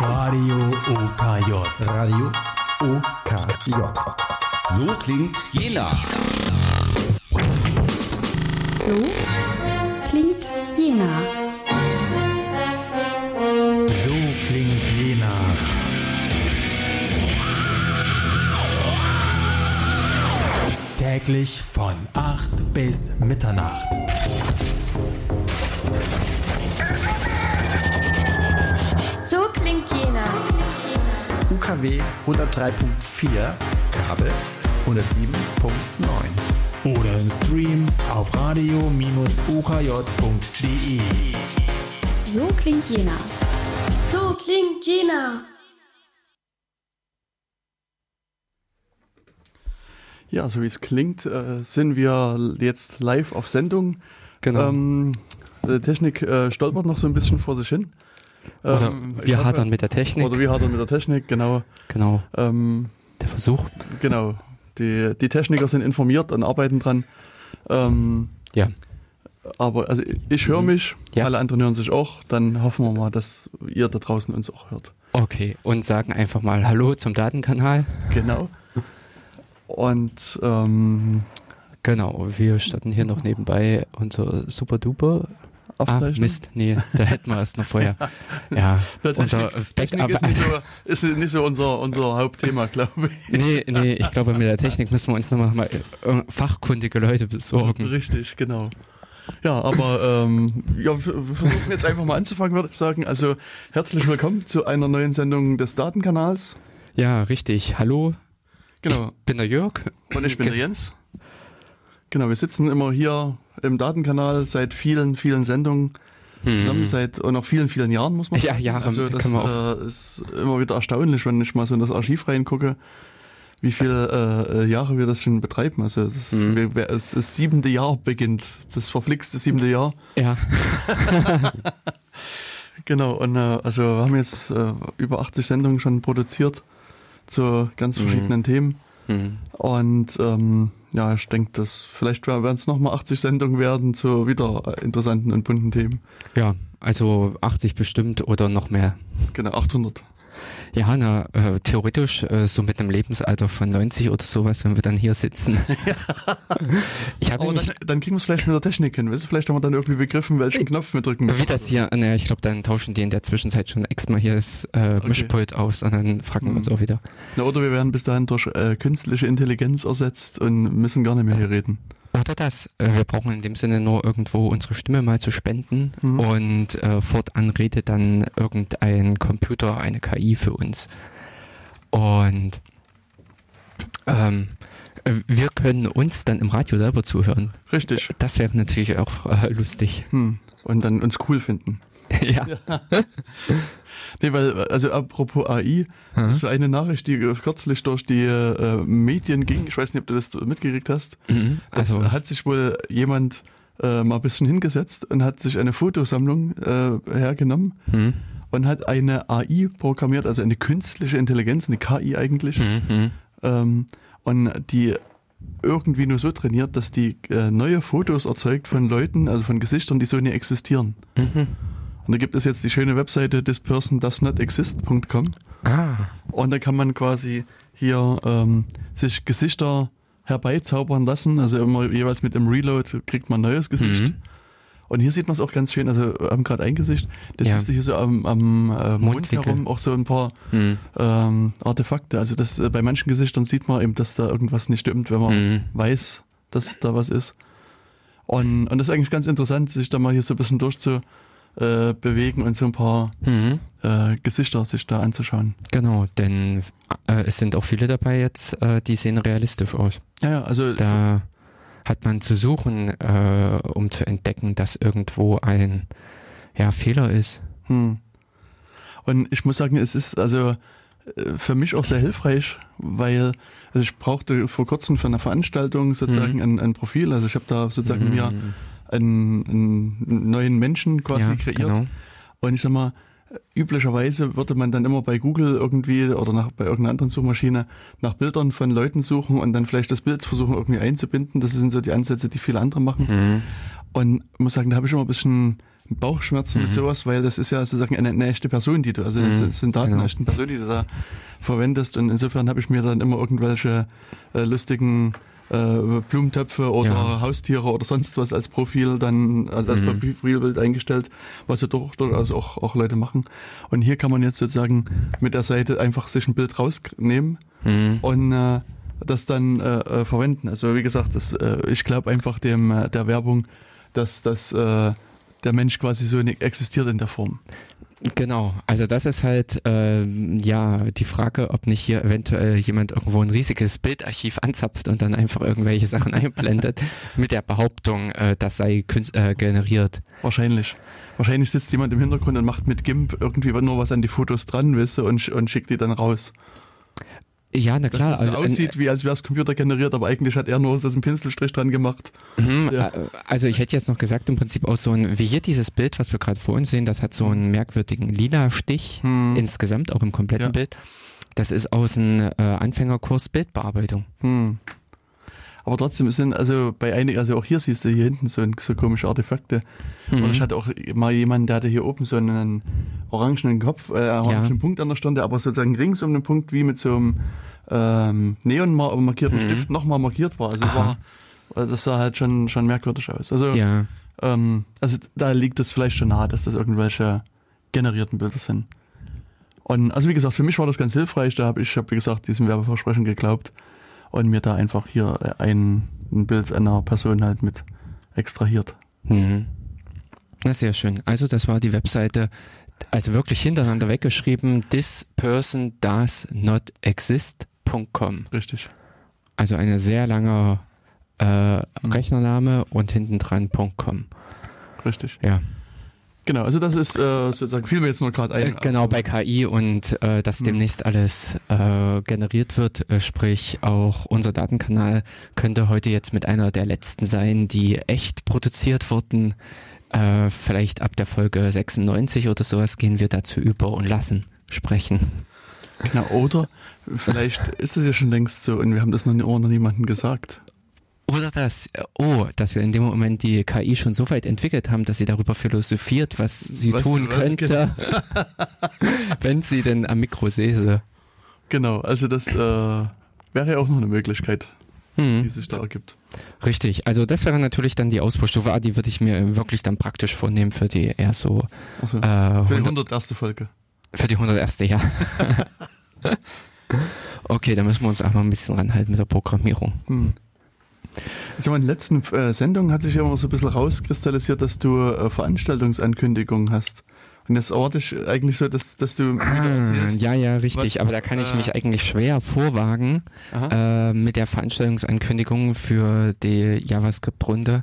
Radio OKJ. Radio OKJ. So klingt Jena. So klingt Jena. So klingt Jena. Täglich von 8 bis Mitternacht. UKW 103.4, Kabel 107.9. Oder im Stream auf radio-okj.de. So klingt Jena. So klingt Jena. Ja, so wie es klingt, äh, sind wir jetzt live auf Sendung. Genau. Ähm, die Technik äh, stolpert noch so ein bisschen vor sich hin. Ähm, wir hoffe- hadern mit der Technik. Oder wir hadern mit der Technik, genau. genau. Ähm, Der Versuch. genau. Die, die Techniker sind informiert und arbeiten dran. Ähm, Ja. aber also ich höre mich, Mhm. Ja. alle anderen hören sich auch. Dann hoffen wir mal, dass ihr da draußen uns auch hört. Okay. Und sagen einfach mal Hallo zum Datenkanal. Genau. Und ähm, Genau. Wir starten hier noch nebenbei unser Super Duper. Ach, Aufzeichnung. Mist. Nee, da hätten wir es noch vorher. Ja. Unser Technik ist nicht so, ist nicht so unser, unser Hauptthema, glaube ich. Nee, nee, ich glaube, mit der Technik müssen wir uns nochmal mal äh, fachkundige Leute besorgen. Richtig, genau. Ja, aber ähm, ja, wir versuchen jetzt einfach mal anzufangen, würde ich sagen. Also herzlich willkommen zu einer neuen Sendung des Datenkanals. Ja, richtig. Hallo, Genau. bin der Jörg. Und ich bin der Jens. Genau, wir sitzen immer hier im Datenkanal seit vielen, vielen Sendungen zusammen, seit und noch vielen, vielen Jahren, muss man Mhm. Ja, sagen. Jahre Also das äh, ist immer wieder erstaunlich, wenn ich mal so in das Archiv reingucke, wie viele äh, Jahre wir das schon betreiben. Also ist, Mhm. wir, wir, es, das siebente Jahr beginnt, das verflixte siebente Jahr. Ja, Genau, und äh, also wir haben jetzt äh, über 80 Sendungen schon produziert zu ganz Mhm. verschiedenen Themen. Hm. Und ähm, ja, ich denke, dass vielleicht werden es nochmal 80 Sendungen werden zu wieder interessanten und bunten Themen. ja, also 80 bestimmt oder noch mehr. Genau, 800. Ja, na, äh, theoretisch äh, so mit einem Lebensalter von 90 oder sowas, wenn wir dann hier sitzen. ich habe Aber dann, dann kriegen wir es vielleicht mit der Technik hin. Weißt du, vielleicht haben wir dann irgendwie begriffen, welchen Knopf wir drücken müssen. wie das hier, ne, ich glaube, dann tauschen die in der Zwischenzeit schon extra mal hier das äh, Mischpult aus und dann fragen wir uns Mhm. auch wieder. Na, oder wir werden bis dahin durch äh, künstliche Intelligenz ersetzt und müssen gar nicht mehr hier reden. Oder das, äh, wir brauchen in dem Sinne nur irgendwo unsere Stimme mal zu spenden Mhm. und äh, fortan redet dann irgendein Computer, eine KI für uns. Und ähm, äh, wir können uns dann im Radio selber zuhören. Richtig. Das wäre natürlich auch äh, lustig. Hm. Und dann uns cool finden. ja. Nee, weil, also apropos AI, das ist so eine Nachricht, die kürzlich durch die äh, Medien ging. Ich weiß nicht, ob du das mitgekriegt hast. Mhm. Das Also, hat sich wohl jemand äh, mal ein bisschen hingesetzt und hat sich eine Fotosammlung äh, hergenommen hm, und hat eine AI programmiert, also eine künstliche Intelligenz, eine KI eigentlich, hm, hm. ähm, und die irgendwie nur so trainiert, dass die äh, neue Fotos erzeugt von Leuten, also von Gesichtern, die so nie existieren. Mhm. Und da gibt es jetzt die schöne Webseite thispersondoesnotexist.com Ah, und da kann man quasi hier ähm, sich Gesichter herbeizaubern lassen. Also immer jeweils mit dem Reload kriegt man ein neues Gesicht. Mhm. Und hier sieht man es auch ganz schön. Also wir haben gerade ein Gesicht. Das Ja. siehst du hier so am, am äh, Mond herum auch so ein paar hm. ähm, Artefakte. Also das äh, bei manchen Gesichtern sieht man eben, dass da irgendwas nicht stimmt, wenn man Mhm. weiß, dass da was ist. Und, und das ist eigentlich ganz interessant, sich da mal hier so ein bisschen durchzu äh, bewegen und so ein paar Hm. äh, Gesichter sich da anzuschauen. Genau, denn äh, es sind auch viele dabei jetzt, äh, die sehen realistisch aus. Ja, ja, also Da hat man zu suchen, äh, um zu entdecken, dass irgendwo ein ja, Fehler ist. Hm. Und ich muss sagen, es ist also äh, für mich auch sehr hilfreich, weil also ich brauchte vor kurzem für eine Veranstaltung sozusagen Mhm. ein, ein Profil. Also ich habe da sozusagen Mhm. mir einen, einen neuen Menschen quasi ja, kreiert. Genau. Und ich sag mal, üblicherweise würde man dann immer bei Google irgendwie oder nach, bei irgendeiner anderen Suchmaschine nach Bildern von Leuten suchen und dann vielleicht das Bild versuchen irgendwie einzubinden. Das sind so die Ansätze, die viele andere machen. Mhm. Und muss sagen, da habe ich immer ein bisschen Bauchschmerzen Mhm. mit sowas, weil das ist ja sozusagen eine, eine echte Person, die du, also das Mhm, sind Daten genau. echten Person, die du da verwendest und insofern habe ich mir dann immer irgendwelche äh, lustigen äh, Blumentöpfe oder Ja. Haustiere oder sonst was als Profil dann, also als Mhm. Profilbild eingestellt, was ja doch, durchaus auch, auch Leute machen. Und hier kann man jetzt sozusagen mit der Seite einfach sich ein Bild rausnehmen Mhm. und äh, das dann äh, äh, verwenden. Also wie gesagt, das, äh, ich glaube einfach dem äh, der Werbung, dass, dass äh, der Mensch quasi so nicht existiert in der Form. Genau, also das ist halt ähm, ja die Frage, ob nicht hier eventuell jemand irgendwo ein riesiges Bildarchiv anzapft und dann einfach irgendwelche Sachen einblendet mit der Behauptung, äh, das sei äh, generiert. Wahrscheinlich. Wahrscheinlich sitzt jemand im Hintergrund und macht mit GIMP irgendwie nur was an die Fotos dran, du, und, und schickt die dann raus. Ja, na Dass klar. es so also, aussieht, wie als wäre es computergeneriert, aber eigentlich hat er nur so einen Pinselstrich dran gemacht. Mhm, Ja. äh, Also ich hätte jetzt noch gesagt, im Prinzip auch so ein, wie hier dieses Bild, was wir gerade vor uns sehen, das hat so einen merkwürdigen lila Stich Hm. insgesamt, auch im kompletten Ja. Bild. Das ist aus einem äh, Anfängerkurs Bildbearbeitung. Hm. Aber trotzdem sind also bei einigen, also auch hier siehst du hier hinten so, ein, so komische Artefakte. Mhm. Und ich hatte auch mal jemanden, der hatte hier oben so einen orangenen Kopf, äh, orangenen Punkt an der Stirn, der aber sozusagen rings um den Punkt wie mit so einem ähm, neon mar- markierten Mhm. Stift nochmal markiert war. Also Aha. war, äh, das sah halt schon, schon merkwürdig aus. Also, Ja, ähm, also da liegt es vielleicht schon nahe, dass das irgendwelche generierten Bilder sind. Und also wie gesagt, für mich war das ganz hilfreich. Da habe ich, hab, wie gesagt, diesem Werbeversprechen geglaubt und mir da einfach hier äh, ein, ein Bild einer Person halt mit extrahiert. Mhm. Na, sehr schön. Also das war die Webseite, also wirklich hintereinander weggeschrieben, this person does not exist.com. Richtig. Also eine sehr lange äh, Rechnername und hinten dran .com. Richtig. Ja, Genau, also das ist äh, sozusagen, fiel mir jetzt nur gerade äh, ein. genau bei KI und äh, dass Hm. demnächst alles äh, generiert wird, äh, sprich auch unser Datenkanal könnte heute jetzt mit einer der letzten sein, die echt produziert wurden. Äh, vielleicht ab der Folge 96 oder sowas gehen wir dazu über und lassen sprechen. Genau, oder vielleicht ist es ja schon längst so und wir haben das noch, nie- noch niemandem gesagt. Oder das, äh, oh, dass wir in dem Moment die KI schon so weit entwickelt haben, dass sie darüber philosophiert, was sie Was- tun könnte, wenn sie denn am Mikro säße. Genau, also das äh, wäre ja auch noch eine Möglichkeit, die Hm, sich da ergibt. richtig, also das wäre natürlich dann die Ausbaustufe, ah, die würde ich mir wirklich dann praktisch vornehmen für die eher so Also, äh, für die 100, 101. Folge. für die 101. Ja. okay, da müssen wir uns auch mal ein bisschen ranhalten mit der Programmierung. Hm. Also in den letzten äh, Sendungen hat sich ja immer so ein bisschen rauskristallisiert, dass du äh, Veranstaltungsankündigungen hast. Und jetzt erwarte ich eigentlich so, dass, dass du Ah, ja, ja, richtig. was, aber da kann ich äh, mich eigentlich schwer vorwagen äh, mit der Veranstaltungsankündigung für die JavaScript-Runde,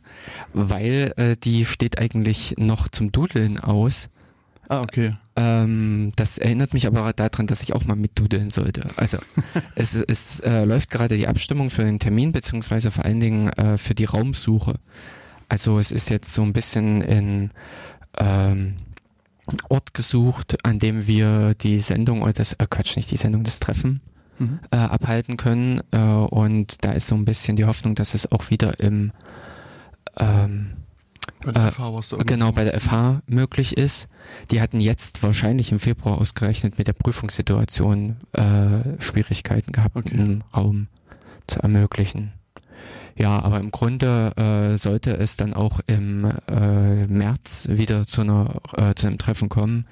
weil äh, die steht eigentlich noch zum Dudeln aus. Ah, okay. Ähm, das erinnert mich aber daran, dass ich auch mal mitdudeln sollte. Also es, es äh, läuft gerade die Abstimmung für den Termin, beziehungsweise vor allen Dingen äh, für die Raumsuche. Also es ist jetzt so ein bisschen in ähm, Ort gesucht, an dem wir die Sendung, oder das, äh, Quatsch, nicht die Sendung, das Treffen Mhm. äh, abhalten können. Äh, und da ist so ein bisschen die Hoffnung, dass es auch wieder im ähm, Bei der Äh, FH warst du genau bei der FH möglich ist. Die hatten jetzt wahrscheinlich im Februar ausgerechnet mit der Prüfungssituation äh, Schwierigkeiten gehabt, Okay. einen Raum zu ermöglichen. Ja, aber im Grunde äh, sollte es dann auch im äh, März wieder zu, einer, äh, zu einem Treffen kommen.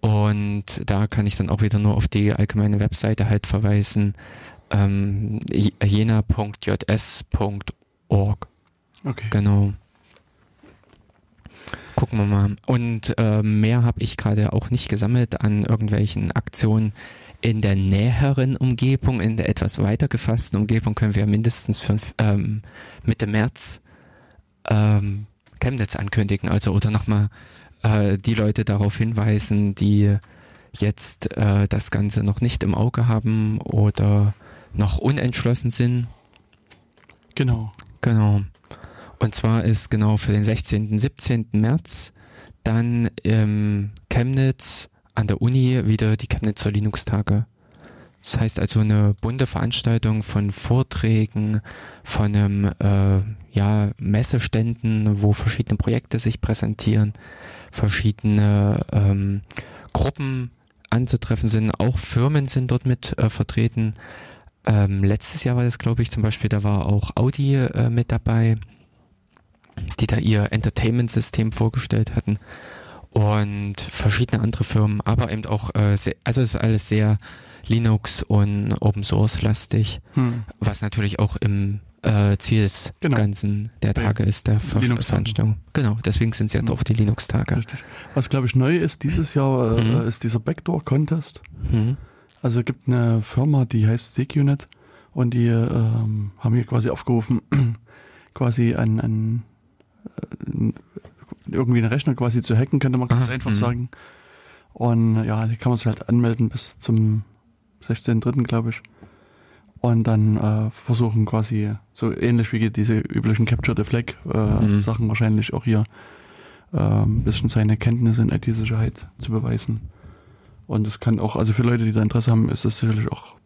Und da kann ich dann auch wieder nur auf die allgemeine Webseite halt verweisen, ähm, jena.js.org. Okay. Genau. Gucken wir mal. Und äh, mehr habe ich gerade auch nicht gesammelt an irgendwelchen Aktionen in der näheren Umgebung. In der etwas weiter gefassten Umgebung können wir mindestens fünf, ähm, Mitte März ähm, Chemnitz ankündigen. Also oder nochmal äh, die Leute darauf hinweisen, die jetzt äh, das Ganze noch nicht im Auge haben oder noch unentschlossen sind. Genau. Genau. Und zwar ist genau für den 16. 17. März dann im Chemnitz an der Uni wieder die Chemnitzer Linux-Tage Das heißt also eine bunte Veranstaltung von Vorträgen, von einem äh, ja, Messeständen, wo verschiedene Projekte sich präsentieren, verschiedene ähm, Gruppen anzutreffen sind, auch Firmen sind dort mit äh, vertreten. Ähm, letztes Jahr war das, glaube ich, zum Beispiel, da war auch Audi äh, mit dabei, die da ihr Entertainment-System vorgestellt hatten und verschiedene andere Firmen, aber eben auch, äh, sehr, also es ist alles sehr Linux und Open Source lastig, Hm. was natürlich auch im äh, Ziel des Genau. Ganzen der Tage ist, der Ver. Veranstaltung. Genau, deswegen sind es ja auch die Linux-Tage. Was glaube ich neu ist dieses Jahr, äh, Mhm. ist dieser Backdoor-Contest. Mhm. Also es gibt eine Firma, die heißt SecuNet und die ähm, haben hier quasi aufgerufen, quasi ein, ein äh, irgendwie einen Rechner quasi zu hacken, könnte man ganz Ah, einfach mhm. sagen. Und ja, die kann man sich halt anmelden bis zum 16.3. glaube ich. Und dann äh, versuchen quasi so ähnlich wie diese üblichen Capture the Flag äh, Mhm. Sachen wahrscheinlich auch hier äh, ein bisschen seine Kenntnisse in IT-Sicherheit zu beweisen. Und es kann auch, also für Leute, die da Interesse haben, ist das sicherlich auch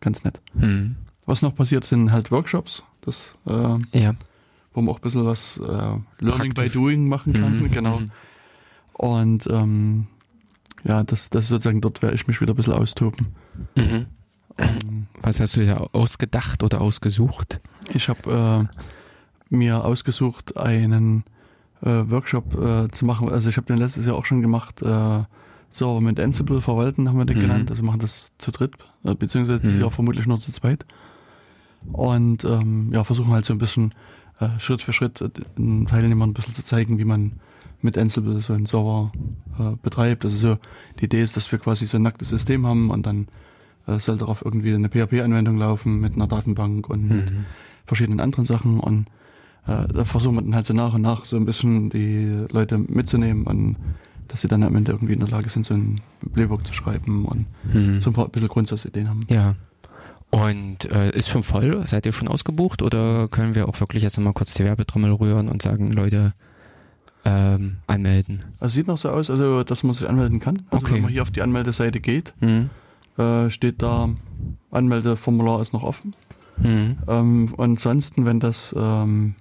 ganz nett. Mhm. Was noch passiert, sind halt Workshops, das, äh, Ja. Wo man auch ein bisschen was äh, Learning Praktisch. by Doing machen kann. Mhm. Genau. Mhm. Und ähm, ja, das, das ist sozusagen dort werde ich mich wieder ein bisschen austoben. Mhm. Ähm, Was hast du dir ausgedacht oder ausgesucht? Ich habe äh, mir ausgesucht, einen äh, Workshop äh, zu machen. Also ich habe den letztes Jahr auch schon gemacht. Äh, Server mit Ansible verwalten haben wir den Mhm. genannt. Also machen das zu dritt, äh, beziehungsweise dieses Mhm. Jahr vermutlich nur zu zweit. Und ähm, ja, versuchen halt so ein bisschen äh, Schritt für Schritt äh, den Teilnehmern ein bisschen zu zeigen, wie man mit Ansible so einen Server äh, betreibt. Also so die Idee ist, dass wir quasi so ein nacktes System haben und dann äh, soll darauf irgendwie eine PHP-Anwendung laufen mit einer Datenbank und mit Mhm. verschiedenen anderen Sachen und äh, da versuchen wir dann halt so nach und nach so ein bisschen die Leute mitzunehmen und dass sie dann am Ende irgendwie in der Lage sind, so ein Playbook zu schreiben und Mhm. so ein paar bisschen Grundsatzideen haben. Ja. Und äh, ist schon voll? Seid ihr schon ausgebucht oder können wir auch wirklich jetzt nochmal kurz die Werbetrommel rühren und sagen, Leute, ähm, anmelden? Also sieht noch so aus, also dass man sich anmelden kann. Also Okay. wenn man hier auf die Anmeldeseite geht, Mhm. äh, steht da, Anmeldeformular ist noch offen. Mhm. Ähm, ansonsten, wenn das ähm,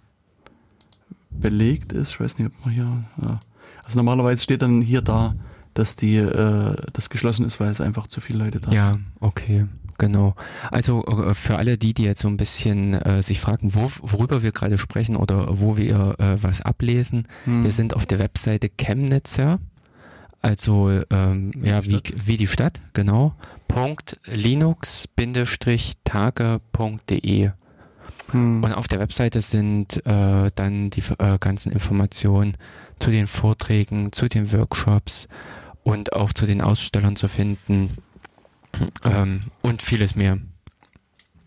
belegt ist, ich weiß nicht, ob man hier, ja. also normalerweise steht dann hier da, dass die, äh, das geschlossen ist, weil es einfach zu viele Leute da sind. Ja, okay, genau. Also äh, für alle die, die jetzt so ein bisschen äh, sich fragen, wo, worüber wir gerade sprechen oder wo wir äh, was ablesen, Hm. wir sind auf der Webseite Chemnitzer, also ähm, ja, wie, wie die Stadt, genau, Punkt linux-tage.de Hm. und auf der Webseite sind äh, dann die äh, ganzen Informationen zu den Vorträgen, zu den Workshops und auch zu den Ausstellern zu finden ähm, und vieles mehr.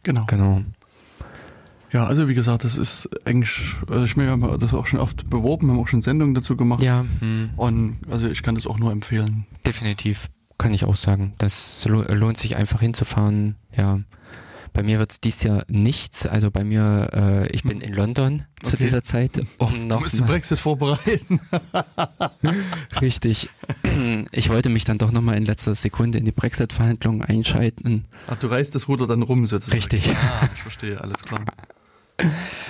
Genau. Genau. Ja, also wie gesagt, das ist eigentlich, also ich meine, wir haben das auch schon oft beworben, haben auch schon Sendungen dazu gemacht. Ja, hm, Und also ich kann das auch nur empfehlen. definitiv. Kann ich auch sagen. Das lo lohnt sich einfach hinzufahren. Ja. Bei mir wird es dies Jahr nichts. Also bei mir, äh, ich bin in London zu Okay. dieser Zeit, um Du noch musst den Brexit vorbereiten. richtig. Ich wollte mich dann doch nochmal in letzter Sekunde in die Brexit-Verhandlungen einschalten. Ach, du reißt das Ruder dann rum sozusagen. Richtig. Ah, ich verstehe, alles klar.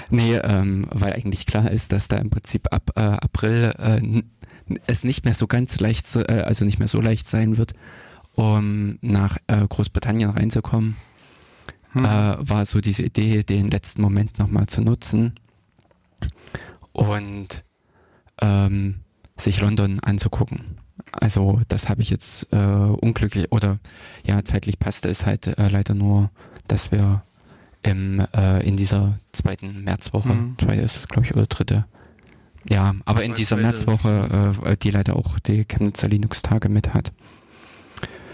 Nee, ähm, weil eigentlich klar ist, dass da im Prinzip ab äh, April äh, es nicht mehr so ganz leicht, äh, also nicht mehr so leicht sein wird, um nach äh, Großbritannien reinzukommen, Hm. äh, war so diese Idee, den letzten Moment nochmal zu nutzen und ähm, sich London anzugucken. Also das habe ich jetzt äh, unglücklich oder ja zeitlich passte es halt äh, leider nur, dass wir im, äh, in dieser zweiten Märzwoche, Mhm. zweite ist es glaube ich oder dritte, ja, aber in dieser. Märzwoche, äh, die leider auch die Chemnitzer Linux-Tage mit hat.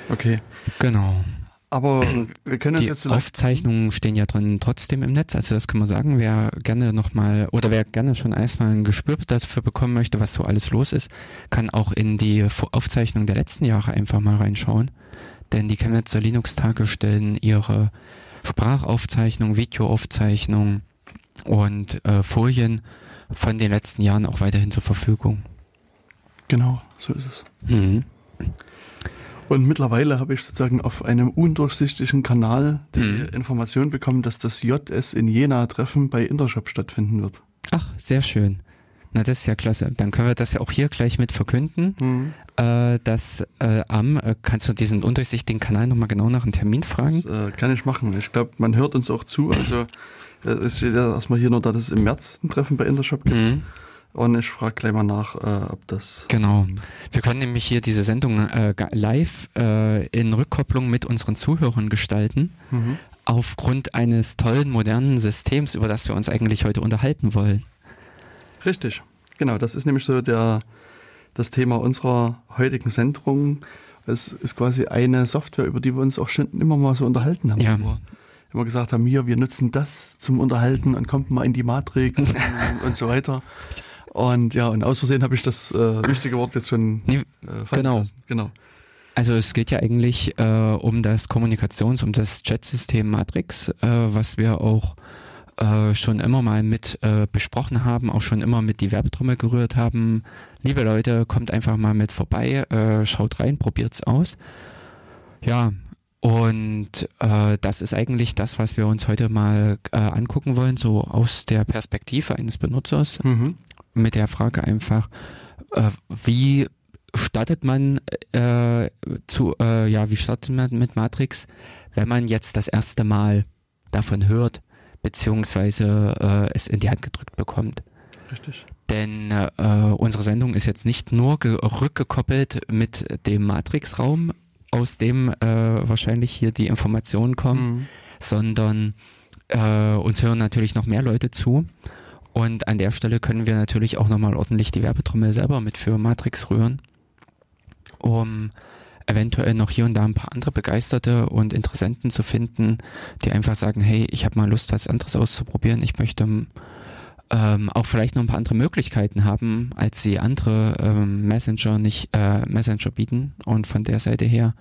Okay. Genau. Aber wir können uns Die jetzt Aufzeichnungen stehen ja drin trotzdem im Netz, also das kann man sagen, wer gerne nochmal oder wer gerne schon erstmal ein Gespür dafür bekommen möchte, was so alles los ist, kann auch in die Aufzeichnung der letzten Jahre einfach mal reinschauen. Denn die Chemnitzer Linux-Tage stellen ihre Sprachaufzeichnung, Videoaufzeichnung und äh, Folien von den letzten Jahren auch weiterhin zur Verfügung. Genau, so ist es. Mhm. Und mittlerweile habe ich sozusagen auf einem undurchsichtigen Kanal die Mhm. Information bekommen, dass das JS in Jena-Treffen bei Intershop stattfinden wird. Ach, sehr schön. Na, das ist ja klasse. Dann können wir das ja auch hier gleich mit verkünden, Mhm. äh, dass äh, am, äh, kannst du diesen undurchsichtigen Kanal nochmal genau nach einem Termin fragen? Das äh, kann ich machen. Ich glaube, man hört uns auch zu. Also äh, es steht ja erstmal hier nur, dass es im März ein Treffen bei Intershop gibt. Mhm. Und ich frage gleich mal nach, äh, ob das. Genau. Wir können nämlich hier diese Sendung äh, live äh, in Rückkopplung mit unseren Zuhörern gestalten, Mhm. aufgrund eines tollen modernen Systems, über das wir uns eigentlich heute unterhalten wollen. Richtig. Genau, das ist nämlich so der, das Thema unserer heutigen Sendung. Es ist quasi eine Software, über die wir uns auch schon immer mal so unterhalten haben. Ja. Immer gesagt haben, hier, wir nutzen das zum Unterhalten und kommt mal in die Matrix und, und so weiter. Und ja, und aus Versehen habe ich das äh, wichtige Wort jetzt schon äh, genau. lassen. Genau. Also es geht ja eigentlich äh, um das Kommunikations-, um das Chatsystem Matrix, äh, was wir auch äh, schon immer mal mit äh, besprochen haben, auch schon immer mit die Werbetrommel gerührt haben. Liebe Leute, kommt einfach mal mit vorbei, äh, schaut rein, probiert's aus. Ja, und äh, das ist eigentlich das, was wir uns heute mal äh, angucken wollen, so aus der Perspektive eines Benutzers Mhm. Mit der Frage einfach, äh, wie startet man äh, zu, äh, ja, wie startet man mit Matrix, wenn man jetzt das erste Mal davon hört, beziehungsweise äh, es in die Hand gedrückt bekommt. Richtig. Denn äh, unsere Sendung ist jetzt nicht nur ge- rückgekoppelt mit dem Matrix-Raum, aus dem äh, wahrscheinlich hier die Informationen kommen, Mhm. sondern äh, uns hören natürlich noch mehr Leute zu. Und an der Stelle können wir natürlich auch nochmal ordentlich die Werbetrommel selber mit für Matrix rühren, um eventuell noch hier und da ein paar andere Begeisterte und Interessenten zu finden, die einfach sagen, hey, ich habe mal Lust, was anderes auszuprobieren, ich möchte ähm, auch vielleicht noch ein paar andere Möglichkeiten haben, als sie andere ähm, Messenger nicht äh, Messenger bieten. Und von der Seite her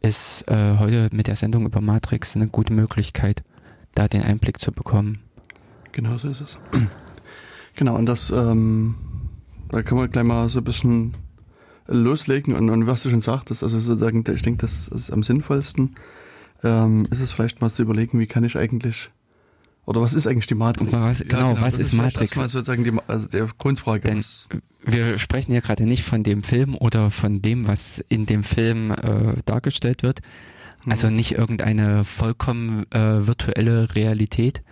ist äh, heute mit der Sendung über Matrix eine gute Möglichkeit, da den Einblick zu bekommen. Genau so ist es. Genau, und das, ähm, da können wir gleich mal so ein bisschen loslegen und, und was du schon sagtest, also sozusagen, ich denke, das ist am sinnvollsten, ähm, ist es vielleicht mal zu überlegen, wie kann ich eigentlich, oder was ist eigentlich die Matrix? Was- genau, was das ist vielleicht Matrix? erstmal sozusagen die, also der Grundfrage. Denn was, wir sprechen ja gerade nicht von dem Film oder von dem, was in dem Film äh, dargestellt wird. Also nicht irgendeine vollkommen äh, virtuelle Realität,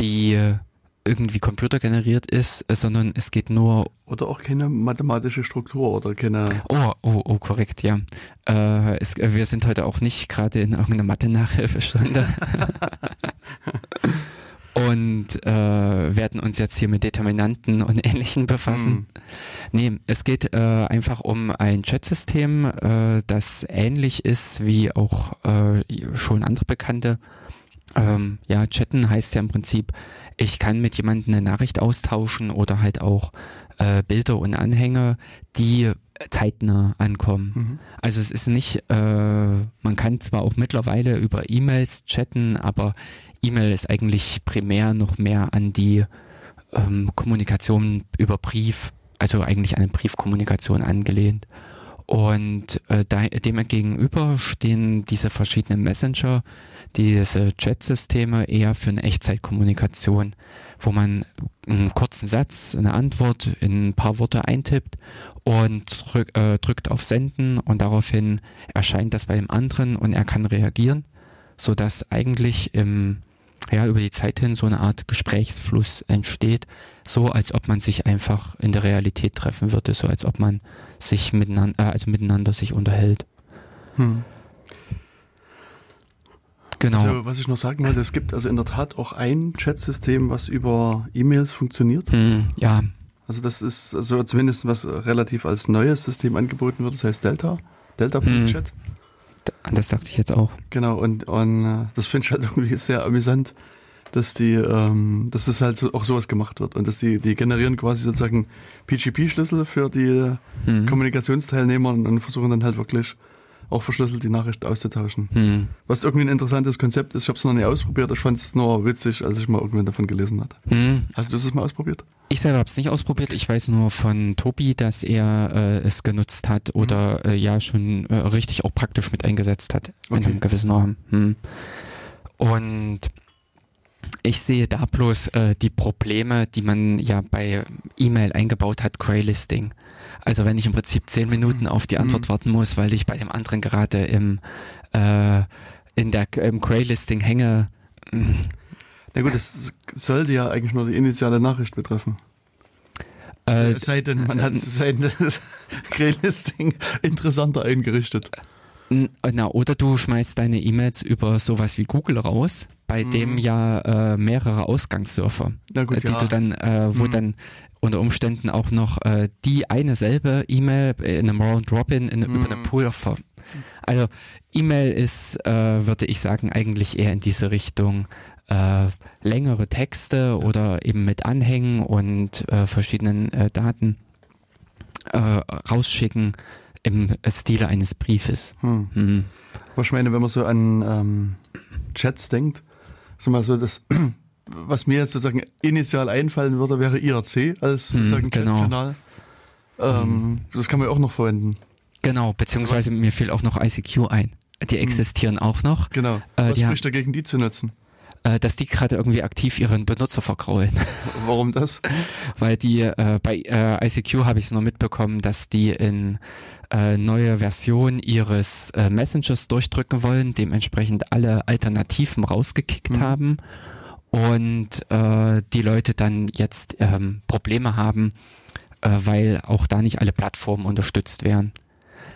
die äh, irgendwie computergeneriert ist, äh, sondern es geht nur oder auch keine mathematische Struktur oder keine, Oh, oh, oh, korrekt, ja. Äh, es, äh, wir sind heute auch nicht gerade in irgendeiner Mathe-Nachhilfestunde. und äh, werden uns jetzt hier mit Determinanten und Ähnlichen befassen. Hm. Nee, es geht äh, einfach um ein Chatsystem, äh, das ähnlich ist wie auch äh, schon andere bekannte. Ähm, ja, chatten heißt ja im Prinzip, ich kann mit jemandem eine Nachricht austauschen oder halt auch äh, Bilder und Anhänge, die zeitnah ankommen. Mhm. Also es ist nicht, äh, man kann zwar auch mittlerweile über E-Mails chatten, aber E-Mail ist eigentlich primär noch mehr an die ähm, Kommunikation über Brief, also eigentlich an eine Briefkommunikation angelehnt. Und äh, da, dem gegenüber stehen diese verschiedenen Messenger, diese Chat-Systeme eher für eine Echtzeitkommunikation, wo man einen kurzen Satz, eine Antwort in ein paar Worte eintippt und drück, äh, drückt auf Senden und daraufhin erscheint das bei dem anderen und er kann reagieren, so dass eigentlich im ja, über die Zeit hin so eine Art Gesprächsfluss entsteht, so als ob man sich einfach in der Realität treffen würde, so als ob man sich miteinander, äh, also miteinander sich unterhält. Hm. Genau. Also, was ich noch sagen wollte, es gibt also in der Tat auch ein Chatsystem, was über E-Mails funktioniert. hm, ja, Also das ist so zumindest was relativ als neues System angeboten wird, das heißt Delta, Delta.chat. d- an das dachte ich jetzt auch. Genau, und, und äh, das finde ich halt irgendwie sehr amüsant, dass die, ähm, dass das halt so, auch sowas gemacht wird und dass die, die generieren quasi sozusagen PGP-Schlüssel für die Hm. Kommunikationsteilnehmer und, und versuchen dann halt wirklich auch verschlüsselt die Nachricht auszutauschen. Hm. Was irgendwie ein interessantes Konzept ist. Ich habe es noch nicht ausprobiert. Ich fand es nur witzig, als ich mal irgendwann davon gelesen hatte. Hm. Hast du das mal ausprobiert? Ich selber habe es nicht ausprobiert. Ich weiß nur von Tobi, dass er äh, es genutzt hat oder äh, ja schon äh, richtig auch praktisch mit eingesetzt hat in Okay. einem gewissen Rahmen. Hm. Und ich sehe da bloß äh, die Probleme, die man ja bei E-Mail eingebaut hat, Graylisting. Also wenn ich im Prinzip zehn Minuten auf die Antwort warten muss, weil ich bei dem anderen gerade im äh, in der im Graylisting hänge, hm, Na gut, das sollte ja eigentlich nur die initiale Nachricht betreffen. äh, sei denn, man hat sein Graylisting interessanter eingerichtet. N- Na, oder du schmeißt deine E-Mails über sowas wie Google raus, bei dem ja äh, mehrere Ausgangssurfer, Na äh, gut, die ja. du dann, äh, wo Mhm. dann unter Umständen auch noch äh, die eine selbe E-Mail in einem Round Robin in, über einen Mhm. Pool ver Also E-Mail ist, äh, würde ich sagen, eigentlich eher in diese Richtung äh, längere Texte oder eben mit Anhängen und äh, verschiedenen äh, Daten äh, rausschicken im Stile eines Briefes. Hm. Hm. Aber ich meine, wenn man so an ähm, Chats denkt, so mal so das, was mir jetzt sozusagen initial einfallen würde, wäre IRC als Hm, sozusagen genau. Chatkanal. Ähm, Das kann man ja auch noch verwenden. Genau, beziehungsweise mir fiel auch noch ICQ ein. Die existieren auch noch, Genau. Äh, was spricht dagegen, die zu nutzen? äh, dass die gerade irgendwie aktiv ihren Benutzer vergraulen. Warum das? Weil die äh, bei äh, ICQ habe ich es noch mitbekommen, dass die in äh, neue Version ihres äh, Messengers durchdrücken wollen, dementsprechend alle Alternativen rausgekickt Mhm. haben und äh, die Leute dann jetzt ähm, Probleme haben, äh, weil auch da nicht alle Plattformen unterstützt werden.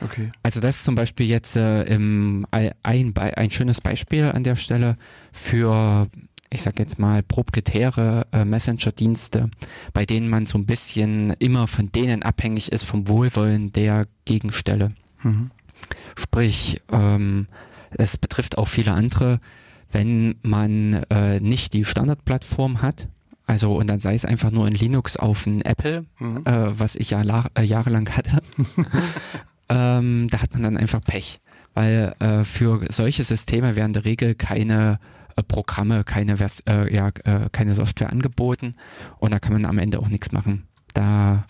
Okay. Also das ist zum Beispiel jetzt äh, im, ein, ein schönes Beispiel an der Stelle für, ich sag jetzt mal, proprietäre äh, Messenger-Dienste, bei denen man so ein bisschen immer von denen abhängig ist, vom Wohlwollen der Gegenstelle. Mhm. Sprich, ähm, es betrifft auch viele andere, wenn man äh, nicht die Standardplattform hat, also und dann sei es einfach nur in Linux auf ein Apple, Mhm. äh, was ich ja äh, jahrelang hatte, ähm, da hat man dann einfach Pech. Weil äh, für solche Systeme werden in der Regel keine äh, Programme, keine, Vers äh, ja, äh, keine Software angeboten und da kann man am Ende auch nichts machen. Da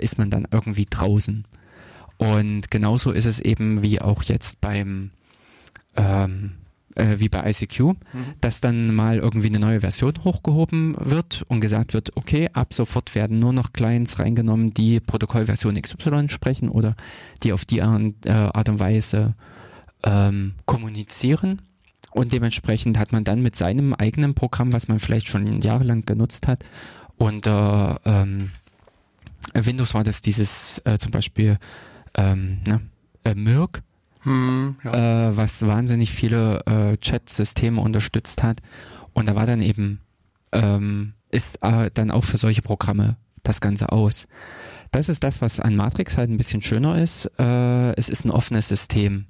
ist man dann irgendwie draußen. Und genauso ist es eben wie auch jetzt beim ähm, äh, wie bei ICQ, dass dann mal irgendwie eine neue Version hochgehoben wird und gesagt wird, okay, ab sofort werden nur noch Clients reingenommen, die Protokollversion XY sprechen oder die auf die Art, äh, Art und Weise ähm, kommunizieren. Und dementsprechend hat man dann mit seinem eigenen Programm, was man vielleicht schon jahrelang genutzt hat, unter ähm, Windows war das dieses äh, zum Beispiel ähm, ne, äh, Mirk, Hm, ja. äh, was wahnsinnig viele äh, Chat-Systeme unterstützt hat. Und da war dann eben, ähm, ist äh, dann auch für solche Programme das Ganze aus. Das ist das, was an Matrix halt ein bisschen schöner ist. Äh, es ist ein offenes System.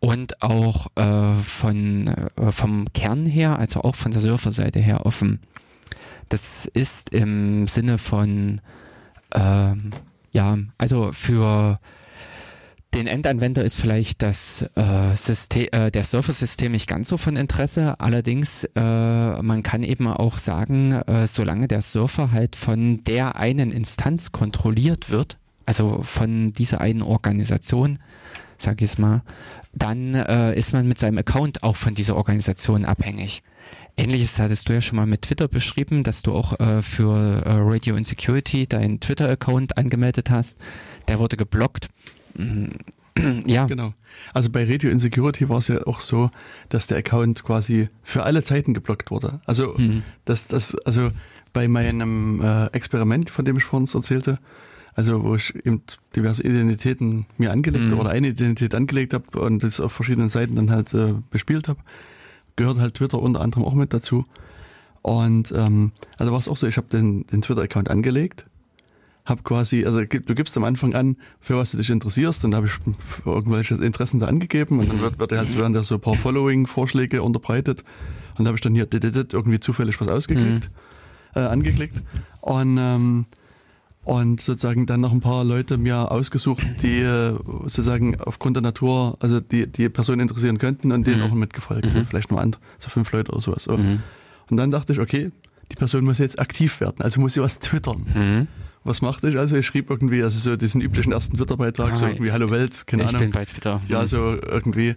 Und auch äh, von, äh, vom Kern her, also auch von der Surferseite her offen. Das ist im Sinne von, ähm, ja, also für den Endanwender ist vielleicht das äh, System, äh, der Surfer-System nicht ganz so von Interesse. Allerdings, äh, man kann eben auch sagen, äh, solange der Surfer halt von der einen Instanz kontrolliert wird, also von dieser einen Organisation, sag ich es mal, dann äh, ist man mit seinem Account auch von dieser Organisation abhängig. Ähnliches hattest du ja schon mal mit Twitter beschrieben, dass du auch äh, für äh, Radio Insecurity deinen Twitter-Account angemeldet hast. Der wurde geblockt. Ja, Genau. Also bei Radio Insecurity war es ja auch so, dass der Account quasi für alle Zeiten geblockt wurde. Also Mhm. das, das, also bei meinem äh, Experiment, von dem ich vorhin erzählte, also wo ich eben diverse Identitäten mir angelegt Mhm. oder eine Identität angelegt habe und das auf verschiedenen Seiten dann halt äh, bespielt habe, gehört halt Twitter unter anderem auch mit dazu. Und ähm, also war es auch so, ich habe den, den Twitter-Account angelegt, habe quasi, also du gibst am Anfang an, für was du dich interessierst, dann habe ich irgendwelche Interessen da angegeben und dann wird, wird halt, werden da so ein paar Following-Vorschläge unterbreitet und da habe ich dann hier irgendwie zufällig was ausgeklickt, äh, angeklickt und ähm, und sozusagen dann noch ein paar Leute mir ausgesucht, die äh, sozusagen aufgrund der Natur, also die die Person interessieren könnten und denen Mhm. auch mitgefolgt. Mhm. Vielleicht nur andere, so fünf Leute oder sowas. So. Mhm. Und dann dachte ich, okay, die Person muss jetzt aktiv werden, also muss sie was twittern. Mhm. Was machte ich? Also ich schrieb irgendwie, also so diesen üblichen ersten Twitter-Beitrag, so Ah, irgendwie Hallo Welt, keine ich Ahnung. bin bei Twitter. Ja, Mhm. so irgendwie.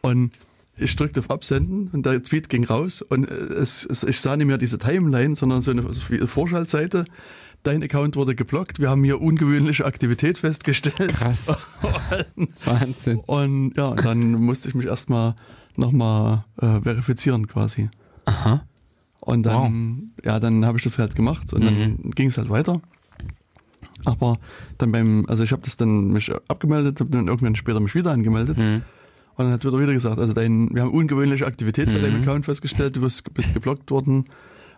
Und ich drückte auf Absenden und der Tweet ging raus und es, es, ich sah nicht mehr diese Timeline, sondern so eine Vorschaltseite. Dein Account wurde geblockt. Wir haben hier ungewöhnliche Aktivität festgestellt. Krass. Wahnsinn. Und ja, dann musste ich mich erstmal nochmal äh, verifizieren quasi. Aha. Und dann, ja, dann habe ich das halt gemacht und dann ging es halt weiter. Aber dann beim, also ich habe das dann mich abgemeldet, habe dann irgendwann später mich wieder angemeldet. Mhm. Und dann hat Twitter wieder gesagt, also dein, wir haben ungewöhnliche Aktivität bei Mhm. deinem Account festgestellt, du bist, bist geblockt worden.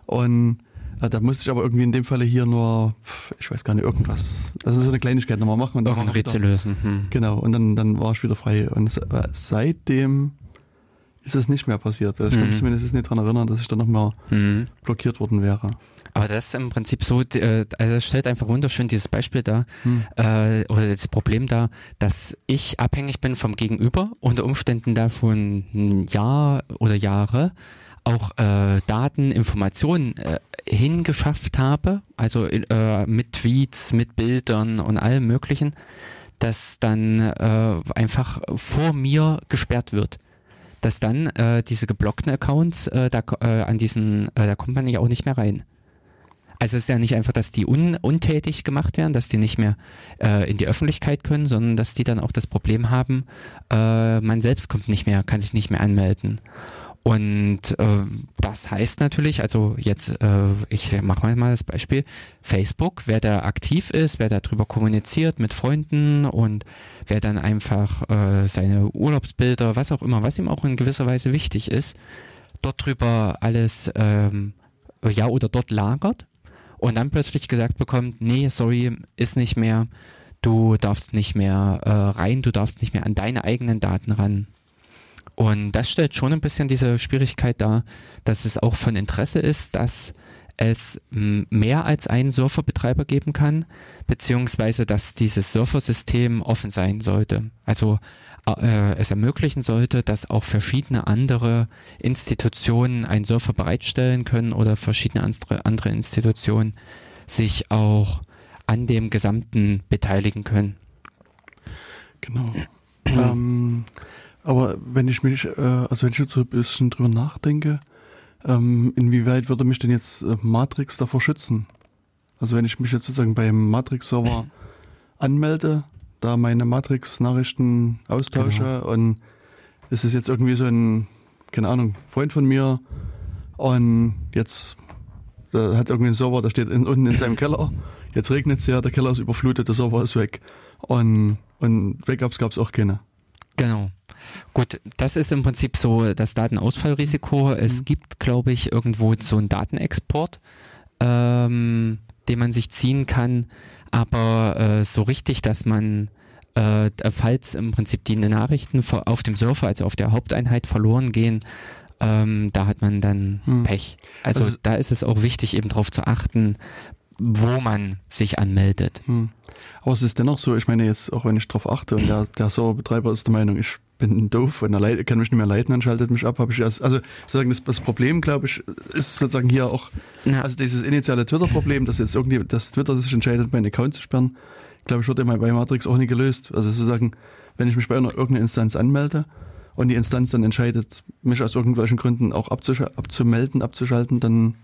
Und äh, da musste ich aber irgendwie in dem Falle hier nur, ich weiß gar nicht, irgendwas, also so eine Kleinigkeit nochmal machen. Und dann war wieder- Rätsel lösen. Hm. Genau, und dann, dann war ich wieder frei. Und äh, seitdem ist es nicht mehr passiert. Also ich kann Mhm. mich zumindest nicht daran erinnern, dass ich dann nochmal Mhm. blockiert worden wäre. Aber das ist im Prinzip so, äh, also das stellt einfach wunderschön dieses Beispiel dar, Hm. äh, oder das Problem dar, dass ich abhängig bin vom Gegenüber, unter Umständen da schon ein Jahr oder Jahre auch äh, Daten, Informationen äh, hingeschafft habe, also äh, mit Tweets, mit Bildern und allem möglichen, dass dann äh, einfach vor mir gesperrt wird. Dass dann äh, diese geblockten Accounts, äh, da, äh, an diesen, äh, da kommt man ja auch nicht mehr rein. Also es ist ja nicht einfach, dass die un untätig gemacht werden, dass die nicht mehr äh, in die Öffentlichkeit können, sondern dass die dann auch das Problem haben, äh, man selbst kommt nicht mehr, kann sich nicht mehr anmelden. Und äh, das heißt natürlich, also jetzt, äh, ich mache mal das Beispiel, Facebook, wer da aktiv ist, wer darüber kommuniziert mit Freunden und wer dann einfach äh, seine Urlaubsbilder, was auch immer, was ihm auch in gewisser Weise wichtig ist, dort drüber alles ähm, ja oder dort lagert und dann plötzlich gesagt bekommt, nee, sorry, ist nicht mehr, du darfst nicht mehr äh, rein, du darfst nicht mehr an deine eigenen Daten ran. Und das stellt schon ein bisschen diese Schwierigkeit dar, dass es auch von Interesse ist, dass es mehr als einen Surferbetreiber geben kann, beziehungsweise dass dieses Surfersystem offen sein sollte. Also äh, es ermöglichen sollte, dass auch verschiedene andere Institutionen einen Surfer bereitstellen können oder verschiedene andere, andere Institutionen sich auch an dem Gesamten beteiligen können. Genau. ähm, aber wenn ich mich, äh, also wenn ich jetzt so ein bisschen drüber nachdenke, ähm, inwieweit würde mich denn jetzt äh, Matrix davor schützen? Also wenn ich mich jetzt sozusagen beim Matrix-Server anmelde, da meine Matrix-Nachrichten austausche und es ist jetzt irgendwie so ein, keine Ahnung, Freund von mir und jetzt da hat irgendwie ein Server, der steht in, unten in seinem Keller, jetzt regnet es ja, der Keller ist überflutet, der Server ist weg und, und Backups gab es auch keine. Genau. Gut, das ist im Prinzip so das Datenausfallrisiko. Es gibt, glaube ich, irgendwo so einen Datenexport, ähm, den man sich ziehen kann, aber äh, so richtig, dass man, äh, falls im Prinzip die Nachrichten auf dem Surfer, also auf der Haupteinheit verloren gehen, ähm, da hat man dann Hm. Pech. Also, Also- da ist es auch wichtig, eben darauf zu achten, wo man sich anmeldet. Hm. Aber es ist dennoch so, ich meine jetzt, auch wenn ich drauf achte und der, der Serverbetreiber ist der Meinung, ich bin doof und er kann mich nicht mehr leiten und schaltet mich ab, habe ich erst, also sozusagen das, das Problem, glaube ich, ist sozusagen hier auch, Na, also dieses initiale Twitter-Problem, dass jetzt irgendwie, dass Twitter sich entscheidet, meinen Account zu sperren, glaube ich, wird immer bei Matrix auch nie gelöst. Also sozusagen, wenn ich mich bei einer irgendeiner Instanz anmelde und die Instanz dann entscheidet, mich aus irgendwelchen Gründen auch abzusch abzumelden, abzuschalten, dann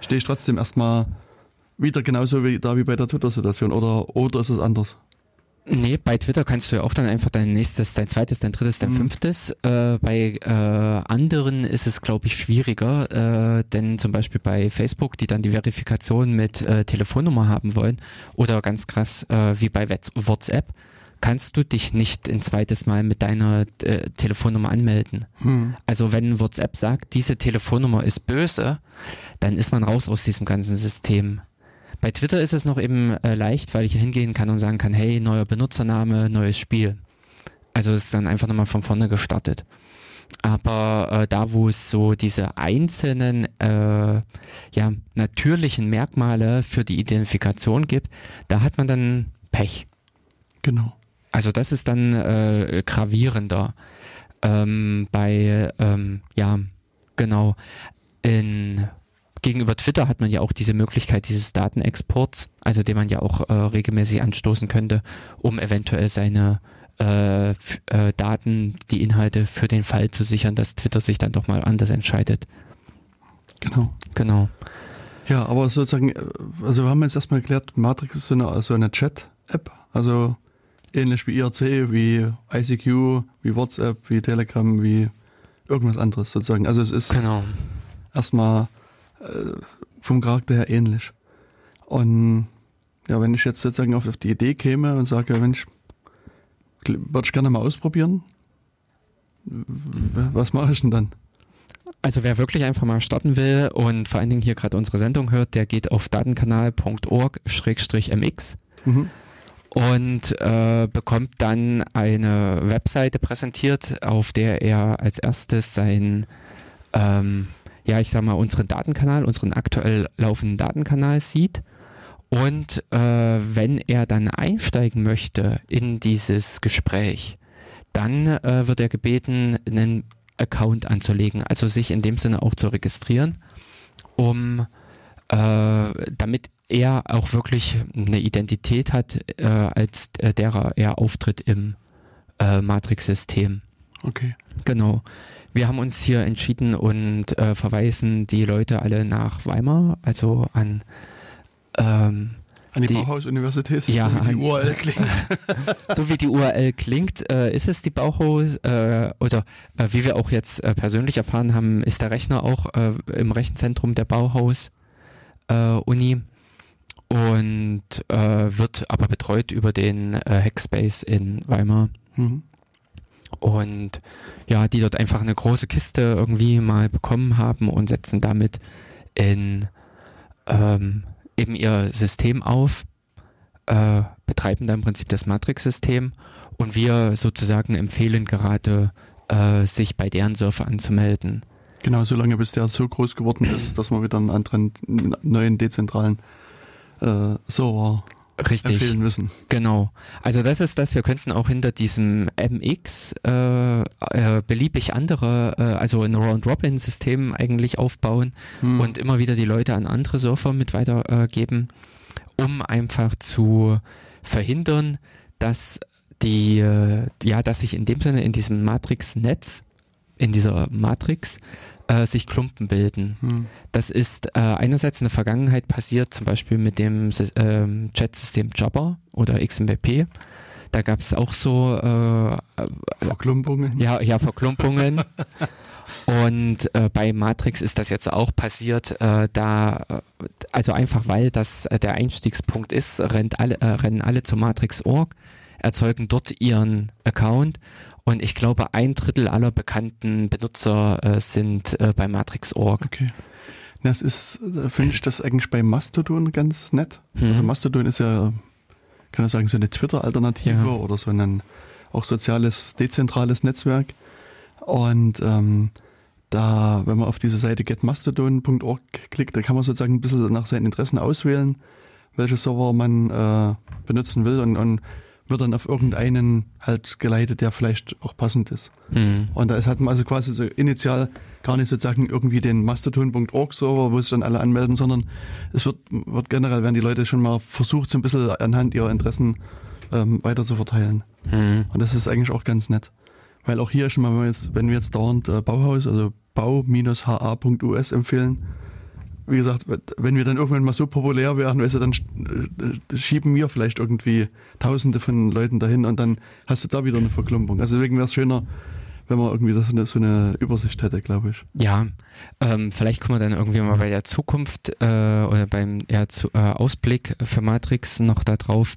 stehe ich trotzdem erstmal wieder genauso wie da wie bei der Twitter-Situation oder oder ist es anders? Nee, bei Twitter kannst du ja auch dann einfach dein nächstes, dein zweites, dein drittes, dein Mhm. fünftes. Äh, bei äh, anderen ist es, glaube ich, schwieriger, äh, denn zum Beispiel bei Facebook, die dann die Verifikation mit äh, Telefonnummer haben wollen, oder ganz krass äh, wie bei WhatsApp, kannst du dich nicht ein zweites Mal mit deiner äh, Telefonnummer anmelden. Hm. Also wenn WhatsApp sagt, diese Telefonnummer ist böse, dann ist man raus aus diesem ganzen System. Bei Twitter ist es noch eben äh, leicht, weil ich hingehen kann und sagen kann, hey, neuer Benutzername, neues Spiel. Also ist dann einfach nochmal von vorne gestartet. Aber äh, da, wo es so diese einzelnen äh, ja, natürlichen Merkmale für die Identifikation gibt, da hat man dann Pech. Genau. Also das ist dann äh, gravierender. Ähm, bei, ähm, ja, genau. In, gegenüber Twitter hat man ja auch diese Möglichkeit dieses Datenexports, also den man ja auch äh, regelmäßig anstoßen könnte, um eventuell seine äh, äh, Daten, die Inhalte für den Fall zu sichern, dass Twitter sich dann doch mal anders entscheidet. Genau. Genau. Ja, aber sozusagen, äh, also wir haben jetzt erstmal geklärt, Matrix ist so eine, also eine Chat-App, also ähnlich wie IRC, wie ICQ, wie WhatsApp, wie Telegram, wie irgendwas anderes sozusagen. Also es ist Genau. erstmal äh, vom Charakter her ähnlich. Und ja, wenn ich jetzt sozusagen auf, auf die Idee käme und sage, Mensch, würde ich gerne mal ausprobieren, was mache ich denn dann? Also wer wirklich einfach mal starten will und vor allen Dingen hier gerade unsere Sendung hört, der geht auf datenkanal.org-mx Mhm. und äh, bekommt dann eine Webseite präsentiert, auf der er als erstes sein, ähm, ja, ich sag mal, unseren Datenkanal, unseren aktuell laufenden Datenkanal sieht. Und äh, wenn er dann einsteigen möchte in dieses Gespräch, dann äh, wird er gebeten, einen Account anzulegen, also sich in dem Sinne auch zu registrieren, um äh, damit er auch wirklich eine Identität hat, äh, als äh, derer er auftritt im äh, Matrix-System. Okay. Genau. Wir haben uns hier entschieden und äh, verweisen die Leute alle nach Weimar, also an ähm, An die, Die- Bauhaus-Universität, Ja, so wie die URL klingt. so wie die URL klingt, äh, ist es die Bauhaus äh, oder äh, wie wir auch jetzt äh, persönlich erfahren haben, ist der Rechner auch äh, im Rechenzentrum der Bauhaus äh, Uni und wird aber betreut über den Hackspace in Weimar Mhm. Und ja, die dort einfach eine große Kiste irgendwie mal bekommen haben und setzen damit in ähm, eben ihr System auf, äh, betreiben da im Prinzip das Matrix-System und wir sozusagen empfehlen gerade, äh, sich bei deren Server anzumelden. Genau, solange bis der so groß geworden ist, dass wir wieder einen anderen, neuen dezentralen äh, Server Richtig. empfehlen müssen. Genau. Also das ist das, wir könnten auch hinter diesem MX äh, äh, beliebig andere, äh, also ein Round-Robin-System eigentlich aufbauen Hm. und immer wieder die Leute an andere Server mit weitergeben, um einfach zu verhindern, dass die, äh, ja, dass sich in dem Sinne in diesem Matrix-Netz, in dieser Matrix, äh, sich Klumpen bilden. Hm. Das ist äh, einerseits in der Vergangenheit passiert, zum Beispiel mit dem ähm, Chat-System Jabber oder XMPP. Da gab es auch so äh, Verklumpungen. ja, ja, Verklumpungen. Und äh, bei Matrix ist das jetzt auch passiert, äh, da, äh, also einfach weil das äh, der Einstiegspunkt ist, rennt alle, äh, rennen alle zu Matrix.org, erzeugen dort ihren Account und ich glaube, ein Drittel aller bekannten Benutzer äh, sind äh, bei Matrix.org. Okay. Das ist, äh, finde ich das eigentlich bei Mastodon ganz nett. Mhm. Also Mastodon ist ja, kann man sagen, so eine Twitter-Alternative Ja. oder so ein auch soziales, dezentrales Netzwerk. Und ähm, da, wenn man auf diese Seite getmastodon.org klickt, da kann man sozusagen ein bisschen nach seinen Interessen auswählen, welche Server man äh, benutzen will und, und wird dann auf irgendeinen halt geleitet, der vielleicht auch passend ist. Hm. Und da ist- hat man also quasi so initial gar nicht sozusagen irgendwie den mastodon.org Server, wo sich dann alle anmelden, sondern es wird, wird generell, werden die Leute schon mal versucht, so ein bisschen anhand ihrer Interessen ähm, weiter zu verteilen. Hm. Und das ist eigentlich auch ganz nett. Weil auch hier schon mal, wenn wir jetzt, wenn wir jetzt dauernd äh, Bauhaus, also bau-ha.us empfehlen, wie gesagt, wenn wir dann irgendwann mal so populär werden, weißt du, dann äh, schieben wir vielleicht irgendwie tausende von Leuten dahin und dann hast du da wieder eine Verklumpung. Also deswegen wäre es schöner, wenn man irgendwie so eine, so eine Übersicht hätte, glaube ich. Ja, ähm, vielleicht kommen wir dann irgendwie mal bei der Zukunft äh, oder beim ja, zu, äh, Ausblick für Matrix noch da drauf,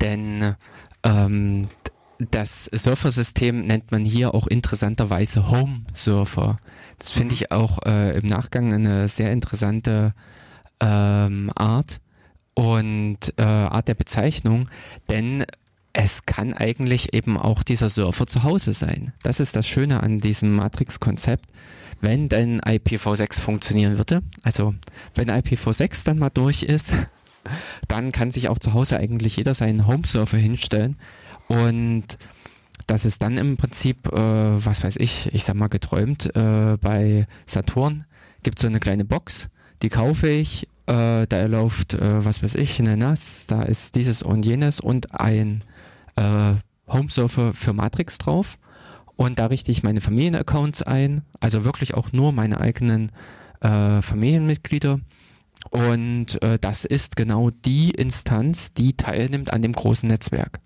denn ähm, das Surfer-System nennt man hier auch interessanterweise Home-Surfer. Das finde ich auch äh, im Nachgang eine sehr interessante ähm, Art und äh, Art der Bezeichnung, denn es kann eigentlich eben auch dieser Surfer zu Hause sein. Das ist das Schöne an diesem Matrix-Konzept. Wenn denn IPv6 funktionieren würde, also wenn IPv6 dann mal durch ist, dann kann sich auch zu Hause eigentlich jeder seinen Home-Surfer hinstellen und das ist dann im Prinzip, äh, was weiß ich, ich sag mal geträumt, äh, bei Saturn gibt es so eine kleine Box, die kaufe ich, äh, da läuft, äh, was weiß ich, eine NAS, da ist dieses und jenes und ein äh, Home-Surfer für Matrix drauf. Und da richte ich meine Familienaccounts ein, also wirklich auch nur meine eigenen äh, Familienmitglieder. Und äh, das ist genau die Instanz, die teilnimmt an dem großen Netzwerk.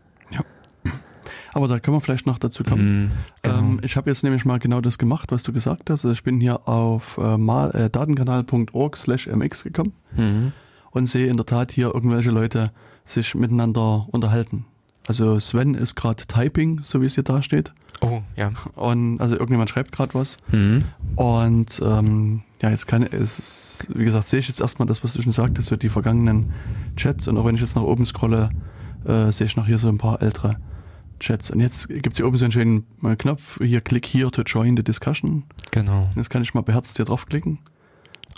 Aber da können wir vielleicht noch dazu kommen. Mhm, genau. Ähm, ich habe jetzt nämlich mal genau das gemacht, was du gesagt hast. Also ich bin hier auf äh, äh, datenkanal.org slash mx gekommen Mhm. und sehe in der Tat hier irgendwelche Leute sich miteinander unterhalten. Also Sven ist gerade Typing, so wie es hier da steht. Oh, ja. Und also irgendjemand schreibt gerade was. Mhm. Und ähm, ja, jetzt kann es, wie gesagt, sehe ich jetzt erstmal das, was du schon sagtest, so die vergangenen Chats. Und auch wenn ich jetzt nach oben scrolle, äh, sehe ich noch hier so ein paar ältere Chats. Und jetzt gibt es hier oben so einen schönen äh, Knopf, hier klick here to join the discussion. Genau. Jetzt kann ich mal beherzt hier draufklicken.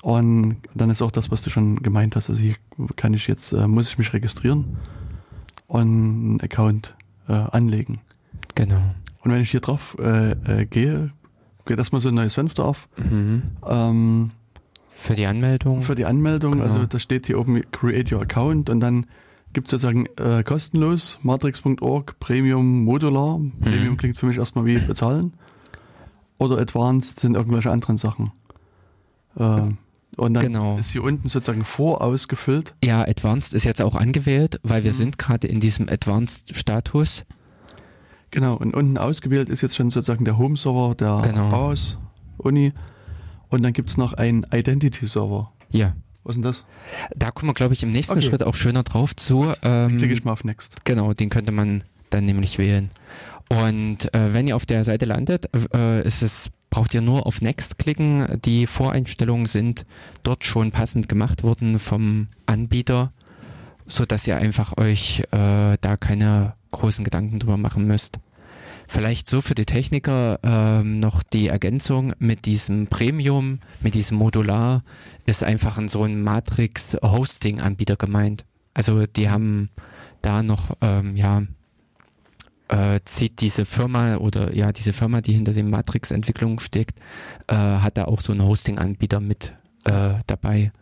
Und dann ist auch das, was du schon gemeint hast. Also hier kann ich jetzt, äh, muss ich mich registrieren und einen Account äh, anlegen. Genau. Und wenn ich hier drauf äh, äh, gehe, geht erstmal so ein neues Fenster auf. Mhm. Ähm, Für die Anmeldung. für die Anmeldung, Genau. also da steht hier oben Create Your Account und dann gibt es sozusagen äh, kostenlos matrix.org Premium Modular. Mhm. Premium klingt für mich erstmal wie bezahlen. Oder Advanced sind irgendwelche anderen Sachen. Äh, und dann Genau. ist hier unten sozusagen vorausgefüllt. ja, Advanced ist jetzt auch angewählt, weil wir Mhm. sind gerade in diesem Advanced-Status. Genau, und unten ausgewählt ist jetzt schon sozusagen der Home-Server der Genau. Bauhaus Uni. Und dann gibt es noch einen Identity-Server. Ja. Was ist denn das? Da kommen wir, glaube ich, im nächsten Okay. Schritt auch schöner drauf zu. Ähm, Klicke ich mal auf Next. Genau, den könnte man dann nämlich wählen. Und äh, wenn ihr auf der Seite landet, äh, ist es, braucht ihr nur auf Next klicken. Die Voreinstellungen sind dort schon passend gemacht worden vom Anbieter, so dass ihr einfach euch äh, da keine großen Gedanken drüber machen müsst. Vielleicht so für die Techniker ähm, noch die Ergänzung mit diesem Premium, mit diesem Modular, ist einfach ein, so ein Matrix-Hosting-Anbieter gemeint. Also die haben da noch, ähm, ja, äh, zieht diese Firma oder ja, diese Firma, die hinter den Matrix-Entwicklungen steckt, äh, hat da auch so einen Hosting-Anbieter mit äh, dabei.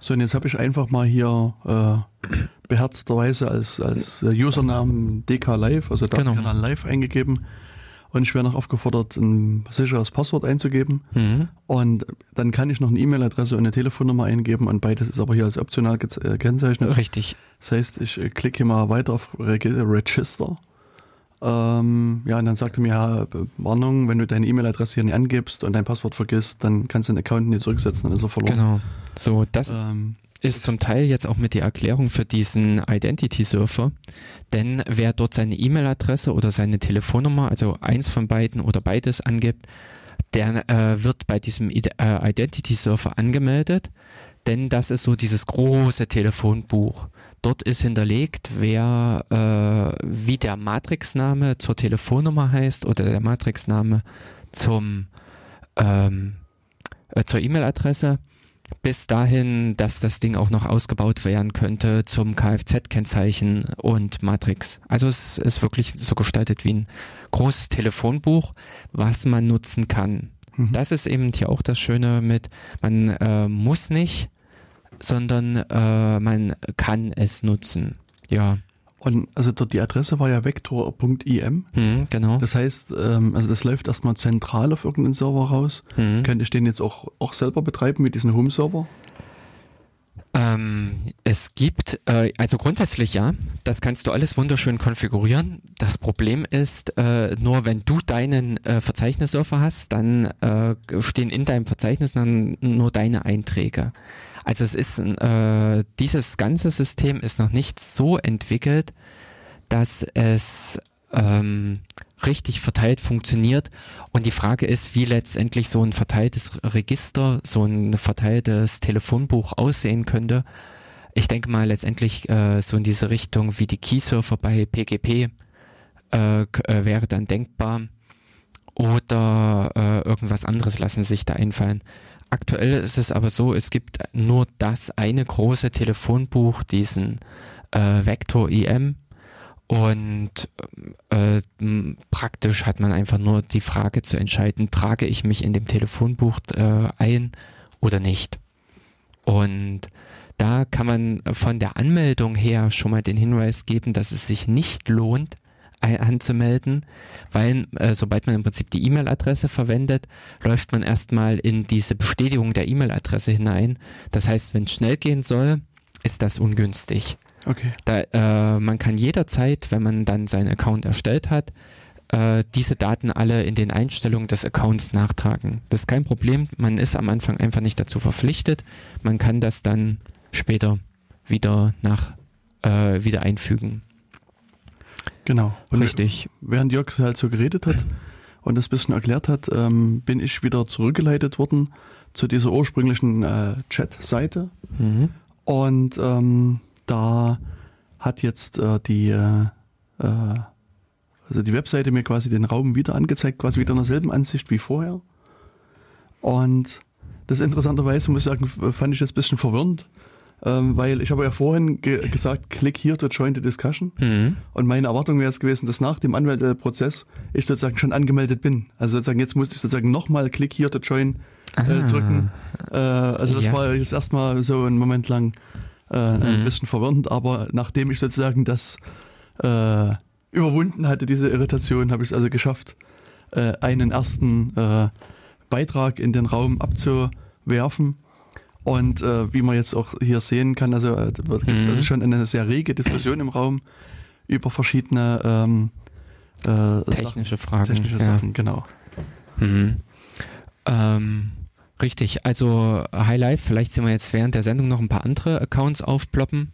So, und jetzt habe ich einfach mal hier äh, beherzterweise als, als äh, Usernamen DK Live, also Genau. Datenkanal Live eingegeben. Und ich werde noch aufgefordert, ein sicheres Passwort einzugeben. Mhm. Und dann kann ich noch eine E-Mail-Adresse und eine Telefonnummer eingeben und beides ist aber hier als optional äh, gekennzeichnet. Richtig. Das heißt, ich äh, klicke hier mal weiter auf Reg Register. Ähm, ja, und dann sagt er mir, ja, Warnung, wenn du deine E-Mail-Adresse hier nicht angibst und dein Passwort vergisst, dann kannst du den Account nicht zurücksetzen, dann ist er verloren. Genau. So, das Ähm, ist zum Teil jetzt auch mit die Erklärung für diesen Identity-Surfer. Denn wer dort seine E-Mail-Adresse oder seine Telefonnummer, also eins von beiden oder beides angibt, der äh, wird bei diesem äh, Identity-Surfer angemeldet. Denn das ist so dieses große Telefonbuch. Dort ist hinterlegt, wer, äh, wie der Matrix-Name zur Telefonnummer heißt oder der Matrix-Name zum, ähm, äh, zur E-Mail-Adresse bis dahin, dass das Ding auch noch ausgebaut werden könnte zum Kfz-Kennzeichen und Matrix. Also es ist wirklich so gestaltet wie ein großes Telefonbuch, was man nutzen kann. Mhm. Das ist eben hier auch das Schöne mit, man äh, muss nicht, sondern äh, man kann es nutzen. Ja, Und also dort die Adresse war ja vector.im. hm, genau. Das heißt, ähm, also das läuft erstmal zentral auf irgendeinen Server raus. Hm. Könnte ich den jetzt auch, auch selber betreiben mit diesem Home-Server? Ähm, es gibt, äh, also grundsätzlich ja, das kannst du alles wunderschön konfigurieren. Das Problem ist, äh, nur wenn du deinen äh, Verzeichnissurfer hast, dann äh, stehen in deinem Verzeichnis dann nur deine Einträge. Also es ist, äh, dieses ganze System ist noch nicht so entwickelt, dass es ähm, richtig verteilt funktioniert. Und die Frage ist, wie letztendlich so ein verteiltes Register, so ein verteiltes Telefonbuch aussehen könnte. ich denke mal letztendlich äh, so in diese Richtung wie die Keysurfer bei PGP äh, äh, wäre dann denkbar oder äh, irgendwas anderes lassen sich da einfallen. Aktuell ist es aber so, es gibt nur das eine große Telefonbuch, diesen äh, Vector EM und äh, praktisch hat man einfach nur die Frage zu entscheiden, trage ich mich in dem Telefonbuch äh, ein oder nicht. Und da kann man von der Anmeldung her schon mal den Hinweis geben, dass es sich nicht lohnt, anzumelden, weil äh, sobald man im Prinzip die E-Mail-Adresse verwendet, läuft man erstmal in diese Bestätigung der E-Mail-Adresse hinein. Das heißt, wenn es schnell gehen soll, ist das ungünstig. Okay. Da, äh, man kann jederzeit, wenn man dann seinen Account erstellt hat, äh, diese Daten alle in den Einstellungen des Accounts nachtragen. Das ist kein Problem. Man ist am Anfang einfach nicht dazu verpflichtet. Man kann das dann später wieder nach äh, wieder einfügen. Genau. Und Richtig. Während Jörg halt so geredet hat und das bisschen erklärt hat, ähm, bin ich wieder zurückgeleitet worden zu dieser ursprünglichen äh, Chat-Seite. Mhm. Und ähm, da hat jetzt äh, die, äh, äh, also die Webseite mir quasi den Raum wieder angezeigt, quasi wieder in derselben Ansicht wie vorher. Und das interessanterweise, muss ich sagen, fand ich das ein bisschen verwirrend, ähm, weil ich habe ja vorhin ge gesagt, klick hier to join the discussion. Mhm. Und meine Erwartung wäre es gewesen, dass nach dem Anmeldeprozess ich sozusagen schon angemeldet bin. Also sozusagen jetzt musste ich sozusagen nochmal klick hier to join äh, ah. drücken. Äh, also das ja. war jetzt erstmal so ein Moment lang äh, ein mhm. bisschen verwirrend, aber nachdem ich sozusagen das äh, überwunden hatte, diese Irritation, habe ich es also geschafft, äh, einen ersten äh, Beitrag in den Raum abzuwerfen. Und äh, wie man jetzt auch hier sehen kann, also äh, gibt es mhm. also schon eine sehr rege Diskussion im Raum über verschiedene ähm, äh, technische Sachen, Fragen. Technische ja. Sachen, genau. Mhm. Ähm, richtig, also Highlife, vielleicht sehen wir jetzt während der Sendung noch ein paar andere Accounts aufploppen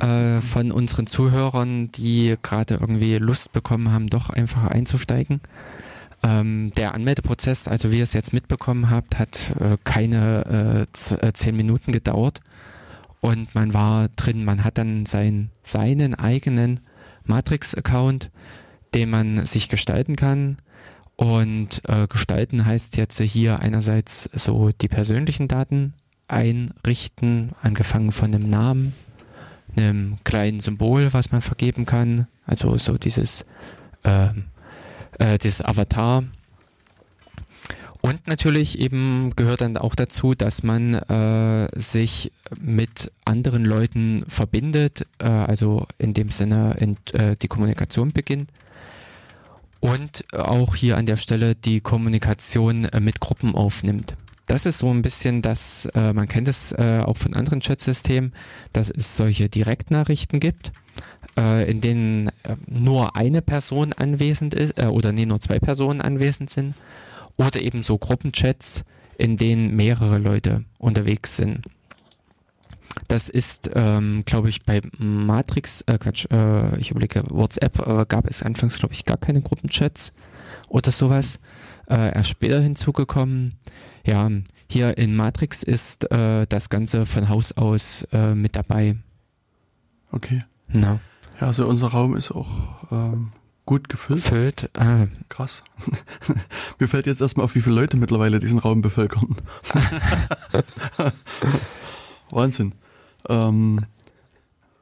äh, von unseren Zuhörern, die gerade irgendwie Lust bekommen haben, doch einfach einzusteigen. Ähm, der Anmeldeprozess, also wie ihr es jetzt mitbekommen habt, hat äh, keine äh, äh, zehn Minuten gedauert und man war drin. Man hat dann sein, seinen eigenen Matrix-Account, den man sich gestalten kann. Und äh, gestalten heißt jetzt hier einerseits so die persönlichen Daten einrichten, angefangen von einem Namen, einem kleinen Symbol, was man vergeben kann, also so dieses ähm, äh, das Avatar. Und natürlich eben gehört dann auch dazu, dass man äh, sich mit anderen Leuten verbindet, äh, also in dem Sinne in, äh, die Kommunikation beginnt. Und auch hier an der Stelle die Kommunikation äh, mit Gruppen aufnimmt. Das ist so ein bisschen das, äh, man kennt es äh, auch von anderen Chatsystemen, dass es solche Direktnachrichten gibt äh, in denen äh, nur eine Person anwesend ist äh, oder nee, nur zwei Personen anwesend sind oder eben so Gruppenchats, in denen mehrere Leute unterwegs sind. Das ist, ähm, glaube ich, bei Matrix, äh, Quatsch, äh, ich überlege, WhatsApp äh, gab es anfangs, glaube ich, gar keine Gruppenchats oder sowas. Äh, erst später hinzugekommen. Ja, hier in Matrix ist äh, das Ganze von Haus aus äh, mit dabei. Okay. No. Ja, also unser Raum ist auch ähm, gut gefüllt. Füllt, ah. Krass. Mir fällt jetzt erstmal auf, wie viele Leute mittlerweile diesen Raum bevölkern. Wahnsinn. Ähm,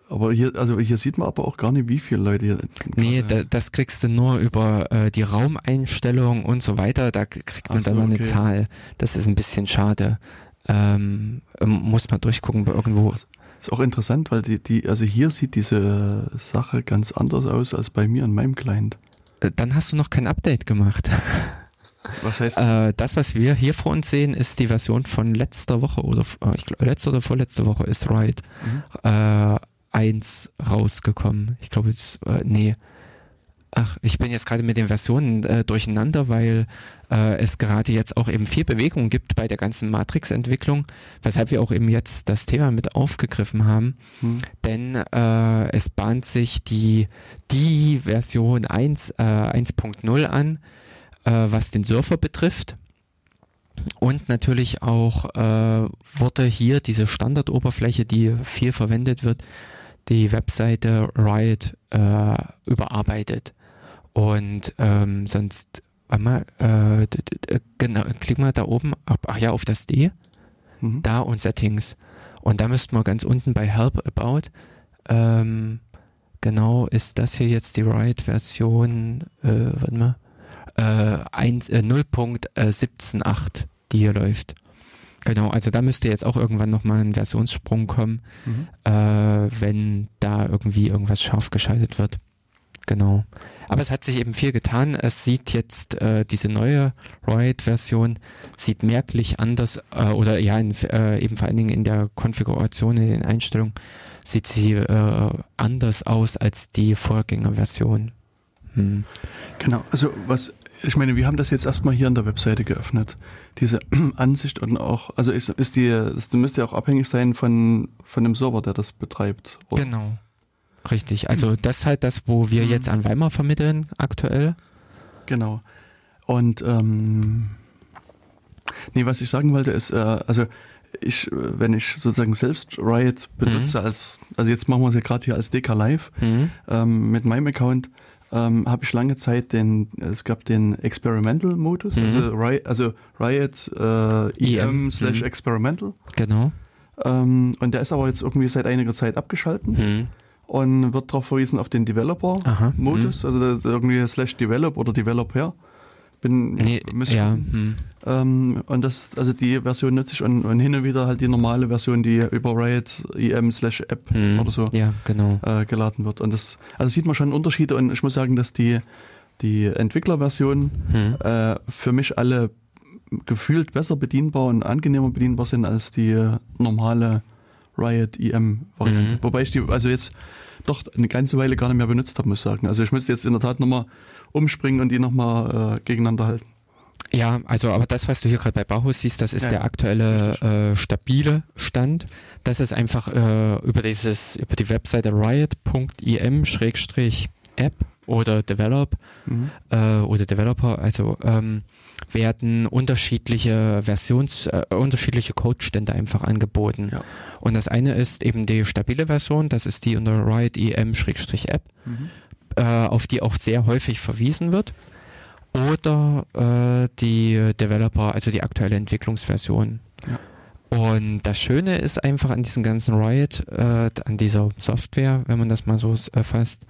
aber hier, also hier sieht man aber auch gar nicht, wie viele Leute hier. Nee, da, das kriegst du nur über äh, die Raumeinstellung und so weiter. Da kriegt man so, dann mal okay. eine Zahl. Das ist ein bisschen schade. Ähm, muss man durchgucken bei irgendwo. Also, ist auch interessant, weil die, die, also hier sieht diese Sache ganz anders aus als bei mir an meinem Client. Äh, dann hast du noch kein Update gemacht. Was heißt das? Äh, das, was wir hier vor uns sehen, ist die Version von letzter Woche oder äh, ich glaube, letzte oder vorletzte Woche ist Right mhm. äh, 1 rausgekommen. Ich glaube jetzt, äh, nee, Ach, ich bin jetzt gerade mit den Versionen äh, durcheinander, weil äh, es gerade jetzt auch eben viel Bewegung gibt bei der ganzen Matrix-Entwicklung, weshalb wir auch eben jetzt das Thema mit aufgegriffen haben. Hm. Denn äh, es bahnt sich die, die Version 1, 1.0 äh, an, äh, was den Surfer betrifft. Und natürlich auch äh, wurde hier diese Standardoberfläche, die viel verwendet wird, die Webseite Riot überarbeitet. Und ähm, sonst, warte mal, äh, genau, klick mal da oben, ach, ach ja, auf das D, Mhm. da und Settings. Und da müssten wir ganz unten bei Help About, ähm, genau, ist das hier jetzt die Riot-Version, äh, warte mal, äh, 1, äh, 0.178, die hier läuft. Genau, also da müsste jetzt auch irgendwann nochmal ein Versionssprung kommen, Mhm. äh, wenn da irgendwie irgendwas scharf geschaltet wird. Genau. Aber es hat sich eben viel getan. Es sieht jetzt, äh, diese neue Riot-Version sieht merklich anders, äh, oder ja, in, äh, eben vor allen Dingen in der Konfiguration, in den Einstellungen, sieht sie äh, anders aus als die Vorgängerversion. Hm. Genau, also was, ich meine, wir haben das jetzt erstmal hier an der Webseite geöffnet. Diese Ansicht und auch, also ist, ist die, das müsste ja auch abhängig sein von, von dem Server, der das betreibt. oder? Genau. Richtig. Also das ist halt das, wo wir Mhm. jetzt an Weimar vermitteln aktuell. Genau. Und ähm, nee, was ich sagen wollte ist, äh, also ich, wenn ich sozusagen selbst Riot benutze als, also jetzt machen wir es ja gerade hier als DK Live Hm? ähm, mit meinem Account, ähm, habe ich lange Zeit den, es gab den Experimental Modus, Mhm. also, Riot, also Riot äh, EM slash mhm. Experimental. Genau. Ähm, und der ist aber jetzt irgendwie seit einiger Zeit abgeschalten Hm. Und wird darauf verwiesen auf den Developer-Modus, also das ist irgendwie slash Develop oder Developer. Bin, Nee, ja. Hm. Ähm, und das, also die Version nutze ich und, und hin und wieder halt die normale Version, die über Riot EM slash App Hm. oder so Ja, genau. äh, geladen wird. Und das, also sieht man schon Unterschiede und ich muss sagen, dass die, die Entwicklerversionen Hm. äh, für mich alle gefühlt besser bedienbar und angenehmer bedienbar sind als die normale Riot EM Variante. Mhm. Wobei ich die also jetzt doch eine ganze Weile gar nicht mehr benutzt habe, muss ich sagen. Also ich müsste jetzt in der Tat nochmal umspringen und die nochmal äh, gegeneinander halten. Ja, also aber das, was du hier gerade bei Bauhaus siehst, das ist Ja, der aktuelle äh, stabile Stand. Das ist einfach äh, über dieses über die Webseite riot.im-app oder develop Mhm. äh, oder Developer, also ähm, werden unterschiedliche Versions, äh, unterschiedliche Codestände einfach angeboten. Ja. Und das eine ist eben die stabile Version, das ist die unter Riot EM-App, Mhm. äh, auf die auch sehr häufig verwiesen wird. Oder äh, die Developer, also die aktuelle Entwicklungsversion. Ja. Und das Schöne ist einfach an diesem ganzen Riot, äh, an dieser Software, wenn man das mal so äh, fasst,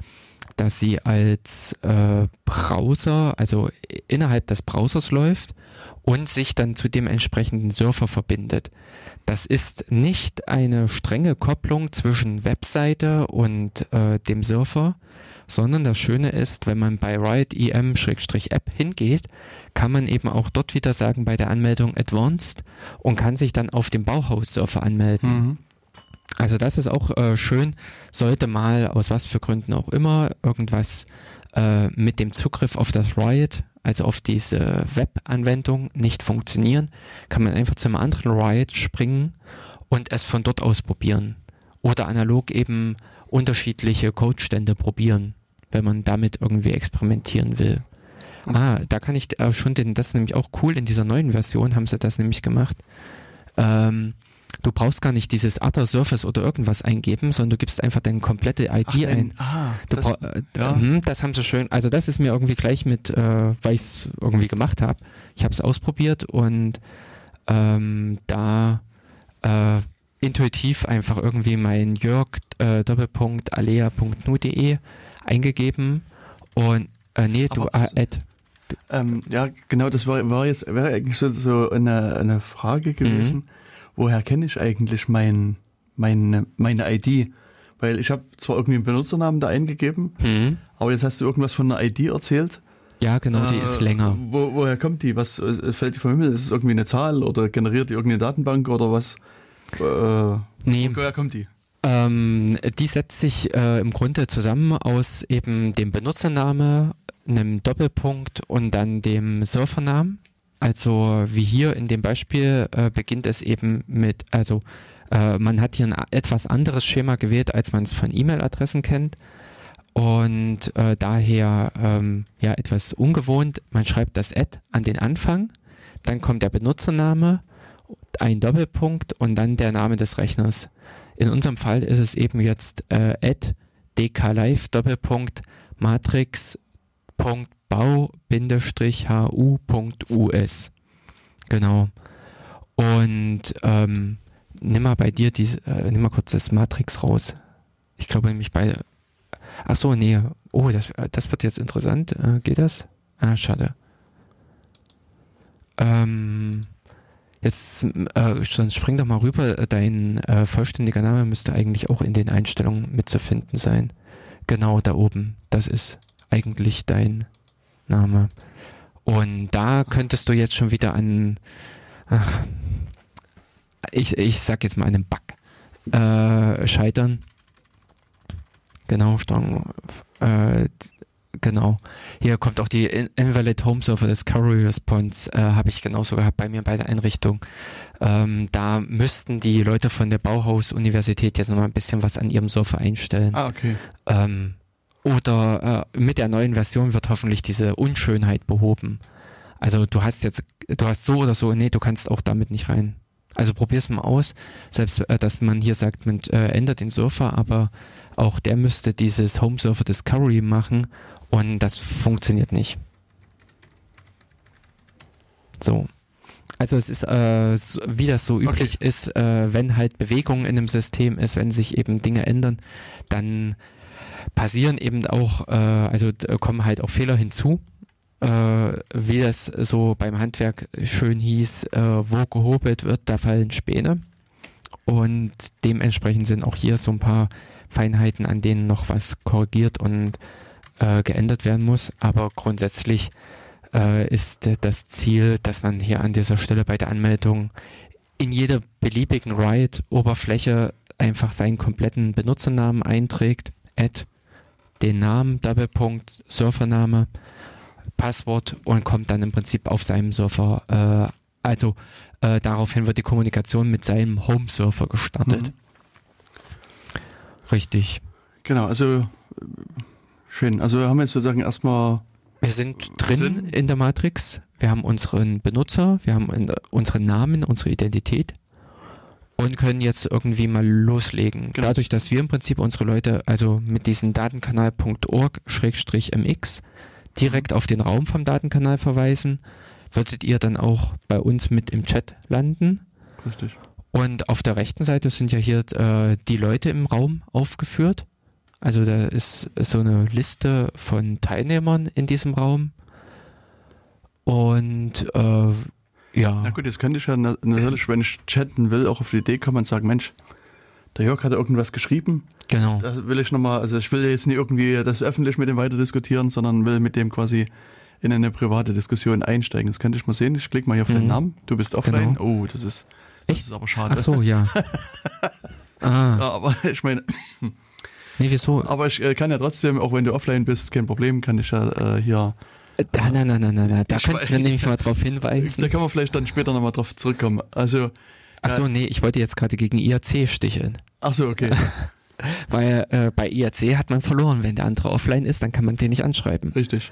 dass sie als äh, Browser, also innerhalb des Browsers läuft und sich dann zu dem entsprechenden Surfer verbindet. Das ist nicht eine strenge Kopplung zwischen Webseite und äh, dem Surfer, sondern das Schöne ist, wenn man bei Riot EM-App hingeht, kann man eben auch dort wieder sagen bei der Anmeldung Advanced und kann sich dann auf dem Bauhaus-Surfer anmelden. Mhm. Also das ist auch äh, schön, sollte mal aus was für Gründen auch immer irgendwas äh, mit dem Zugriff auf das Riot, also auf diese Web-Anwendung nicht funktionieren, kann man einfach zum anderen Riot springen und es von dort aus probieren. Oder analog eben unterschiedliche Codestände probieren, wenn man damit irgendwie experimentieren will. Ah, da kann ich äh, schon den, das ist nämlich auch cool, in dieser neuen Version haben sie das nämlich gemacht. Ähm, du brauchst gar nicht dieses Other Surface oder irgendwas eingeben, sondern du gibst einfach deine komplette ID Ach, ein. ah, das, äh, ja. mhm, das haben sie schön, also das ist mir irgendwie gleich mit, äh, weil ich es irgendwie gemacht habe. Ich habe es ausprobiert und ähm, da äh, intuitiv einfach irgendwie mein Jörg äh, Doppelpunkt alea.nu.de eingegeben und äh, nee, du Aber äh, Ad, Ähm, ja, genau, das war, war jetzt wäre eigentlich so, so eine, eine Frage gewesen. Woher kenne ich eigentlich mein, meine, meine ID? Weil ich habe zwar irgendwie einen Benutzernamen da eingegeben, hm, aber jetzt hast du irgendwas von einer ID erzählt. ja genau, die Äh, ist länger. Wo, woher kommt die? Was äh, fällt die vom Himmel? Ist es irgendwie eine Zahl oder generiert die irgendeine Datenbank oder was? Äh, Nee, woher kommt die? Ähm, die setzt sich äh, im Grunde zusammen aus eben dem Benutzername, einem Doppelpunkt und dann dem Surfernamen. Also wie hier in dem Beispiel äh, beginnt es eben mit, also äh, man hat hier ein etwas anderes Schema gewählt, als man es von E-Mail-Adressen kennt. Und äh, daher ähm, ja etwas ungewohnt. Man schreibt das Ad an den Anfang, dann kommt der Benutzername, ein Doppelpunkt und dann der Name des Rechners. In unserem Fall ist es eben jetzt äh, dklive Doppelpunkt matrix.bau-hu.us. Genau. Und ähm, nimm mal bei dir diese, äh, nimm mal kurz das Matrix raus. Ich glaube nämlich bei. Ach so, nee. Oh, das, das wird jetzt interessant. Äh, geht das? Ah, schade. Ähm, jetzt äh, schon spring doch mal rüber. Dein äh, vollständiger Name müsste eigentlich auch in den Einstellungen mitzufinden sein. Genau da oben. Das ist eigentlich dein Name. Und da könntest du jetzt schon wieder an. Ach, ich, ich sag jetzt mal einen Bug äh, scheitern. Genau, strong. Äh, genau. Hier kommt auch die Invalid Home Server Discovery Response, äh, habe ich genauso gehabt bei mir bei der Einrichtung. Ähm, da müssten die Leute von der Bauhaus-Universität jetzt nochmal ein bisschen was an ihrem Server einstellen. Ah, okay. Ähm, oder äh, mit der neuen Version wird hoffentlich diese Unschönheit behoben. Also du hast jetzt, du hast so oder so, nee, du kannst auch damit nicht rein. Also probier's mal aus. Selbst, äh, dass man hier sagt, man äh, ändert den Surfer, aber auch der müsste dieses Home Surfer Discovery machen und das funktioniert nicht. So. Also es ist, äh, wie das so üblich Okay. ist, äh, wenn halt Bewegung in einem System ist, wenn sich eben Dinge ändern, dann passieren eben auch, äh, also kommen halt auch Fehler hinzu. Äh, wie das so beim Handwerk schön hieß, äh, wo gehobelt wird, da fallen Späne. Und dementsprechend sind auch hier so ein paar Feinheiten, an denen noch was korrigiert und äh, geändert werden muss. Aber grundsätzlich äh, ist das Ziel, dass man hier an dieser Stelle bei der Anmeldung in jeder beliebigen Riot-Oberfläche einfach seinen kompletten Benutzernamen einträgt, Add, den Namen, Doppelpunkt, Surfername, Passwort und kommt dann im Prinzip auf seinem Surfer, äh, also äh, daraufhin wird die Kommunikation mit seinem Home-Surfer gestartet. Mhm. Richtig. Genau, also schön. Also wir haben jetzt sozusagen erstmal Wir sind drin, Drin? in der Matrix. Wir haben unseren Benutzer, wir haben unseren Namen, unsere Identität und können jetzt irgendwie mal loslegen. Genau. Dadurch, dass wir im Prinzip unsere Leute, also mit diesem Datenkanal.org-mx direkt auf den Raum vom Datenkanal verweisen, würdet ihr dann auch bei uns mit im Chat landen. richtig. Und auf der rechten Seite sind ja hier äh, die Leute im Raum aufgeführt. Also da ist so eine Liste von Teilnehmern in diesem Raum. Und äh, ja, Na gut, jetzt könnte ich ja na- natürlich, wenn ich chatten will, auch auf die Idee kommen und sagen, Mensch, der Jörg hat irgendwas geschrieben. genau. Da will ich nochmal, also ich will jetzt nicht irgendwie das öffentlich mit dem weiter diskutieren, sondern will mit dem quasi in eine private Diskussion einsteigen. Das könnte ich mal sehen. Ich klicke mal hier auf Mhm. deinen Namen. Du bist offline. Genau. Oh, das ist, das Echt? ist aber schade. Ach so, ja. ah, Ja, aber ich meine, nee, wieso? aber ich äh, kann ja trotzdem, auch wenn du offline bist, kein Problem, kann ich ja äh, hier, Äh, Nein, nein, nein, nein, nein, nein. Da Ich könnten wir nämlich mal drauf da hinweisen. kann man vielleicht dann später nochmal drauf zurückkommen. Also, Ach so, nee, ich wollte jetzt gerade gegen IAC sticheln. ach so, okay. Weil äh, bei IAC hat man verloren. Wenn der andere offline ist, dann kann man den nicht anschreiben. Richtig.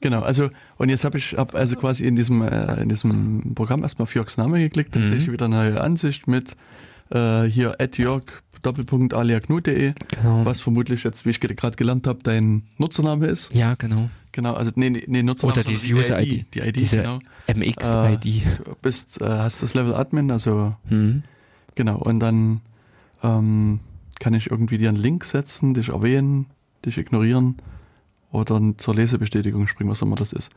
Genau, also und jetzt habe ich hab also quasi in diesem äh, in diesem Programm erstmal auf Jörgs Name geklickt, dann Mhm. sehe ich wieder eine neue Ansicht mit äh, hier Jörg Doppelpunkt aliaknu.de, Genau. was vermutlich jetzt, wie ich ge- gerade gelernt habe, dein Nutzername ist. Ja, genau. Genau, also nee, nee, Nutzername Oder diese User-ID. Die ID, Diese genau. MX-ID. Du bist, äh, hast das Level Admin, also Hm. genau, und dann ähm, kann ich irgendwie dir einen Link setzen, dich erwähnen, dich ignorieren oder zur Lesebestätigung springen, was auch immer das ist.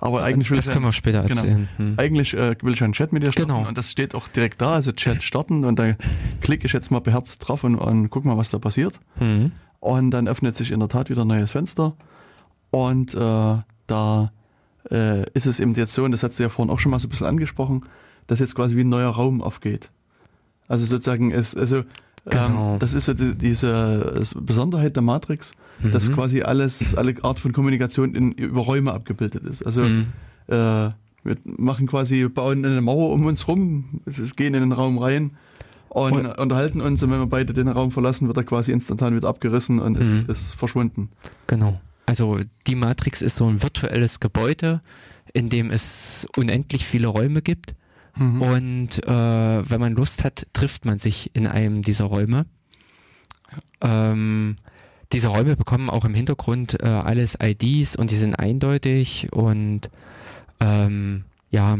Aber eigentlich will das ich können wir später genau. erzählen. Hm. Eigentlich äh, will ich einen Chat mit dir starten Genau. und das steht auch direkt da, also Chat starten und da klicke ich jetzt mal beherzt drauf und, und guck mal, was da passiert. Hm. Und dann öffnet sich in der Tat wieder ein neues Fenster und äh, da äh, ist es eben jetzt so, und das hat sie ja vorhin auch schon mal so ein bisschen angesprochen, dass jetzt quasi wie ein neuer Raum aufgeht. Also sozusagen, es, also Genau. ähm, das ist so die, diese Besonderheit der Matrix, dass Mhm. quasi alles, alle Art von Kommunikation in, über Räume abgebildet ist. Also Hm. äh, wir machen quasi, bauen eine Mauer um uns rum, gehen in den Raum rein und Und- unterhalten uns und wenn wir beide den Raum verlassen, wird er quasi instantan wieder abgerissen und ist, Mhm. ist verschwunden. Genau. Also die Matrix ist so ein virtuelles Gebäude, in dem es unendlich viele Räume gibt. Mhm. Und äh, wenn man Lust hat, trifft man sich in einem dieser Räume. Ähm, diese Räume bekommen auch im Hintergrund äh, alles IDs und die sind eindeutig und ähm, ja,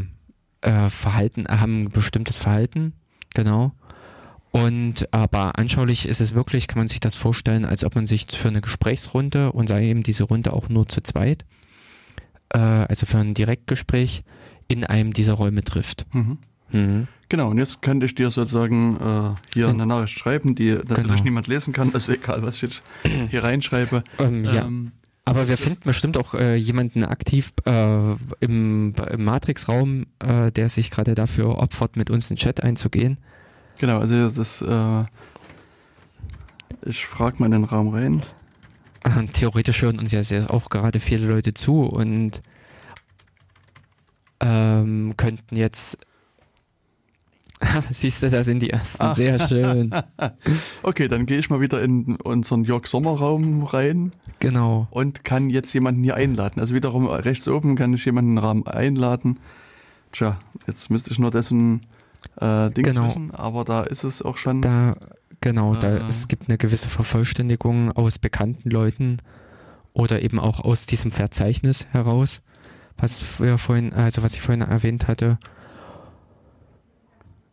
äh, Verhalten, haben ein bestimmtes Verhalten, genau. Und aber anschaulich ist es wirklich, kann man sich das vorstellen, als ob man sich für eine Gesprächsrunde und sei eben diese Runde auch nur zu zweit, äh, also für ein Direktgespräch in einem dieser Räume trifft. Mhm. Mhm. Genau, und jetzt könnte ich dir sozusagen äh, hier eine Nachricht schreiben, die natürlich Genau. niemand lesen kann, also egal, was ich jetzt hier reinschreibe. Ähm, ja. Ähm, Aber wir finden bestimmt auch äh, jemanden aktiv äh, im, im Matrix-Raum, äh, der sich gerade dafür opfert, mit uns in den Chat einzugehen. genau, also das, äh, ich frage mal in den Raum rein. Theoretisch hören uns ja auch gerade viele Leute zu und ähm, könnten jetzt. Siehst du, da sind die ersten. Ah. Sehr schön. Okay, dann gehe ich mal wieder in unseren Jörg Sommer-Raum rein Genau. und kann jetzt jemanden hier einladen. Also wiederum rechts oben kann ich jemanden Raum einladen. Tja, jetzt müsste ich nur dessen äh, Dings Genau. wissen, aber da ist es auch schon. Da, genau, da, Ah. es gibt eine gewisse Vervollständigung aus bekannten Leuten oder eben auch aus diesem Verzeichnis heraus, was wir vorhin, also was ich vorhin erwähnt hatte.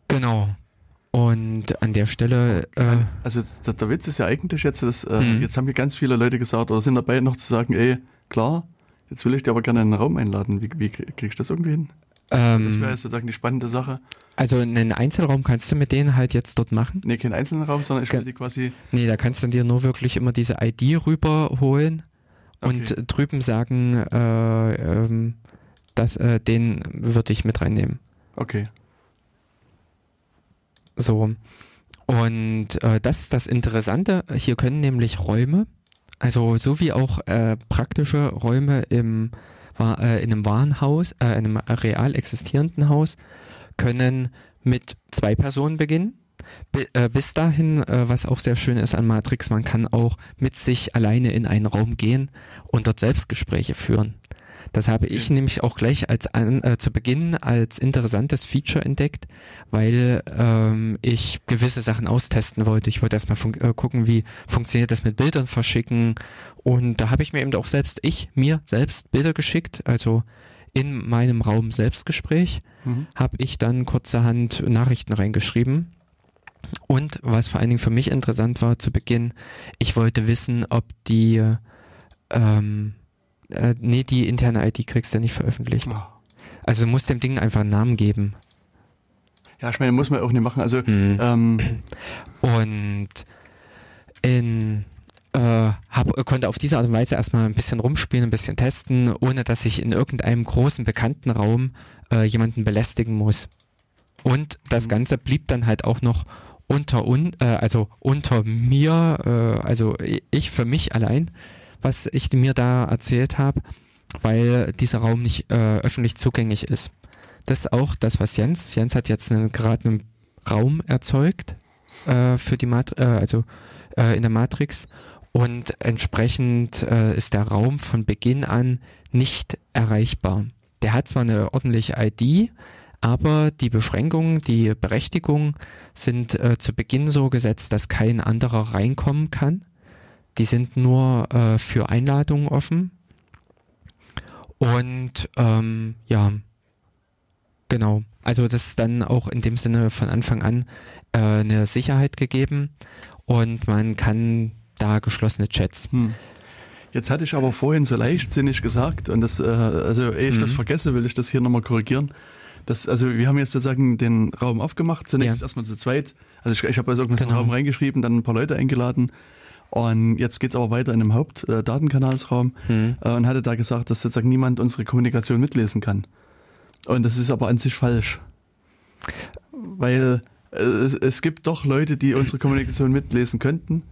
Genau. Und an der Stelle, äh, Also jetzt, der, der Witz ist ja eigentlich jetzt, dass, äh, Mhm. jetzt haben hier ganz viele Leute gesagt oder sind dabei noch zu sagen, ey, klar, jetzt will ich dir aber gerne in den Raum einladen. Wie, wie kriege ich das irgendwie hin? Das ähm, wäre sozusagen die spannende Sache. also einen Einzelraum kannst du mit denen halt jetzt dort machen. Nee, keinen einzelnen Raum, sondern ich will die quasi, Nee, da kannst du dir nur wirklich immer diese ID rüberholen und Okay. drüben sagen, äh, ähm, dass äh, den würde ich mit reinnehmen. okay. So. Und äh, das ist das Interessante. Hier können nämlich Räume, also so wie auch äh, praktische Räume im, wa- äh, in einem Warenhaus, äh, in einem real existierenden Haus, können mit zwei Personen beginnen. Äh, bis dahin, äh, was auch sehr schön ist an Matrix, man kann auch mit sich alleine in einen Raum gehen und dort Selbstgespräche führen. Das habe ich nämlich auch gleich als an, äh, zu Beginn als interessantes Feature entdeckt, weil ähm, ich gewisse Sachen austesten wollte. Ich wollte erstmal äh, gucken, wie funktioniert das mit Bildern verschicken. Und da habe ich mir eben auch selbst, ich mir selbst Bilder geschickt, also in meinem Raum Selbstgespräch Mhm. habe ich dann kurzerhand Nachrichten reingeschrieben. Und was vor allen Dingen für mich interessant war zu Beginn, ich wollte wissen, ob die, ähm, äh, nee, die interne ID kriegst du nicht veröffentlicht. Ah. Also du musst dem Ding einfach einen Namen geben. Ja, ich meine, muss man auch nicht machen. Also, Mhm. ähm, Und in äh, hab, konnte auf diese Art und Weise erstmal ein bisschen rumspielen, ein bisschen testen, ohne dass ich in irgendeinem großen bekannten Raum äh, jemanden belästigen muss. Und das Mhm. Ganze blieb dann halt auch noch unter un, äh, also unter mir, äh, also ich für mich allein, was ich mir da erzählt habe, weil dieser Raum nicht äh, öffentlich zugänglich ist. Das ist auch das, was Jens, Jens hat jetzt einen, gerade einen Raum erzeugt äh, für die Mat äh, also äh, in der Matrix und entsprechend äh, ist der Raum von Beginn an nicht erreichbar. Der hat zwar eine ordentliche ID, aber die Beschränkungen, die Berechtigungen sind äh, zu Beginn so gesetzt, dass kein anderer reinkommen kann. Die sind nur äh, für Einladungen offen. Und ähm, ja, genau. Also das ist dann auch in dem Sinne von Anfang an äh, eine Sicherheit gegeben und man kann da geschlossene Chats. hm. Jetzt hatte ich aber vorhin so leichtsinnig gesagt, und das, äh, also ehe ich das Mhm. vergesse, will ich das hier nochmal korrigieren. Das, also wir haben jetzt sozusagen den Raum aufgemacht, zunächst Ja. erstmal zu zweit. Also ich, ich habe also irgendwas in den Genau. Raum reingeschrieben, dann ein paar Leute eingeladen. Und jetzt geht's aber weiter in dem Hauptdatenkanalsraum äh, und hatte da gesagt, dass sozusagen niemand unsere Kommunikation mitlesen kann. Und das ist aber an sich falsch. Weil äh, es, es gibt doch Leute, die unsere Kommunikation mitlesen könnten.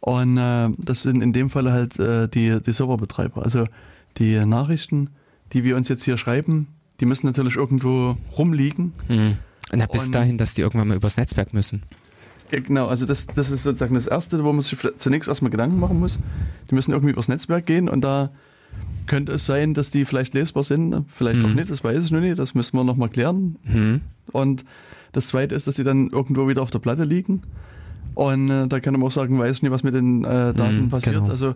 Und äh, das sind in dem Fall halt die, die Serverbetreiber. Also die Nachrichten, die wir uns jetzt hier schreiben, die müssen natürlich irgendwo rumliegen. Hm. Na, bis Und- dahin, dass die irgendwann mal übers Netzwerk müssen. Ja, genau, also das, das ist sozusagen das Erste, wo man sich vielleicht zunächst erstmal Gedanken machen muss. Die müssen irgendwie übers Netzwerk gehen und da könnte es sein, dass die vielleicht lesbar sind, vielleicht auch Mhm. nicht, das weiß ich noch nicht, das müssen wir nochmal klären. Hm. Und das zweite ist, dass sie dann irgendwo wieder auf der Platte liegen. Und äh, da kann man auch sagen, weiß nicht, was mit den äh, Daten Mhm, passiert. genau. Also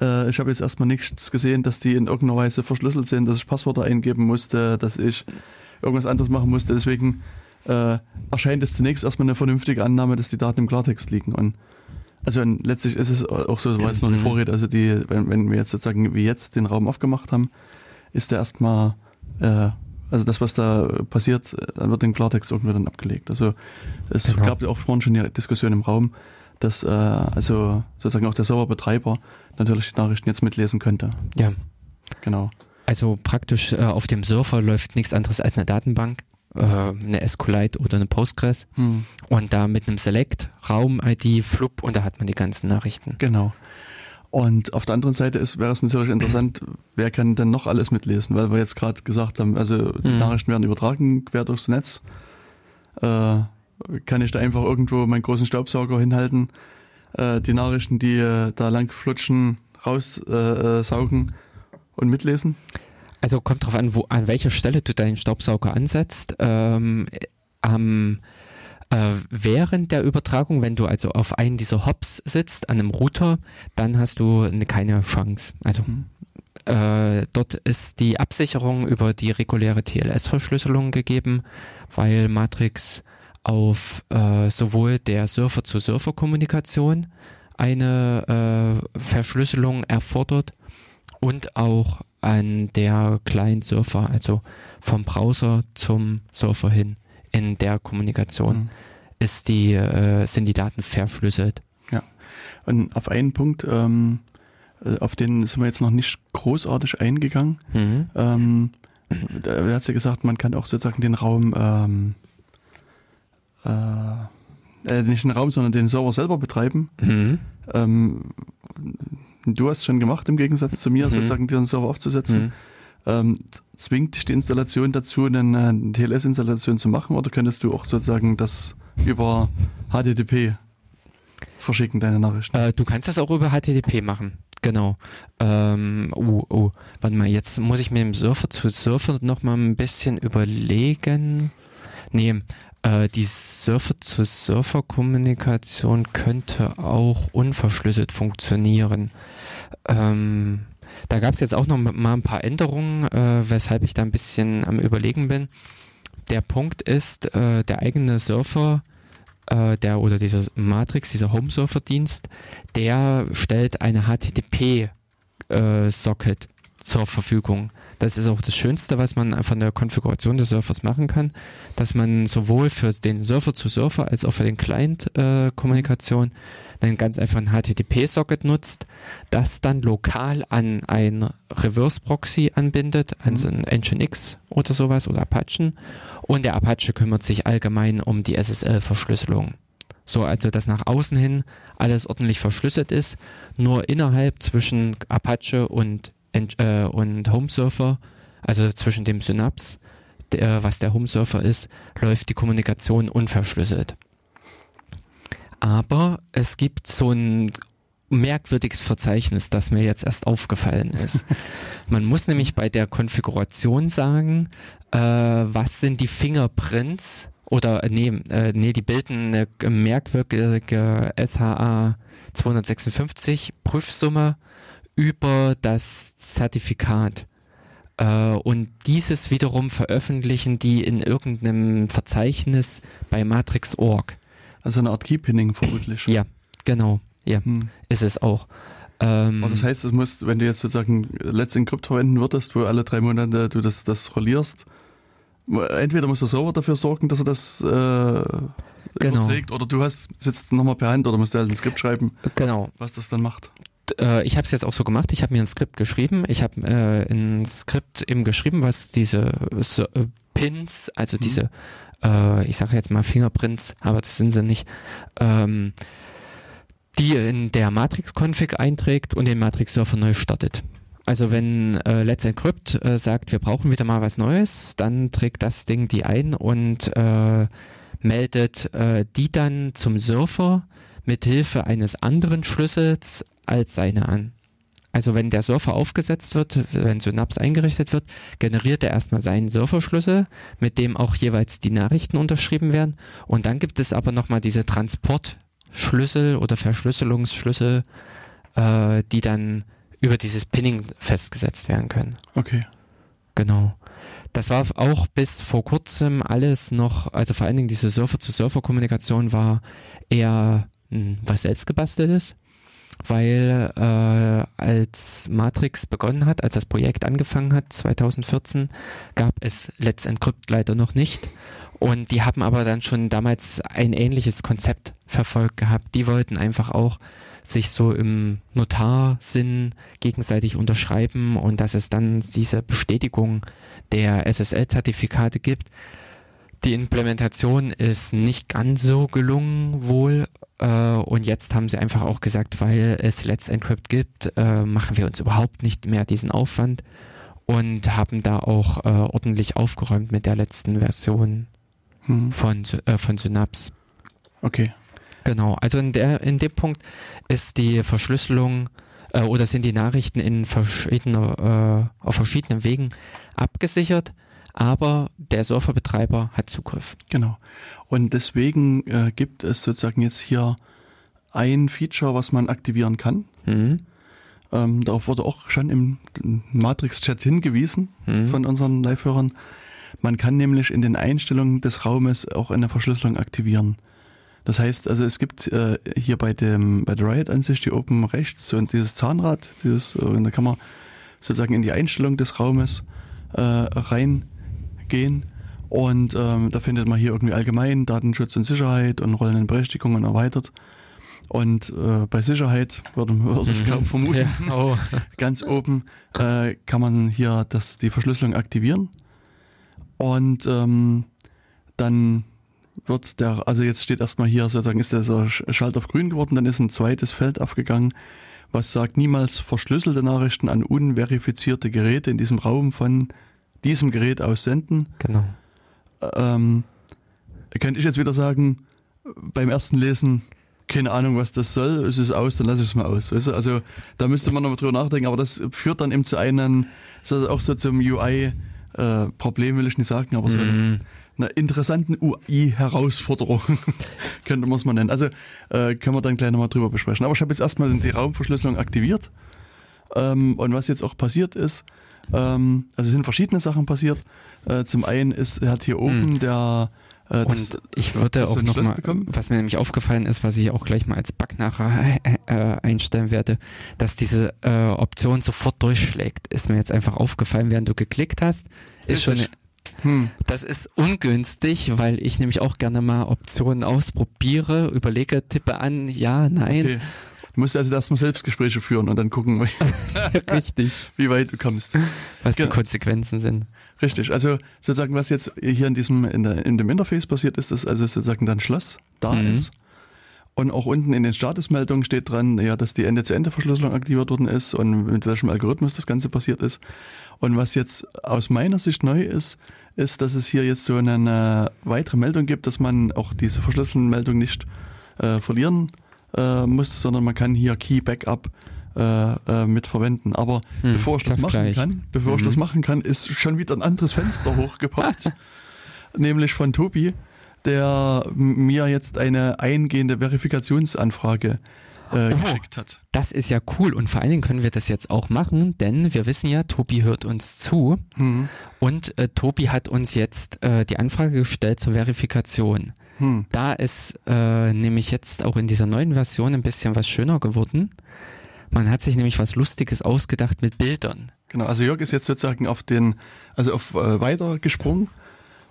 äh, ich habe jetzt erstmal nichts gesehen, dass die in irgendeiner Weise verschlüsselt sind, dass ich Passwörter eingeben musste, dass ich irgendwas anderes machen musste. Deswegen äh, erscheint es zunächst erstmal eine vernünftige Annahme, dass die Daten im Klartext liegen. Und also und letztlich ist es auch so, so war jetzt noch die Mhm. Vorrede, also die, wenn, wenn wir jetzt sozusagen wie jetzt den Raum aufgemacht haben, ist der erstmal, äh, also das, was da passiert, äh, dann wird im Klartext irgendwie dann abgelegt. Also es Genau. gab ja auch vorhin schon die Diskussion im Raum, dass äh, also sozusagen auch der Serverbetreiber natürlich die Nachrichten jetzt mitlesen könnte. Ja. Genau. Also praktisch äh, auf dem Server läuft nichts anderes als eine Datenbank, äh, eine SQLite oder eine Postgres Hm, und da mit einem Select, Raum-ID, Flup und da hat man die ganzen Nachrichten. genau. Und auf der anderen Seite ist, wäre es natürlich interessant, wer kann denn noch alles mitlesen, weil wir jetzt gerade gesagt haben, also die Mhm. Nachrichten werden übertragen quer durchs Netz. Äh, kann ich da einfach irgendwo meinen großen Staubsauger hinhalten, äh, die Nachrichten, die äh, da lang flutschen, raussaugen äh, saugen und mitlesen? Also kommt drauf an, wo, an welcher Stelle du deinen Staubsauger ansetzt. Ähm, am, äh, während der Übertragung, wenn du also auf einen dieser Hops sitzt, an einem Router, dann hast du eine, keine Chance. Also Mhm. äh, dort ist die Absicherung über die reguläre TLS-Verschlüsselung gegeben, weil Matrix auf äh, sowohl der Server-zu-Server-Kommunikation eine äh, Verschlüsselung erfordert und auch an der Client-Server, also vom Browser zum Server hin in der Kommunikation Mhm. ist die, äh, sind die Daten verschlüsselt. Und auf einen Punkt, ähm, äh, auf den sind wir jetzt noch nicht großartig eingegangen. Mhm. Ähm, da hat sie gesagt, man kann auch sozusagen den Raum, ähm, äh, äh, nicht den Raum, sondern den Server selber betreiben. Mhm. Ähm, du hast schon gemacht, im Gegensatz zu mir, Mhm. sozusagen den Server aufzusetzen. Mhm. Ähm, zwingt dich die Installation dazu, eine, eine TLS-Installation zu machen oder könntest du auch sozusagen das über HTTP verschicken, deine Nachrichten? Äh, du kannst das auch über HTTP machen. Genau. Ähm, oh, oh, warte mal, jetzt muss ich mir im Surfer zu Surfer noch mal ein bisschen überlegen. Nee, äh, die Surfer-zu-Surfer-Kommunikation könnte auch unverschlüsselt funktionieren. Ähm, da gab es jetzt auch noch mal ein paar Änderungen, äh, weshalb ich da ein bisschen am Überlegen bin. Der Punkt ist, äh, der eigene Surfer äh, der oder dieser Matrix, dieser Home-Surfer-Dienst, der stellt eine HTTP-Socket zur Verfügung. Das ist auch das Schönste, was man von der Konfiguration des Surfers machen kann, dass man sowohl für den Server zu Surfer als auch für den Client-Kommunikation einen ganz einfachen HTTP-Socket nutzt, das dann lokal an ein Reverse-Proxy anbindet, an so ein Nginx oder sowas oder Apachen und der Apache kümmert sich allgemein um die SSL-Verschlüsselung. So, also dass nach außen hin alles ordentlich verschlüsselt ist, nur innerhalb zwischen Apache und, äh, und Homesurfer, also zwischen dem Synapse, der, was der Homesurfer ist, läuft die Kommunikation unverschlüsselt. Aber es gibt so ein merkwürdiges Verzeichnis, das mir jetzt erst aufgefallen ist. Man muss nämlich bei der Konfiguration sagen, äh, was sind die Fingerprints oder äh, nee, äh, nee, die bilden eine merkwürdige SHA 256 Prüfsumme über das Zertifikat. Äh, und dieses wiederum veröffentlichen die in irgendeinem Verzeichnis bei Matrix.org. Also eine Art Keypinning vermutlich. Ja, genau. Ja, Hm. ist es auch. Ähm, Aber das heißt, es muss, wenn du jetzt sozusagen Let's Encrypt verwenden würdest, wo alle drei Monate du das, das rollierst, entweder muss der Server dafür sorgen, dass er das äh, Genau. überträgt, oder du hast sitzt nochmal per Hand oder musst halt ein Skript schreiben, genau. was das dann macht. Äh, ich habe es jetzt auch so gemacht. Ich habe mir ein Skript geschrieben. Ich habe äh, ein Skript eben geschrieben, was diese so, äh, Pins, also Mhm. diese, äh, ich sage jetzt mal Fingerprints, aber das sind sie nicht, ähm, die in der Matrix-Config einträgt und den Matrix-Server neu startet. Also wenn äh, Let's Encrypt äh, sagt, wir brauchen wieder mal was Neues, dann trägt das Ding die ein und äh, meldet äh, die dann zum Server mit Hilfe eines anderen Schlüssels als seine an. Also wenn der Surfer aufgesetzt wird, wenn Synapse eingerichtet wird, generiert er erstmal seinen Surferschlüssel, mit dem auch jeweils die Nachrichten unterschrieben werden. Und dann gibt es aber nochmal diese Transportschlüssel oder Verschlüsselungsschlüssel, äh, die dann über dieses Pinning festgesetzt werden können. Okay. Genau. Das war auch bis vor kurzem alles noch, also vor allen Dingen diese Surfer-zu-Surfer-Kommunikation war eher mh, was selbstgebasteltes weil äh, als Matrix begonnen hat, als das Projekt angefangen hat, 2014, gab es Let's Encrypt leider noch nicht. Und die haben aber dann schon damals ein ähnliches Konzept verfolgt gehabt. Die wollten einfach auch sich so im Notarsinn gegenseitig unterschreiben und dass es dann diese Bestätigung der SSL-Zertifikate gibt. Die Implementation ist nicht ganz so gelungen wohl äh, und jetzt haben sie einfach auch gesagt, weil es Let's Encrypt gibt, äh, machen wir uns überhaupt nicht mehr diesen Aufwand und haben da auch äh, ordentlich aufgeräumt mit der letzten Version Hm. von, äh, von Synapse. Okay. Genau, also in, der, in dem Punkt ist die Verschlüsselung äh, oder sind die Nachrichten in verschiedene, äh, auf verschiedenen Wegen abgesichert, aber der Surferbetreiber hat Zugriff. Genau. Und deswegen äh, gibt es sozusagen jetzt hier ein Feature, was man aktivieren kann. Mhm. Ähm, darauf wurde auch schon im Matrix-Chat hingewiesen Mhm. von unseren Live-Hörern. Man kann nämlich in den Einstellungen des Raumes auch eine Verschlüsselung aktivieren. Das heißt, also es gibt äh, hier bei dem bei der Riot-Ansicht hier oben rechts so dieses Zahnrad, dieses, äh, und da kann man sozusagen in die Einstellung des Raumes äh, reingehen und ähm, da findet man hier irgendwie allgemein Datenschutz und Sicherheit und rollenden Berechtigungen erweitert. Und äh, bei Sicherheit würde man es kaum vermuten Ja, oh. ganz oben äh, kann man hier das, die Verschlüsselung aktivieren. Und ähm, dann wird der, also jetzt steht erstmal hier sozusagen, ist der Sch- Schalter auf grün geworden, dann ist ein zweites Feld aufgegangen, was sagt, niemals verschlüsselte Nachrichten an unverifizierte Geräte in diesem Raum von diesem Gerät aus senden. Genau. Ähm, könnte ich jetzt wieder sagen, beim ersten Lesen, keine Ahnung, was das soll, es ist aus, dann lasse ich es mal aus. Weißt du? Also da müsste man noch mal drüber nachdenken, aber das führt dann eben zu einem, so, auch so zum UI-Problem, will ich nicht sagen, aber so Mhm. einer interessanten UI-Herausforderung, könnte man es mal nennen. Also äh, können wir dann gleich nochmal drüber besprechen. Aber ich habe jetzt erstmal die Raumverschlüsselung aktiviert. Ähm, und was jetzt auch passiert ist, ähm, also es sind verschiedene Sachen passiert. Äh, zum einen ist, er hat hier oben der äh, das- Und ich würde auch einen noch Schluss mal, bekommen? was mir nämlich aufgefallen ist, was ich auch gleich mal als Bug nachher äh, einstellen werde, dass diese äh, Option sofort durchschlägt. Ist mir jetzt einfach aufgefallen, während du geklickt hast. Ist schon. Hm. das ist ungünstig, weil ich nämlich auch gerne mal Optionen ausprobiere, überlege, tippe an, ja, nein, Okay. Du musst also erstmal Selbstgespräche führen und dann gucken, richtig, wie weit du kommst. was Genau. die Konsequenzen sind. Richtig. Also sozusagen, was jetzt hier in diesem, in, der, in dem Interface passiert ist, dass also sozusagen dann Schloss da Mhm. ist. Und auch unten in den Statusmeldungen steht dran, ja, dass die Ende-zu-Ende-Verschlüsselung aktiviert worden ist und mit welchem Algorithmus das Ganze passiert ist. Und was jetzt aus meiner Sicht neu ist, ist, dass es hier jetzt so eine weitere Meldung gibt, dass man auch diese verschlüsselten Meldung nicht äh, verlieren äh, muss, sondern man kann hier Key Backup äh, äh, mit verwenden. Aber Hm, bevor ich das, machen gleich. kann, bevor ich Mhm. das machen kann, ist schon wieder ein anderes Fenster hochgepoppt, nämlich von Tobi, der mir jetzt eine eingehende Verifikationsanfrage äh, Oh. geschickt hat. Das ist ja cool und vor allen Dingen können wir das jetzt auch machen, denn wir wissen ja, Tobi hört uns zu Hm. und äh, Tobi hat uns jetzt äh, die Anfrage gestellt zur Verifikation. Hm. Da ist äh, nämlich jetzt auch in dieser neuen Version ein bisschen was schöner geworden. Man hat sich nämlich was Lustiges ausgedacht mit Bildern. Genau, also Jörg ist jetzt sozusagen auf den, also auf äh, weiter gesprungen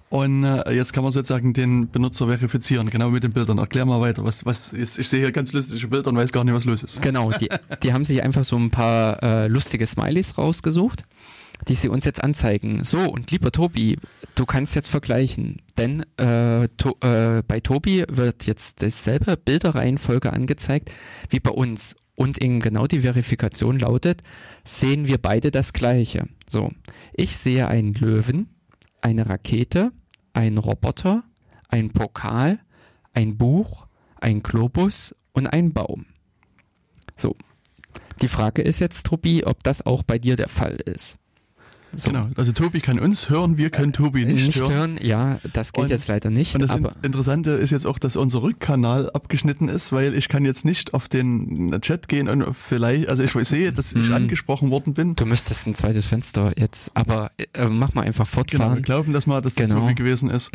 und äh, jetzt kann man sozusagen den Benutzer verifizieren, genau mit den Bildern. Erklär mal weiter, was, was ist, ich sehe hier ganz lustige Bilder und weiß gar nicht, was los ist. Genau, die, die haben sich einfach so ein paar äh, lustige Smileys rausgesucht, die sie uns jetzt anzeigen. So, und lieber Tobi, du kannst jetzt vergleichen, denn äh, to, äh, bei Tobi wird jetzt dasselbe Bilderreihenfolge angezeigt wie bei uns. Und in genau die Verifikation lautet, sehen wir beide das gleiche. So, ich sehe einen Löwen, eine Rakete, einen Roboter, einen Pokal, ein Buch, ein Globus und einen Baum. So. Die Frage ist jetzt, Tobi, ob das auch bei dir der Fall ist. So. Genau, also Tobi kann uns hören, wir können Tobi nicht, nicht hören. hören. Ja, das geht und, jetzt leider nicht. Und das aber Interessante ist jetzt auch, dass unser Rückkanal abgeschnitten ist, weil ich kann jetzt nicht auf den Chat gehen und vielleicht, also ich sehe, dass ich hm. angesprochen worden bin. Du müsstest ein zweites Fenster jetzt, aber äh, mach mal einfach fortfahren. Genau, wir glauben das mal, dass das genau. Tobi gewesen ist.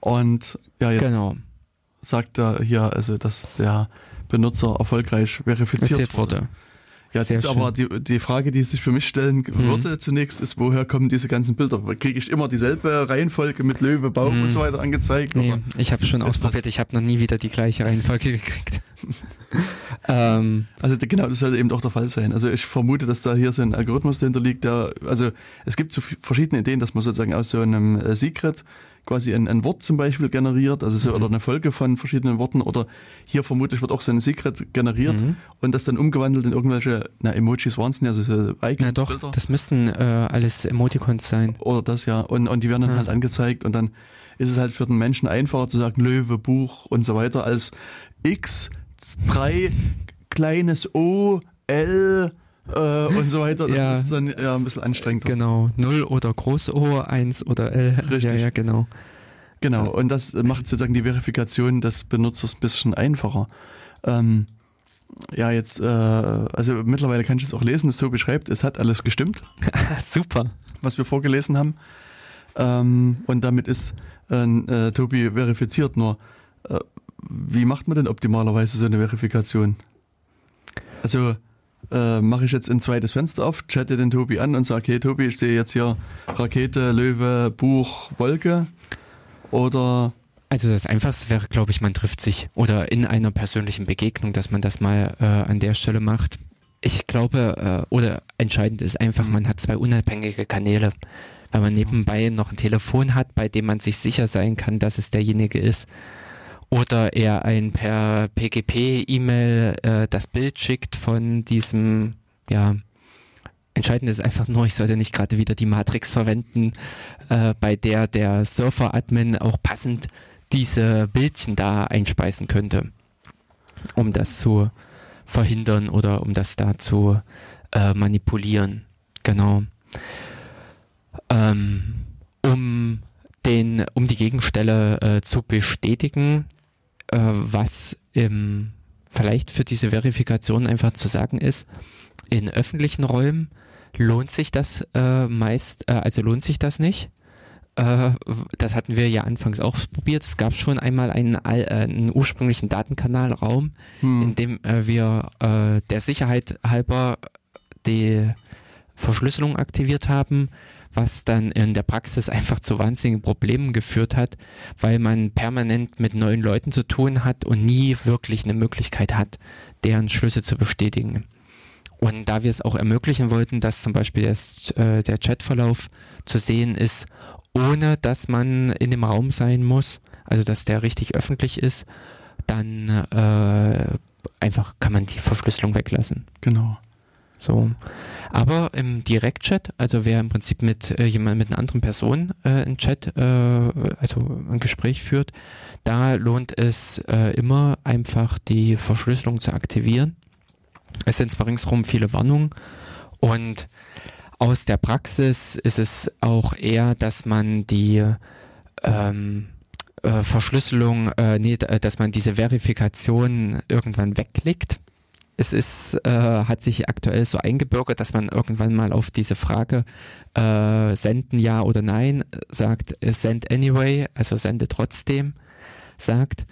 Und ja, jetzt genau. sagt er hier, also dass der Benutzer erfolgreich verifiziert wurde. wurde. Ja, das ist schön. aber die, die Frage, die sich für mich stellen mhm. würde zunächst, ist, woher kommen diese ganzen Bilder? Kriege ich immer dieselbe Reihenfolge mit Löwe, Baum mhm. und so weiter angezeigt? Nee, ich habe schon ausprobiert, ich habe noch nie wieder die gleiche Reihenfolge gekriegt. ähm, also genau, das sollte eben doch der Fall sein. Also ich vermute, dass da hier so ein Algorithmus dahinter liegt, der, also es gibt so verschiedene Ideen, dass man sozusagen aus so einem äh, Secret quasi ein, ein Wort zum Beispiel generiert, also so, mhm. oder eine Folge von verschiedenen Worten oder hier vermutlich wird auch so ein Secret generiert mhm. und das dann umgewandelt in irgendwelche, na Emojis waren es nicht, also so Icons, Na doch, Bilder. das müssten äh, alles Emoticons sein. Oder das ja und, und die werden dann ja. halt angezeigt und dann ist es halt für den Menschen einfacher zu sagen Löwe, Buch und so weiter als X, 3, kleines O, L, äh, und so weiter. Das ja. ist dann ja ein bisschen anstrengender. Genau. Null oder groß O, 1 oder L. Richtig. Ja, ja, genau. Genau. Und das macht sozusagen die Verifikation des Benutzers ein bisschen einfacher. Ähm, ja, jetzt, äh, also mittlerweile kann ich es auch lesen, das Tobi schreibt, es hat alles gestimmt. Super. Was wir vorgelesen haben. Ähm, und damit ist äh, Tobi verifiziert. Nur, äh, wie macht man denn optimalerweise so eine Verifikation? Also, äh, mache ich jetzt ein zweites Fenster auf, chatte den Tobi an und sage, hey Tobi, ich sehe jetzt hier Rakete, Löwe, Buch, Wolke. Oder also das Einfachste wäre, glaube ich, man trifft sich oder in einer persönlichen Begegnung, dass man das mal äh, an der Stelle macht. Ich glaube, äh, oder entscheidend ist einfach, man hat zwei unabhängige Kanäle, weil man nebenbei noch ein Telefon hat, bei dem man sich sicher sein kann, dass es derjenige ist oder er ein per PGP-E-Mail äh, das Bild schickt von diesem, ja, entscheidend ist einfach nur, ich sollte nicht gerade wieder die Matrix verwenden, äh, bei der der Surfer-Admin auch passend diese Bildchen da einspeisen könnte, um das zu verhindern oder um das da zu äh, manipulieren. Genau. Ähm, um den, um die Gegenstelle äh, zu bestätigen, äh, was im, vielleicht für diese Verifikation einfach zu sagen ist, in öffentlichen Räumen lohnt sich das äh, meist, äh, also lohnt sich das nicht. Äh, das hatten wir ja anfangs auch probiert. Es gab schon einmal einen, äh, einen ursprünglichen Datenkanalraum, hm. in dem äh, wir äh, der Sicherheit halber die Verschlüsselung aktiviert haben was dann in der Praxis einfach zu wahnsinnigen Problemen geführt hat, weil man permanent mit neuen Leuten zu tun hat und nie wirklich eine Möglichkeit hat, deren Schlüsse zu bestätigen. Und da wir es auch ermöglichen wollten, dass zum Beispiel das, äh, der Chatverlauf zu sehen ist, ohne dass man in dem Raum sein muss, also dass der richtig öffentlich ist, dann äh, einfach kann man die Verschlüsselung weglassen. Genau. So. Aber im Direktchat, also wer im Prinzip mit äh, jemand mit einer anderen Person äh, einen Chat, äh, also ein Gespräch führt, da lohnt es äh, immer einfach die Verschlüsselung zu aktivieren. Es sind zwar ringsherum viele Warnungen und aus der Praxis ist es auch eher, dass man die ähm, äh, Verschlüsselung, äh, nee, dass man diese Verifikation irgendwann wegklickt es ist, äh, hat sich aktuell so eingebürgert, dass man irgendwann mal auf diese Frage äh, senden ja oder nein sagt, äh, send anyway, also sende trotzdem, sagt.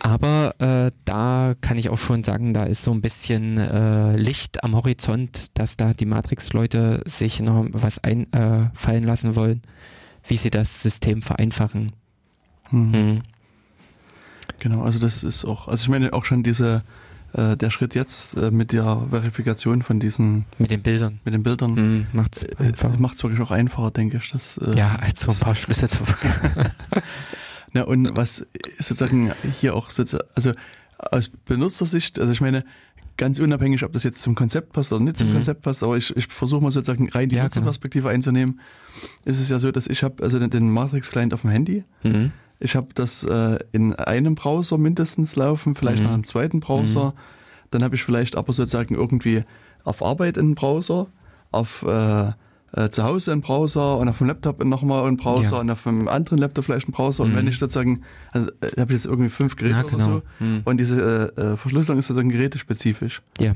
Aber äh, da kann ich auch schon sagen, da ist so ein bisschen äh, Licht am Horizont, dass da die Matrix-Leute sich noch was einfallen äh, lassen wollen, wie sie das System vereinfachen. Hm. Hm. Genau, also das ist auch, also ich meine auch schon diese äh, der Schritt jetzt äh, mit der Verifikation von diesen mit den Bildern mit den Bildern mm, macht's äh, einfach. macht's wirklich auch einfacher, denke ich. Das, äh, ja, als so ein paar Schlüsse zu Na und was sozusagen hier auch sozusagen, also aus Benutzersicht, also ich meine, ganz unabhängig, ob das jetzt zum Konzept passt oder nicht zum mhm. Konzept passt, aber ich, ich versuche mal sozusagen rein die ja, Nutzerperspektive genau. einzunehmen, ist es ja so, dass ich habe also den, den Matrix-Client auf dem Handy. Mhm. Ich habe das äh, in einem Browser mindestens laufen, vielleicht mhm. noch im zweiten Browser. Mhm. Dann habe ich vielleicht aber sozusagen irgendwie auf Arbeit einen Browser, auf äh, äh, zu Hause einen Browser und auf dem Laptop nochmal einen Browser Ja. und auf einem anderen Laptop vielleicht einen Browser. Und Mhm. wenn ich sozusagen, also äh, habe ich jetzt irgendwie fünf Geräte Ja, oder genau. so Mhm. und diese äh, äh, Verschlüsselung ist sozusagen gerätespezifisch. Ja.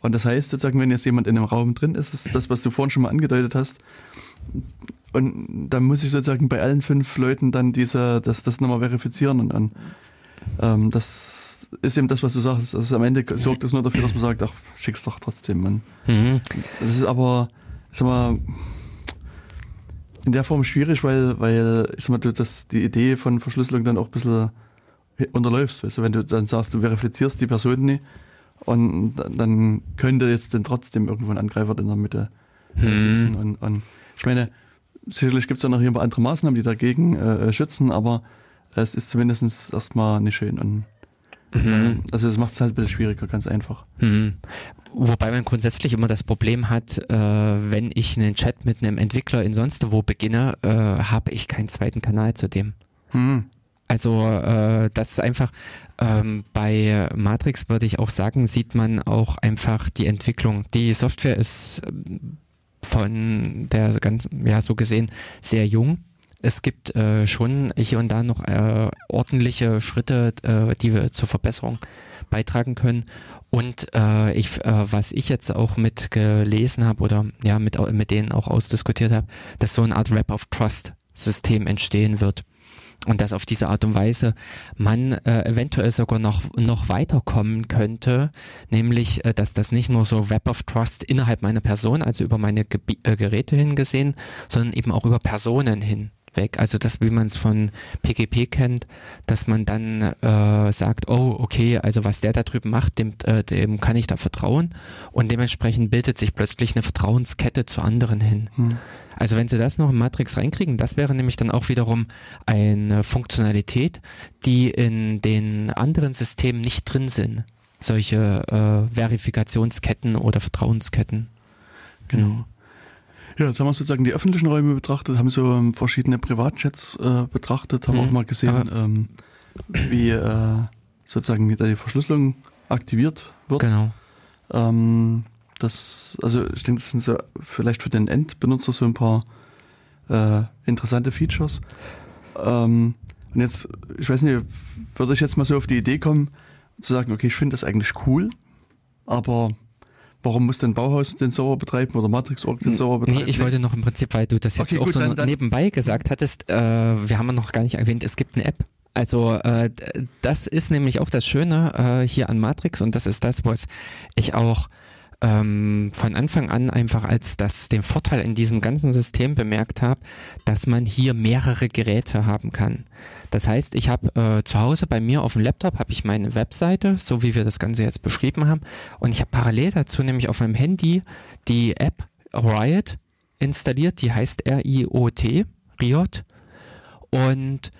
Und das heißt sozusagen, wenn jetzt jemand in einem Raum drin ist, ist das, was du vorhin schon mal angedeutet hast, und dann muss ich sozusagen bei allen fünf Leuten dann diese, das, das nochmal verifizieren und dann ähm, das ist eben das, was du sagst. Also am Ende sorgt das nur dafür, dass man sagt, ach, schick's doch trotzdem, Mann. Mhm. Das ist aber, ich sag mal, in der Form schwierig, weil, weil, ich sag mal, du das, die Idee von Verschlüsselung dann auch ein bisschen unterläufst. Weißt du, wenn du dann sagst, du verifizierst die Person nicht und dann- könnte jetzt dann trotzdem irgendwo ein Angreifer in der Mitte Mhm. sitzen. Und, und ich meine, sicherlich gibt es dann noch hier ein paar andere Maßnahmen, die dagegen äh, schützen, aber es ist zumindest erstmal nicht schön. Und, Mhm. also das macht es halt ein bisschen schwieriger, ganz einfach. Mhm. Wobei man grundsätzlich immer das Problem hat, äh, wenn ich einen Chat mit einem Entwickler in sonst wo beginne, äh, habe ich keinen zweiten Kanal zu dem. Hm. Also äh, das ist einfach, ähm, bei Matrix würde ich auch sagen, sieht man auch einfach die Entwicklung. Die Software ist ähm, von der ganzen, ja so gesehen, sehr jung. Es gibt äh, schon hier und da noch äh, ordentliche Schritte, äh, die wir zur Verbesserung beitragen können. Und äh, ich, äh, was ich jetzt auch mit gelesen habe oder ja mit, mit denen auch ausdiskutiert habe, dass so eine Art Web of Trust System entstehen wird. Und dass auf diese Art und Weise man äh, eventuell sogar noch, noch weiterkommen könnte, nämlich, äh, dass das nicht nur so Web of Trust innerhalb meiner Person, also über meine Gebi äh, Geräte hingesehen, sondern eben auch über Personen hinweg. Also das, wie man es von PGP kennt, dass man dann äh, sagt, oh, okay, also was der da drüben macht, dem, äh, dem kann ich da vertrauen. Und dementsprechend bildet sich plötzlich eine Vertrauenskette zu anderen hin. Hm. Also wenn sie das noch in Matrix reinkriegen, das wäre nämlich dann auch wiederum eine Funktionalität, die in den anderen Systemen nicht drin sind. Solche äh, Verifikationsketten oder Vertrauensketten. Genau. Ja, jetzt haben wir sozusagen die öffentlichen Räume betrachtet, haben so ähm, verschiedene Privatchats äh, betrachtet, haben Mhm. auch mal gesehen, ähm, wie äh, sozusagen die Verschlüsselung aktiviert wird. Genau. Ähm, das, also ich denke, das sind so vielleicht für den Endbenutzer so ein paar äh, interessante Features. Ähm, und jetzt, ich weiß nicht, würde ich jetzt mal so auf die Idee kommen, zu sagen, okay, ich finde das eigentlich cool, aber warum muss denn Bauhaus den Server betreiben oder Matrix.org den Server betreiben? Nee, ich wollte noch im Prinzip, weil du das jetzt Okay, auch gut, so dann- dann- nebenbei gesagt hattest, äh, wir haben ja noch gar nicht erwähnt, es gibt eine App. Also äh, das ist nämlich auch das Schöne äh, hier an Matrix und das ist das, was ich auch ähm, von Anfang an einfach als das den Vorteil in diesem ganzen System bemerkt habe, dass man hier mehrere Geräte haben kann. Das heißt, ich habe äh, zu Hause bei mir auf dem Laptop habe ich meine Webseite, so wie wir das Ganze jetzt beschrieben haben, und ich habe parallel dazu nämlich auf meinem Handy die App Riot installiert, die heißt R-I-O-T, Riot, und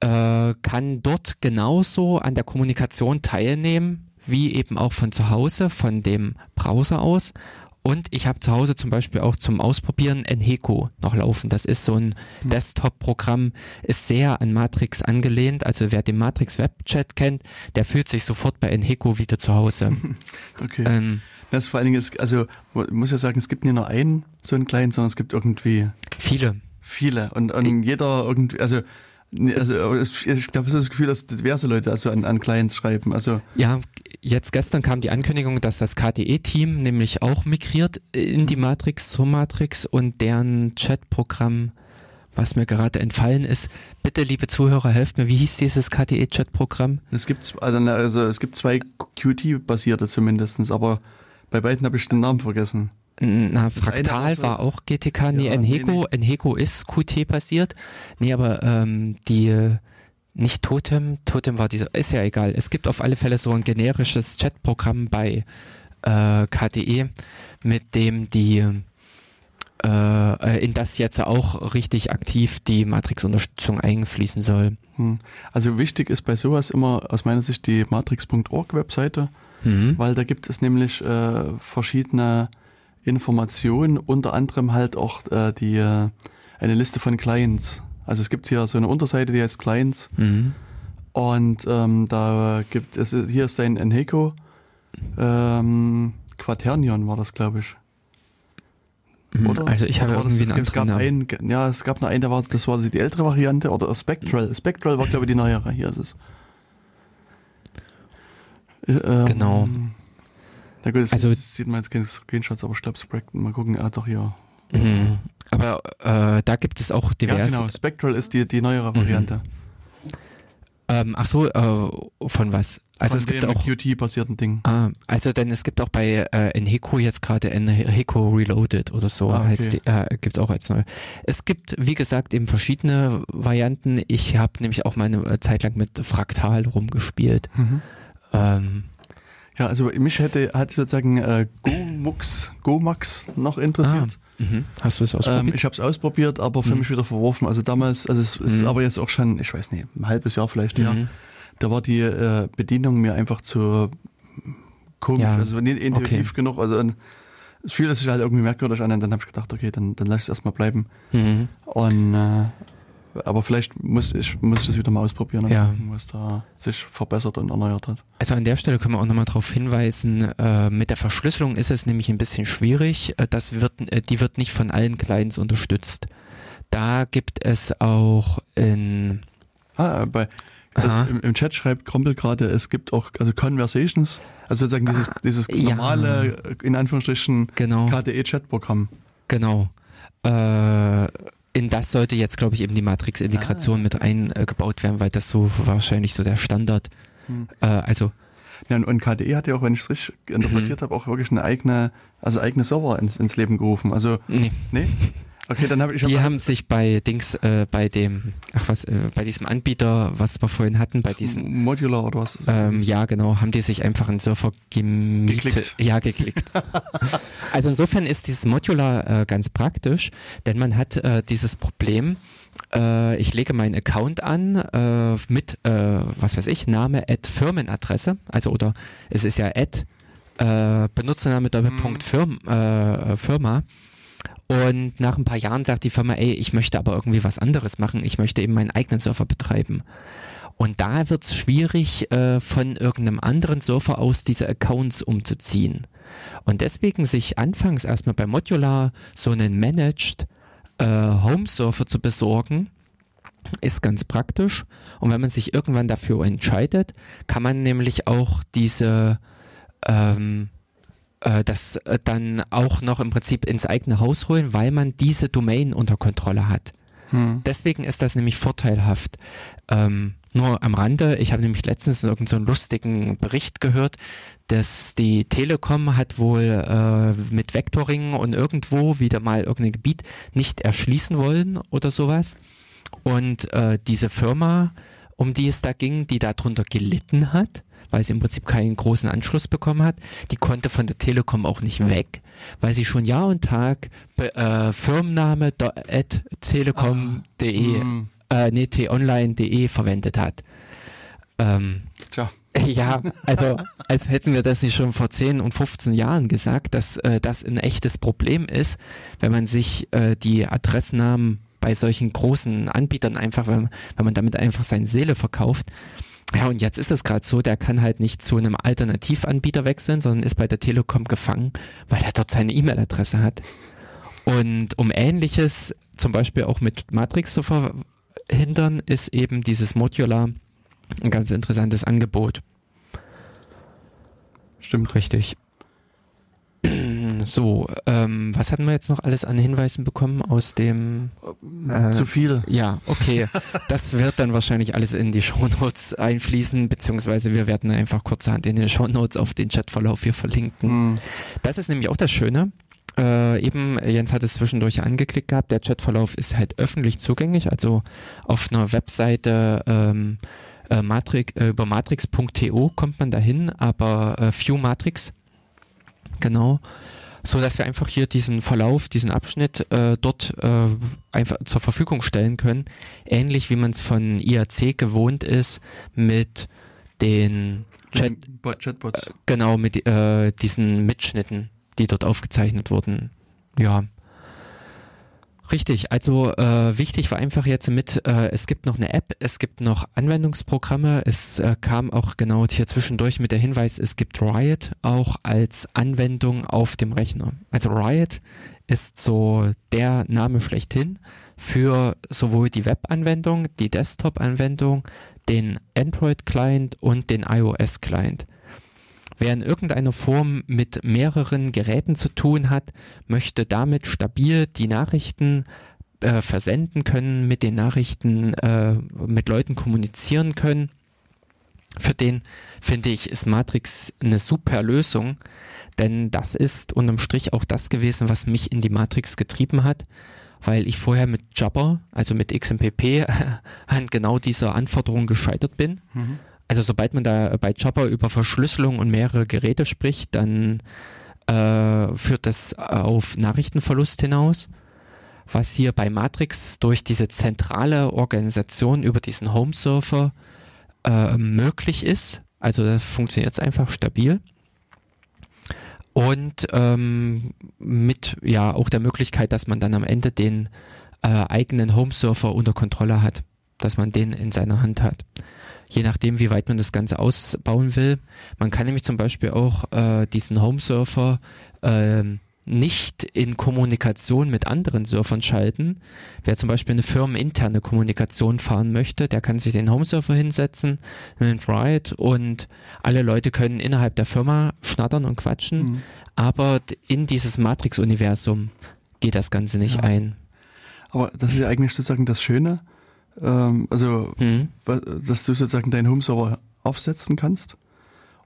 äh, kann dort genauso an der Kommunikation teilnehmen, wie eben auch von zu Hause, von dem Browser aus. Und ich habe zu Hause zum Beispiel auch zum Ausprobieren Enheco noch laufen. Das ist so ein Desktop-Programm, ist sehr an Matrix angelehnt. Also wer den Matrix Webchat kennt, der fühlt sich sofort bei Enheco wieder zu Hause. Okay. ähm, Das vor allen Dingen ist, also muss ja sagen, es gibt nicht nur einen so einen kleinen, sondern es gibt irgendwie viele. viele und, und jeder irgendwie, also also ich glaube, es ist das Gefühl, dass diverse Leute also an, an Clients schreiben. Also Ja, jetzt gestern kam die Ankündigung, dass das KDE-Team nämlich auch migriert in die Matrix zur Matrix und deren Chatprogramm, was mir gerade entfallen ist. Bitte, liebe Zuhörer, helft mir. Wie hieß dieses KDE-Chatprogramm? es gibt also, also es gibt zwei Qt-basierte zumindestens, aber bei beiden habe ich den Namen vergessen. Na, Fraktal war auch GTK. Nee, Ja, Enheco, nee, Enheco ist Qt-basiert. Nee, aber ähm, die äh, nicht Totem, Totem war dieser, ist ja egal. Es gibt auf alle Fälle so ein generisches Chatprogramm bei äh, KDE, mit dem die äh, in das jetzt auch richtig aktiv die Matrix-Unterstützung einfließen soll. Hm. Also wichtig ist bei sowas immer aus meiner Sicht die matrix.org Webseite, Mhm. weil da gibt es nämlich äh, verschiedene Informationen, unter anderem halt auch äh, die äh, eine Liste von Clients. Also es gibt hier so eine Unterseite, die heißt Clients Mhm. und ähm, da gibt es hier ist ein Enheco ähm, Quaternion war das, glaube ich. Mhm, Oder? Also ich habe war das- irgendwie einen es gab einen, ja, es gab noch einen, der war, das war die ältere Variante, oder Spectral. Spectral war, glaube ich, die neuere. Hier ist es. Äh, ähm, Genau. Na gut, das Also- sieht man jetzt keine Screenshots, aber Stab Spectral, mal gucken, ah doch hier. Mhm. Aber äh, da gibt es auch Ja, diverse. genau, Spectral ist die, die Mhm. neuere Variante. ähm, ach so, äh, von was? Also Von es gibt auch. Qt-basierten Ding. Ah, also denn es gibt auch bei äh, Enheco jetzt gerade Enheco Reloaded oder so Ah, okay. heißt die, äh, gibt auch als neu. Es gibt wie gesagt eben verschiedene Varianten. Ich habe nämlich auch mal eine äh, Zeit lang mit Fraktal rumgespielt. Ähm, Ja, also mich hätte hat sozusagen äh, Gomux, Gomax noch interessiert. mhm. Hast du es ähm, ausprobiert? ich habe es ausprobiert, aber für Mhm. mich wieder verworfen. Also damals, also es ist Mhm. aber jetzt auch schon, ich weiß nicht, ein halbes Jahr vielleicht her. Mhm. Da war die äh, Bedienung mir einfach zu komisch, Ja, also nicht intuitiv okay. genug. Also es fühlte sich halt irgendwie merkwürdig an und dann habe ich gedacht, okay, dann, dann lass es erstmal bleiben. Mhm. Und äh, aber vielleicht muss ich muss das wieder mal ausprobieren Ja. gucken, was da sich verbessert und erneuert hat. Also an der Stelle können wir auch nochmal darauf hinweisen, äh, mit der Verschlüsselung ist es nämlich ein bisschen schwierig. Äh, das wird, äh, die wird nicht von allen Clients unterstützt. Da gibt es auch in Ah, bei Aha. also im, im Chat schreibt Krompel gerade, es gibt auch also Conversations, also sozusagen dieses, dieses Ah, ja. normale, äh, in Anführungsstrichen, genau KDE-Chat-Programm. Genau. Äh, in das sollte jetzt, glaube ich, eben die Matrix-Integration mit eingebaut werden, weil das so wahrscheinlich so der Standard. Hm. Äh, also, Ja, und- KDE hat ja auch, wenn ich es richtig interpretiert habe, auch wirklich eine eigene, also eigene Server ins, ins Leben gerufen. Also, nee. nee? Okay, dann habe ich Die hab- haben sich bei Dings, äh, bei dem, ach was, äh, bei diesem Anbieter, was wir vorhin hatten, bei diesen, Modular oder was? ähm, ja genau, haben die sich einfach einen Surfer gemietet. Geklickt. Ja, geklickt. also insofern ist dieses Modular äh, ganz praktisch, denn man hat äh, dieses Problem, äh, ich lege meinen Account an äh, mit, was weiß ich, Name, Ad, Firmenadresse, also oder es ist ja Ad, Benutzername, Doppelpunkt Firm, äh, Firma. Und nach ein paar Jahren sagt die Firma, ey, ich möchte aber irgendwie was anderes machen. Ich möchte eben meinen eigenen Server betreiben. Und da wird es schwierig, äh, von irgendeinem anderen Server aus diese Accounts umzuziehen. Und deswegen sich anfangs erstmal bei Modular so einen Managed äh, Home-Server zu besorgen, ist ganz praktisch. Und wenn man sich irgendwann dafür entscheidet, kann man nämlich auch diese ähm, äh, das äh, dann auch noch im Prinzip ins eigene Haus holen, weil man diese Domain unter Kontrolle hat. Hm. Deswegen ist das nämlich vorteilhaft. Ähm, nur am Rande, ich habe nämlich letztens irgendeinen so einen lustigen Bericht gehört, dass die Telekom hat wohl äh, mit Vectoring und irgendwo wieder mal irgendein Gebiet nicht erschließen wollen oder sowas. Und äh, diese Firma, um die es da ging, die darunter gelitten hat, weil sie im Prinzip keinen großen Anschluss bekommen hat, die konnte von der Telekom auch nicht weg, weil sie schon Jahr und Tag äh, Firmenname at telekom.de, Hm. äh, nee, t-online.de verwendet hat. Ähm, Tja. ja, also als hätten wir das nicht schon vor 10 und 15 Jahren gesagt, dass äh, das ein echtes Problem ist, wenn man sich äh, die Adressnamen bei solchen großen Anbietern einfach, wenn, wenn man damit einfach seine Seele verkauft. Ja, und jetzt ist es gerade so, der kann halt nicht zu einem Alternativanbieter wechseln, sondern ist bei der Telekom gefangen, weil er dort seine E-Mail-Adresse hat. Und um ähnliches zum Beispiel auch mit Matrix zu verhindern, ist eben dieses Modular ein ganz interessantes Angebot. Stimmt. Richtig. So, ähm, was hatten wir jetzt noch alles an Hinweisen bekommen aus dem Äh, Zu viel. Ja, okay. Das wird dann wahrscheinlich alles in die Shownotes einfließen, beziehungsweise wir werden einfach kurzerhand in den Shownotes auf den Chatverlauf hier verlinken. Hm. Das ist nämlich auch das Schöne. Äh, eben, Jens hat es zwischendurch angeklickt gehabt, der Chatverlauf ist halt öffentlich zugänglich, also auf einer Webseite ähm, äh, Matrix, äh, über matrix.to kommt man dahin, aber äh, View Matrix, genau, so dass wir einfach hier diesen Verlauf, diesen Abschnitt äh, dort äh, einfach zur Verfügung stellen können, ähnlich wie man es von IAC gewohnt ist mit den Chat, Bot, Chatbots. Genau, mit äh, diesen Mitschnitten, die dort aufgezeichnet wurden. Ja. Richtig, also äh, wichtig war einfach jetzt mit, äh, es gibt noch eine App, es gibt noch Anwendungsprogramme, es äh, kam auch genau hier zwischendurch mit der Hinweis, es gibt Riot auch als Anwendung auf dem Rechner. Also Riot ist so der Name schlechthin für sowohl die Web-Anwendung, die Desktop-Anwendung, den Android-Client und den iOS-Client. Wer in irgendeiner Form mit mehreren Geräten zu tun hat, möchte damit stabil die Nachrichten äh, versenden können, mit den Nachrichten äh, mit Leuten kommunizieren können. Für den finde ich, ist Matrix eine super Lösung, denn das ist unterm Strich auch das gewesen, was mich in die Matrix getrieben hat, weil ich vorher mit Jabber, also mit XMPP, an genau dieser Anforderung gescheitert bin. Mhm. Also sobald man da bei Chopper über Verschlüsselung und mehrere Geräte spricht, dann äh, führt das auf Nachrichtenverlust hinaus. Was hier bei Matrix durch diese zentrale Organisation über diesen Home-Server äh, möglich ist. Also das funktioniert einfach stabil. Und ähm, mit ja auch der Möglichkeit, dass man dann am Ende den äh, eigenen Home-Server unter Kontrolle hat, dass man den in seiner Hand hat je nachdem, wie weit man das Ganze ausbauen will. Man kann nämlich zum Beispiel auch äh, diesen Home-Surfer äh, nicht in Kommunikation mit anderen Surfern schalten. Wer zum Beispiel eine firmeninterne Kommunikation fahren möchte, der kann sich den Home-Surfer hinsetzen, nimmt Ride und alle Leute können innerhalb der Firma schnattern und quatschen, mhm. aber in dieses Matrix-Universum geht das Ganze nicht ja. ein. Aber das ist ja eigentlich sozusagen das Schöne, ähm, also, mhm. dass du sozusagen deinen Home-Server aufsetzen kannst.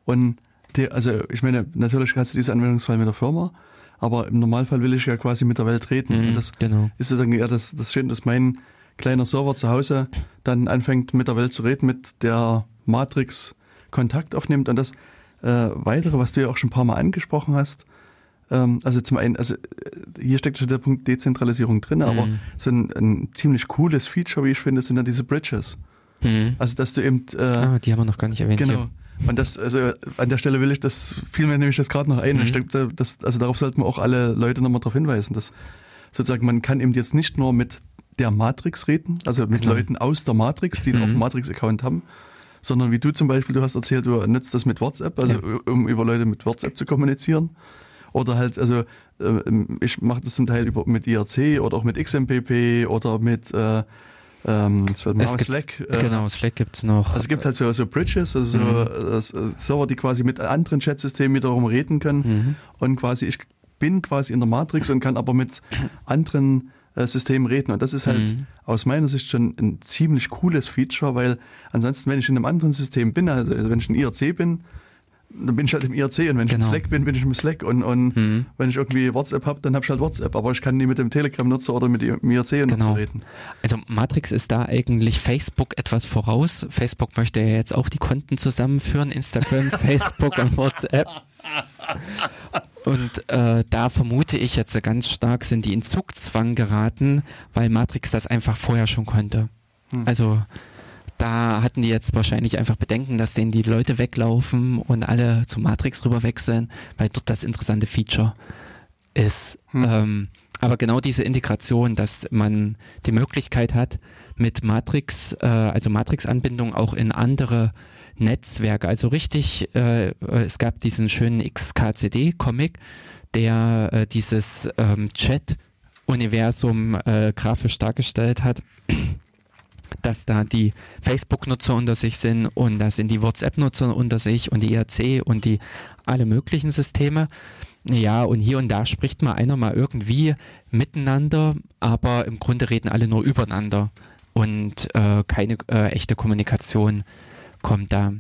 Und die, also ich meine, natürlich kannst du diese Anwendungsfall mit der Firma, aber im Normalfall will ich ja quasi mit der Welt reden. Mhm, und das genau. ist sozusagen ja das, das Schöne, dass mein kleiner Server zu Hause dann anfängt mit der Welt zu reden, mit der Matrix Kontakt aufnimmt. Und das äh, Weitere, was du ja auch schon ein paar Mal angesprochen hast, also zum einen, also äh, hier steckt schon der Punkt Dezentralisierung drin, mhm. aber so ein, ein, ziemlich cooles Feature, wie ich finde, sind dann diese Bridges. Mhm. Also dass du eben äh, ah, die haben wir noch gar nicht erwähnt. Genau. Hier. Und das, also an der Stelle will ich das, fiel mir nämlich das gerade noch ein. Mhm. Ich denke, das, also darauf sollten wir auch alle Leute nochmal darauf hinweisen, dass sozusagen man kann eben jetzt nicht nur mit der Matrix reden, also mit genau. Leuten aus der Matrix, die mhm. einen Matrix-Account haben, sondern wie du zum Beispiel, du hast erzählt, du nutzt das mit WhatsApp, also ja. um über Leute mit WhatsApp zu kommunizieren. Oder halt, also ähm, ich mache das zum Teil über, mit IRC oder auch mit XMPP oder mit äh, ähm, es Slack. Äh, genau, Slack gibt's noch. Also es gibt halt so, so Bridges, also mhm. so äh, Server, die quasi mit anderen Chatsystemen wiederum reden können. Mhm. Und quasi, ich bin quasi in der Matrix und kann aber mit anderen äh, Systemen reden. Und das ist halt mhm. aus meiner Sicht schon ein ziemlich cooles Feature, weil ansonsten, wenn ich in einem anderen System bin, also wenn ich in IRC bin, dann bin ich halt im IRC und wenn ich genau. im Slack bin, bin ich im Slack und, und mhm. wenn ich irgendwie WhatsApp habe, dann habe ich halt WhatsApp, aber ich kann nie mit dem Telegram-Nutzer oder mit dem IRC-Nutzer genau. reden. Also Matrix ist da eigentlich Facebook etwas voraus. Facebook möchte ja jetzt auch die Konten zusammenführen, Instagram, Facebook und WhatsApp. Und äh, da vermute ich jetzt ganz stark, sind die in Zugzwang geraten, weil Matrix das einfach vorher schon konnte. Hm. Also da hatten die jetzt wahrscheinlich einfach Bedenken, dass denen die Leute weglaufen und alle zu Matrix rüber wechseln, weil dort das interessante Feature ist. Hm. Ähm, aber genau diese Integration, dass man die Möglichkeit hat, mit Matrix, äh, also Matrix-Anbindung auch in andere Netzwerke, also richtig, äh, es gab diesen schönen XKCD-Comic, der äh, dieses ähm, Chat-Universum äh, grafisch dargestellt hat dass da die Facebook-Nutzer unter sich sind und da sind die WhatsApp-Nutzer unter sich und die IRC und die alle möglichen Systeme. Ja, und hier und da spricht mal einer mal irgendwie miteinander, aber im Grunde reden alle nur übereinander und äh, keine äh, echte Kommunikation kommt da.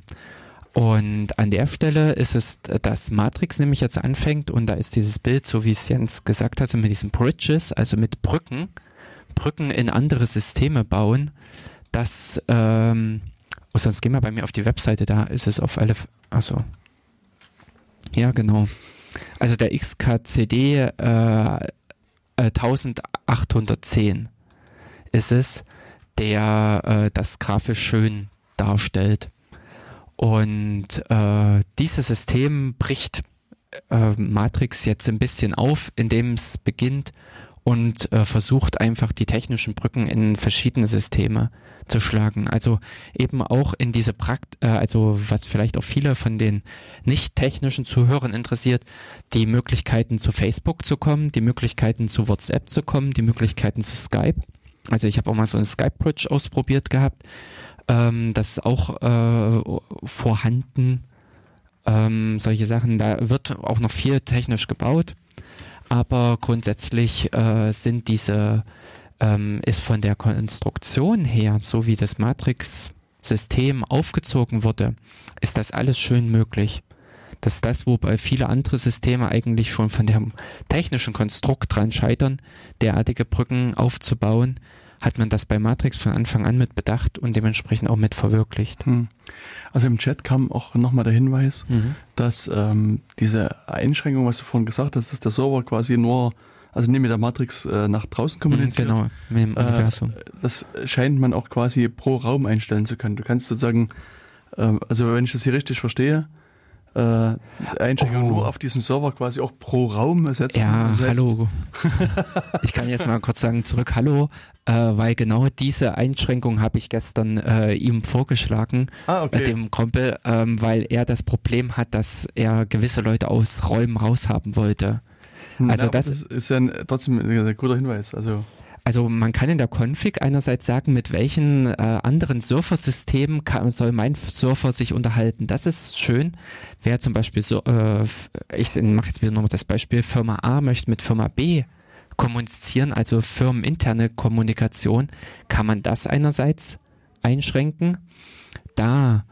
Und an der Stelle ist es, dass Matrix nämlich jetzt anfängt und da ist dieses Bild, so wie es Jens gesagt hatte, mit diesen Bridges, also mit Brücken, Brücken in andere Systeme bauen, dass, ähm, oh, sonst gehen wir bei mir auf die Webseite, da ist es auf alle, achso. Ja, genau. Also der XKCD äh, 1810 ist es, der äh, das grafisch schön darstellt. Und äh, dieses System bricht äh, Matrix jetzt ein bisschen auf, indem es beginnt, und äh, versucht einfach die technischen Brücken in verschiedene Systeme zu schlagen. Also eben auch in diese Prakt, äh, also was vielleicht auch viele von den nicht technischen Zuhörern interessiert, die Möglichkeiten zu Facebook zu kommen, die Möglichkeiten zu WhatsApp zu kommen, die Möglichkeiten zu Skype. Also ich habe auch mal so ein Skype Bridge ausprobiert gehabt. Ähm, das ist auch äh, vorhanden. Ähm, solche Sachen, da wird auch noch viel technisch gebaut, aber grundsätzlich äh, sind diese ähm, ist von der Konstruktion her, so wie das Matrix-System aufgezogen wurde, ist das alles schön möglich. Das ist das, wobei viele andere Systeme eigentlich schon von dem technischen Konstrukt dran scheitern, derartige Brücken aufzubauen, hat man das bei Matrix von Anfang an mit bedacht und dementsprechend auch mit verwirklicht. Hm. Also im Chat kam auch nochmal der Hinweis, Mhm. dass ähm, diese Einschränkung, was du vorhin gesagt hast, dass der Server quasi nur, also nicht mit der Matrix äh, nach draußen kommuniziert. Genau, mit dem Äh, Universum. Das scheint man auch quasi pro Raum einstellen zu können. Du kannst sozusagen, ähm, also wenn ich das hier richtig verstehe, äh, Einschränkung Oh. nur auf diesen Server quasi auch pro Raum ersetzen. Ja, Das heißt, hallo. ich kann jetzt mal kurz sagen, zurück, hallo, äh, weil genau diese Einschränkung habe ich gestern äh, ihm vorgeschlagen, Ah, äh, okay. dem Krompel, ähm, weil er das Problem hat, dass er gewisse Leute aus Räumen raushaben wollte. Hm, also ja, aber das- ist ja ein, trotzdem ein guter Hinweis. Also Also man kann in der Config einerseits sagen, mit welchen äh, anderen Surfersystemen soll mein Surfer sich unterhalten. Das ist schön. Wer zum Beispiel so, äh, ich mache jetzt wieder nochmal das Beispiel, Firma A möchte mit Firma B kommunizieren, also firmeninterne Kommunikation, kann man das einerseits einschränken. Da,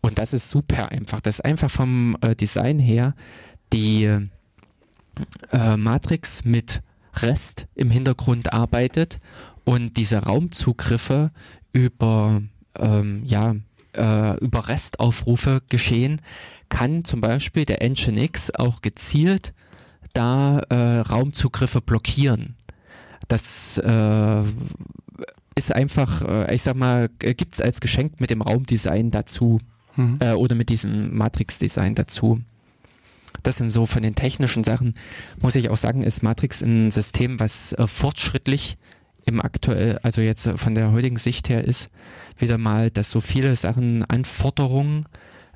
und das ist super einfach, das ist einfach vom äh, Design her, die äh, Matrix mit REST im Hintergrund arbeitet und diese Raumzugriffe über, ähm, ja, äh, über REST-Aufrufe geschehen, kann zum Beispiel der Nginx auch gezielt da äh, Raumzugriffe blockieren. Das äh, ist einfach, äh, ich sag mal, gibt es als Geschenk mit dem Raumdesign dazu Mhm. äh, oder mit diesem Matrix-Design dazu. Das sind so von den technischen Sachen, muss ich auch sagen, ist Matrix ein System, was äh, fortschrittlich im aktuell, also jetzt von der heutigen Sicht her ist, wieder mal, dass so viele Sachen, Anforderungen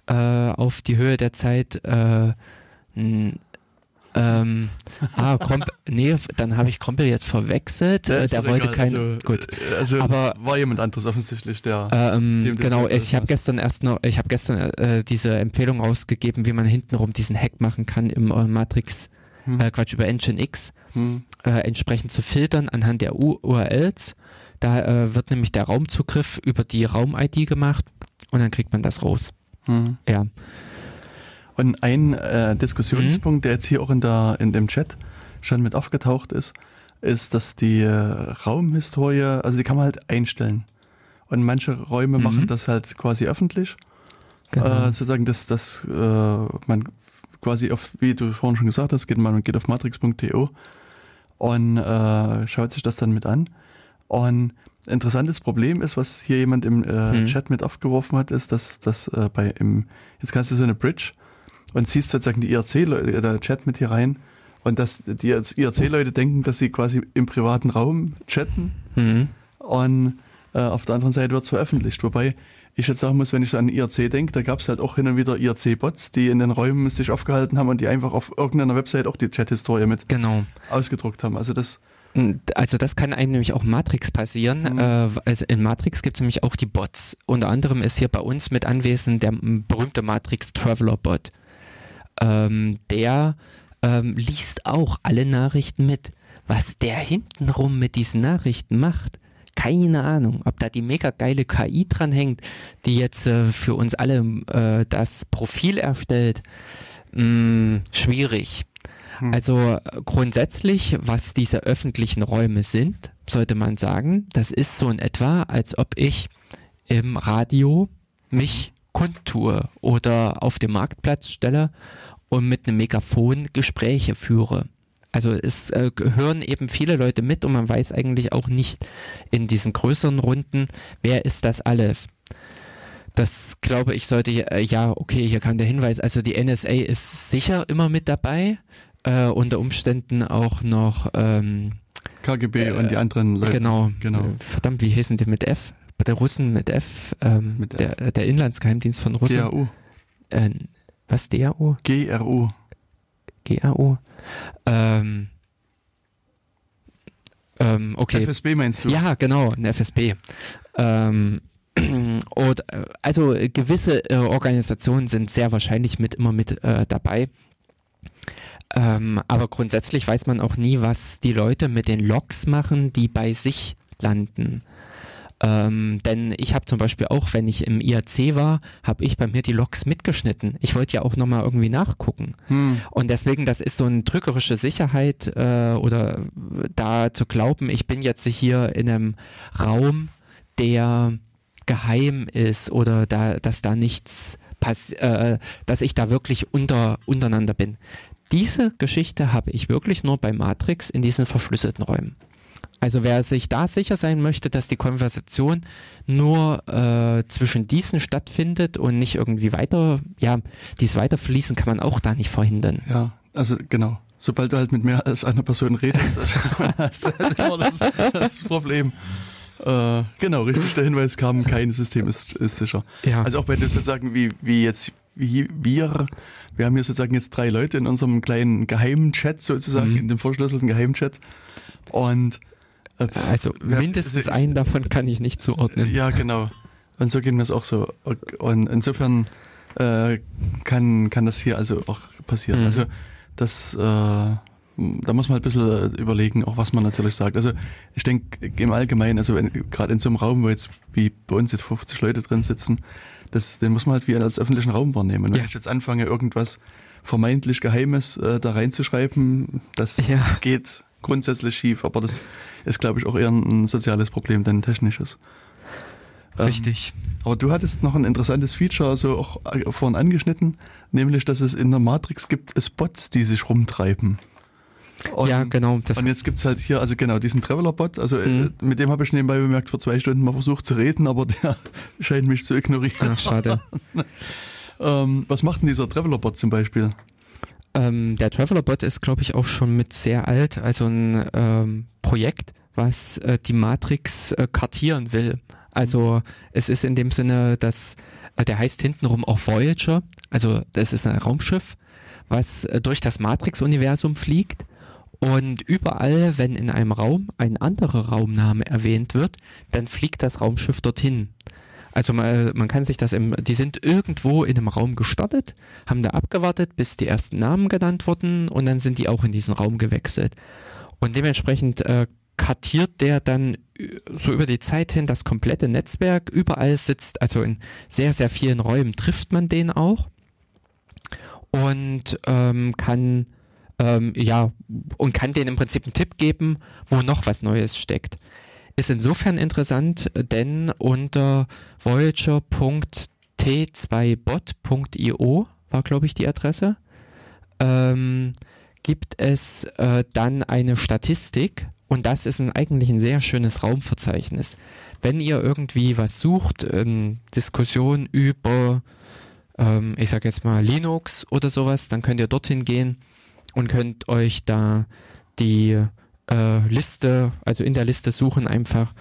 äh, auf die Höhe der Zeit äh, ähm, ah, Kromp nee, dann habe ich Krompel jetzt verwechselt. Ja, äh, der wollte egal. kein, Also, gut. äh, Also Aber- war jemand anderes offensichtlich, der. Ähm, genau, ich habe gestern erst noch, ich habe gestern äh, diese Empfehlung rausgegeben, wie man hintenrum diesen Hack machen kann im äh, Matrix, Hm. äh, Quatsch, über Nginx, hm. äh, entsprechend zu filtern anhand der U URLs. Da wird nämlich der Raumzugriff über die Raum-ID gemacht und dann kriegt man das raus. Hm. Ja. Und ein äh, Mhm. Diskussionspunkt, der jetzt hier auch in, der, in dem Chat schon mit aufgetaucht ist, ist, dass die äh, Raumhistorie, also die kann man halt einstellen. Und manche Räume Mhm. machen das halt quasi öffentlich. Genau. Äh, sozusagen, dass, dass äh, man quasi auf, wie du vorhin schon gesagt hast, geht man und geht auf matrix.to und äh, schaut sich das dann mit an. Und interessantes Problem ist, was hier jemand im äh, Hm. Chat mit aufgeworfen hat, ist, dass dass äh, bei im jetzt kannst du so eine Bridge und ziehst sozusagen die IRC-Leute, der Chat mit hier rein und dass die IRC-Leute denken, dass sie quasi im privaten Raum chatten Mhm. und äh, auf der anderen Seite wird es veröffentlicht. Wobei ich jetzt sagen muss, wenn ich so an IRC denke, da gab es halt auch hin und wieder IRC-Bots, die in den Räumen sich aufgehalten haben und die einfach auf irgendeiner Website auch die Chat-Historie mit Genau. ausgedruckt haben. Also das, Also das kann einem nämlich auch Matrix passieren. Mhm. Äh, also in Matrix gibt es nämlich auch die Bots. Unter anderem ist hier bei uns mit anwesend der berühmte Matrix Traveler Bot. Ähm, der ähm, liest auch alle Nachrichten mit. Was der hintenrum mit diesen Nachrichten macht, keine Ahnung. Ob da die mega geile KI dran hängt, die jetzt äh, für uns alle äh, das Profil erstellt, mh, schwierig. Also äh, grundsätzlich, was diese öffentlichen Räume sind, sollte man sagen, das ist so in etwa, als ob ich im Radio mich kundtue oder auf dem Marktplatz stelle und mit einem Megafon Gespräche führe. Also es äh, hören eben viele Leute mit und man weiß eigentlich auch nicht in diesen größeren Runden, wer ist das alles. Das glaube ich sollte, äh, ja, okay, hier kam der Hinweis, also die NSA ist sicher immer mit dabei, äh, unter Umständen auch noch ähm, KGB und die anderen Leute. Genau. genau. Äh, Verdammt, wie hießen die mit F? Der Russen mit F, ähm, Mit der, der Inlandsgeheimdienst von Russland. GRU. Was, DAO? GRU. GAO? Ähm, ähm, okay. FSB meinst du? Ja, genau, ein FSB. Ähm, und, äh, also gewisse äh, Organisationen sind sehr wahrscheinlich mit immer mit äh, dabei. Ähm, aber grundsätzlich weiß man auch nie, was die Leute mit den Logs machen, die bei sich landen. Ähm, denn ich habe zum Beispiel auch, wenn ich im IAC war, habe ich bei mir die Logs mitgeschnitten. Ich wollte ja auch nochmal irgendwie nachgucken. Hm. Und deswegen, das ist so eine drückerische Sicherheit äh, oder da zu glauben, ich bin jetzt hier in einem Raum, der geheim ist oder da, dass da nichts pass äh, dass ich da wirklich unter, untereinander bin. Diese Geschichte habe ich wirklich nur bei Matrix in diesen verschlüsselten Räumen. Also wer sich da sicher sein möchte, dass die Konversation nur äh, zwischen diesen stattfindet und nicht irgendwie weiter, ja, dies weiterfließen kann man auch da nicht verhindern. Ja, also genau. Sobald du halt mit mehr als einer Person redest, hast du halt das, das Problem. Äh, genau, richtig, der Hinweis kam, kein System ist, ist sicher. Ja. Also auch wenn du sozusagen wie, wie jetzt, wie wir, wir haben hier sozusagen jetzt drei Leute in unserem kleinen geheimen Chat sozusagen, Mhm. in dem verschlüsselten Geheimchat. Und äh, Also mindestens ich- einen davon kann ich nicht zuordnen. Ja, genau. Und so gehen wir es auch so. Und insofern äh, kann, kann das hier also auch passieren. Mhm. Also das, äh, da muss man halt ein bisschen überlegen, auch was man natürlich sagt. Also ich denke im Allgemeinen, also gerade in so einem Raum, wo jetzt wie bei uns jetzt 50 Leute drin sitzen, das, den muss man halt wie als öffentlichen Raum wahrnehmen. Wenn Ja. ich jetzt anfange, irgendwas vermeintlich Geheimes äh, da reinzuschreiben, das Ja. geht grundsätzlich schief. Aber das ist, glaube ich, auch eher ein soziales Problem, denn ein technisches. Ähm, Richtig. aber du hattest noch ein interessantes Feature so auch äh, vorhin angeschnitten, nämlich, dass es in der Matrix gibt es Bots, die sich rumtreiben. Und, ja, genau. Das, und jetzt gibt's halt hier, also genau, diesen Traveler-Bot, also äh, Mhm. mit dem habe ich nebenbei bemerkt, vor zwei Stunden mal versucht zu reden, aber der scheint mich zu ignorieren. ach, schade. Ähm, was macht denn dieser Traveler-Bot zum Beispiel? Ähm, der Traveler-Bot ist, glaube ich, auch schon mit sehr alt, also ein ähm, Projekt, was äh, die Matrix äh, kartieren will. Also es ist in dem Sinne, dass äh, der heißt hintenrum auch Voyager, also das ist ein Raumschiff, was äh, durch das Matrix-Universum fliegt und überall, wenn in einem Raum ein anderer Raumname erwähnt wird, dann fliegt das Raumschiff dorthin. Also man, man kann sich das im, die sind irgendwo in einem Raum gestartet, haben da abgewartet, bis die ersten Namen genannt wurden und dann sind die auch in diesen Raum gewechselt. Und dementsprechend äh, kartiert der dann so über die Zeit hin das komplette Netzwerk, überall sitzt, also in sehr, sehr vielen Räumen trifft man den auch und ähm, kann ähm, ja und kann denen im Prinzip einen Tipp geben, wo noch was Neues steckt. Ist insofern interessant, denn unter voyager.t2bot.io war, glaube ich, die Adresse, ähm, gibt es äh, dann eine Statistik und das ist ein, eigentlich ein sehr schönes Raumverzeichnis. Wenn ihr irgendwie was sucht, ähm, Diskussion über, ähm, ich sag jetzt mal Linux oder sowas, dann könnt ihr dorthin gehen und könnt euch da die äh, Liste, also in der Liste suchen einfach,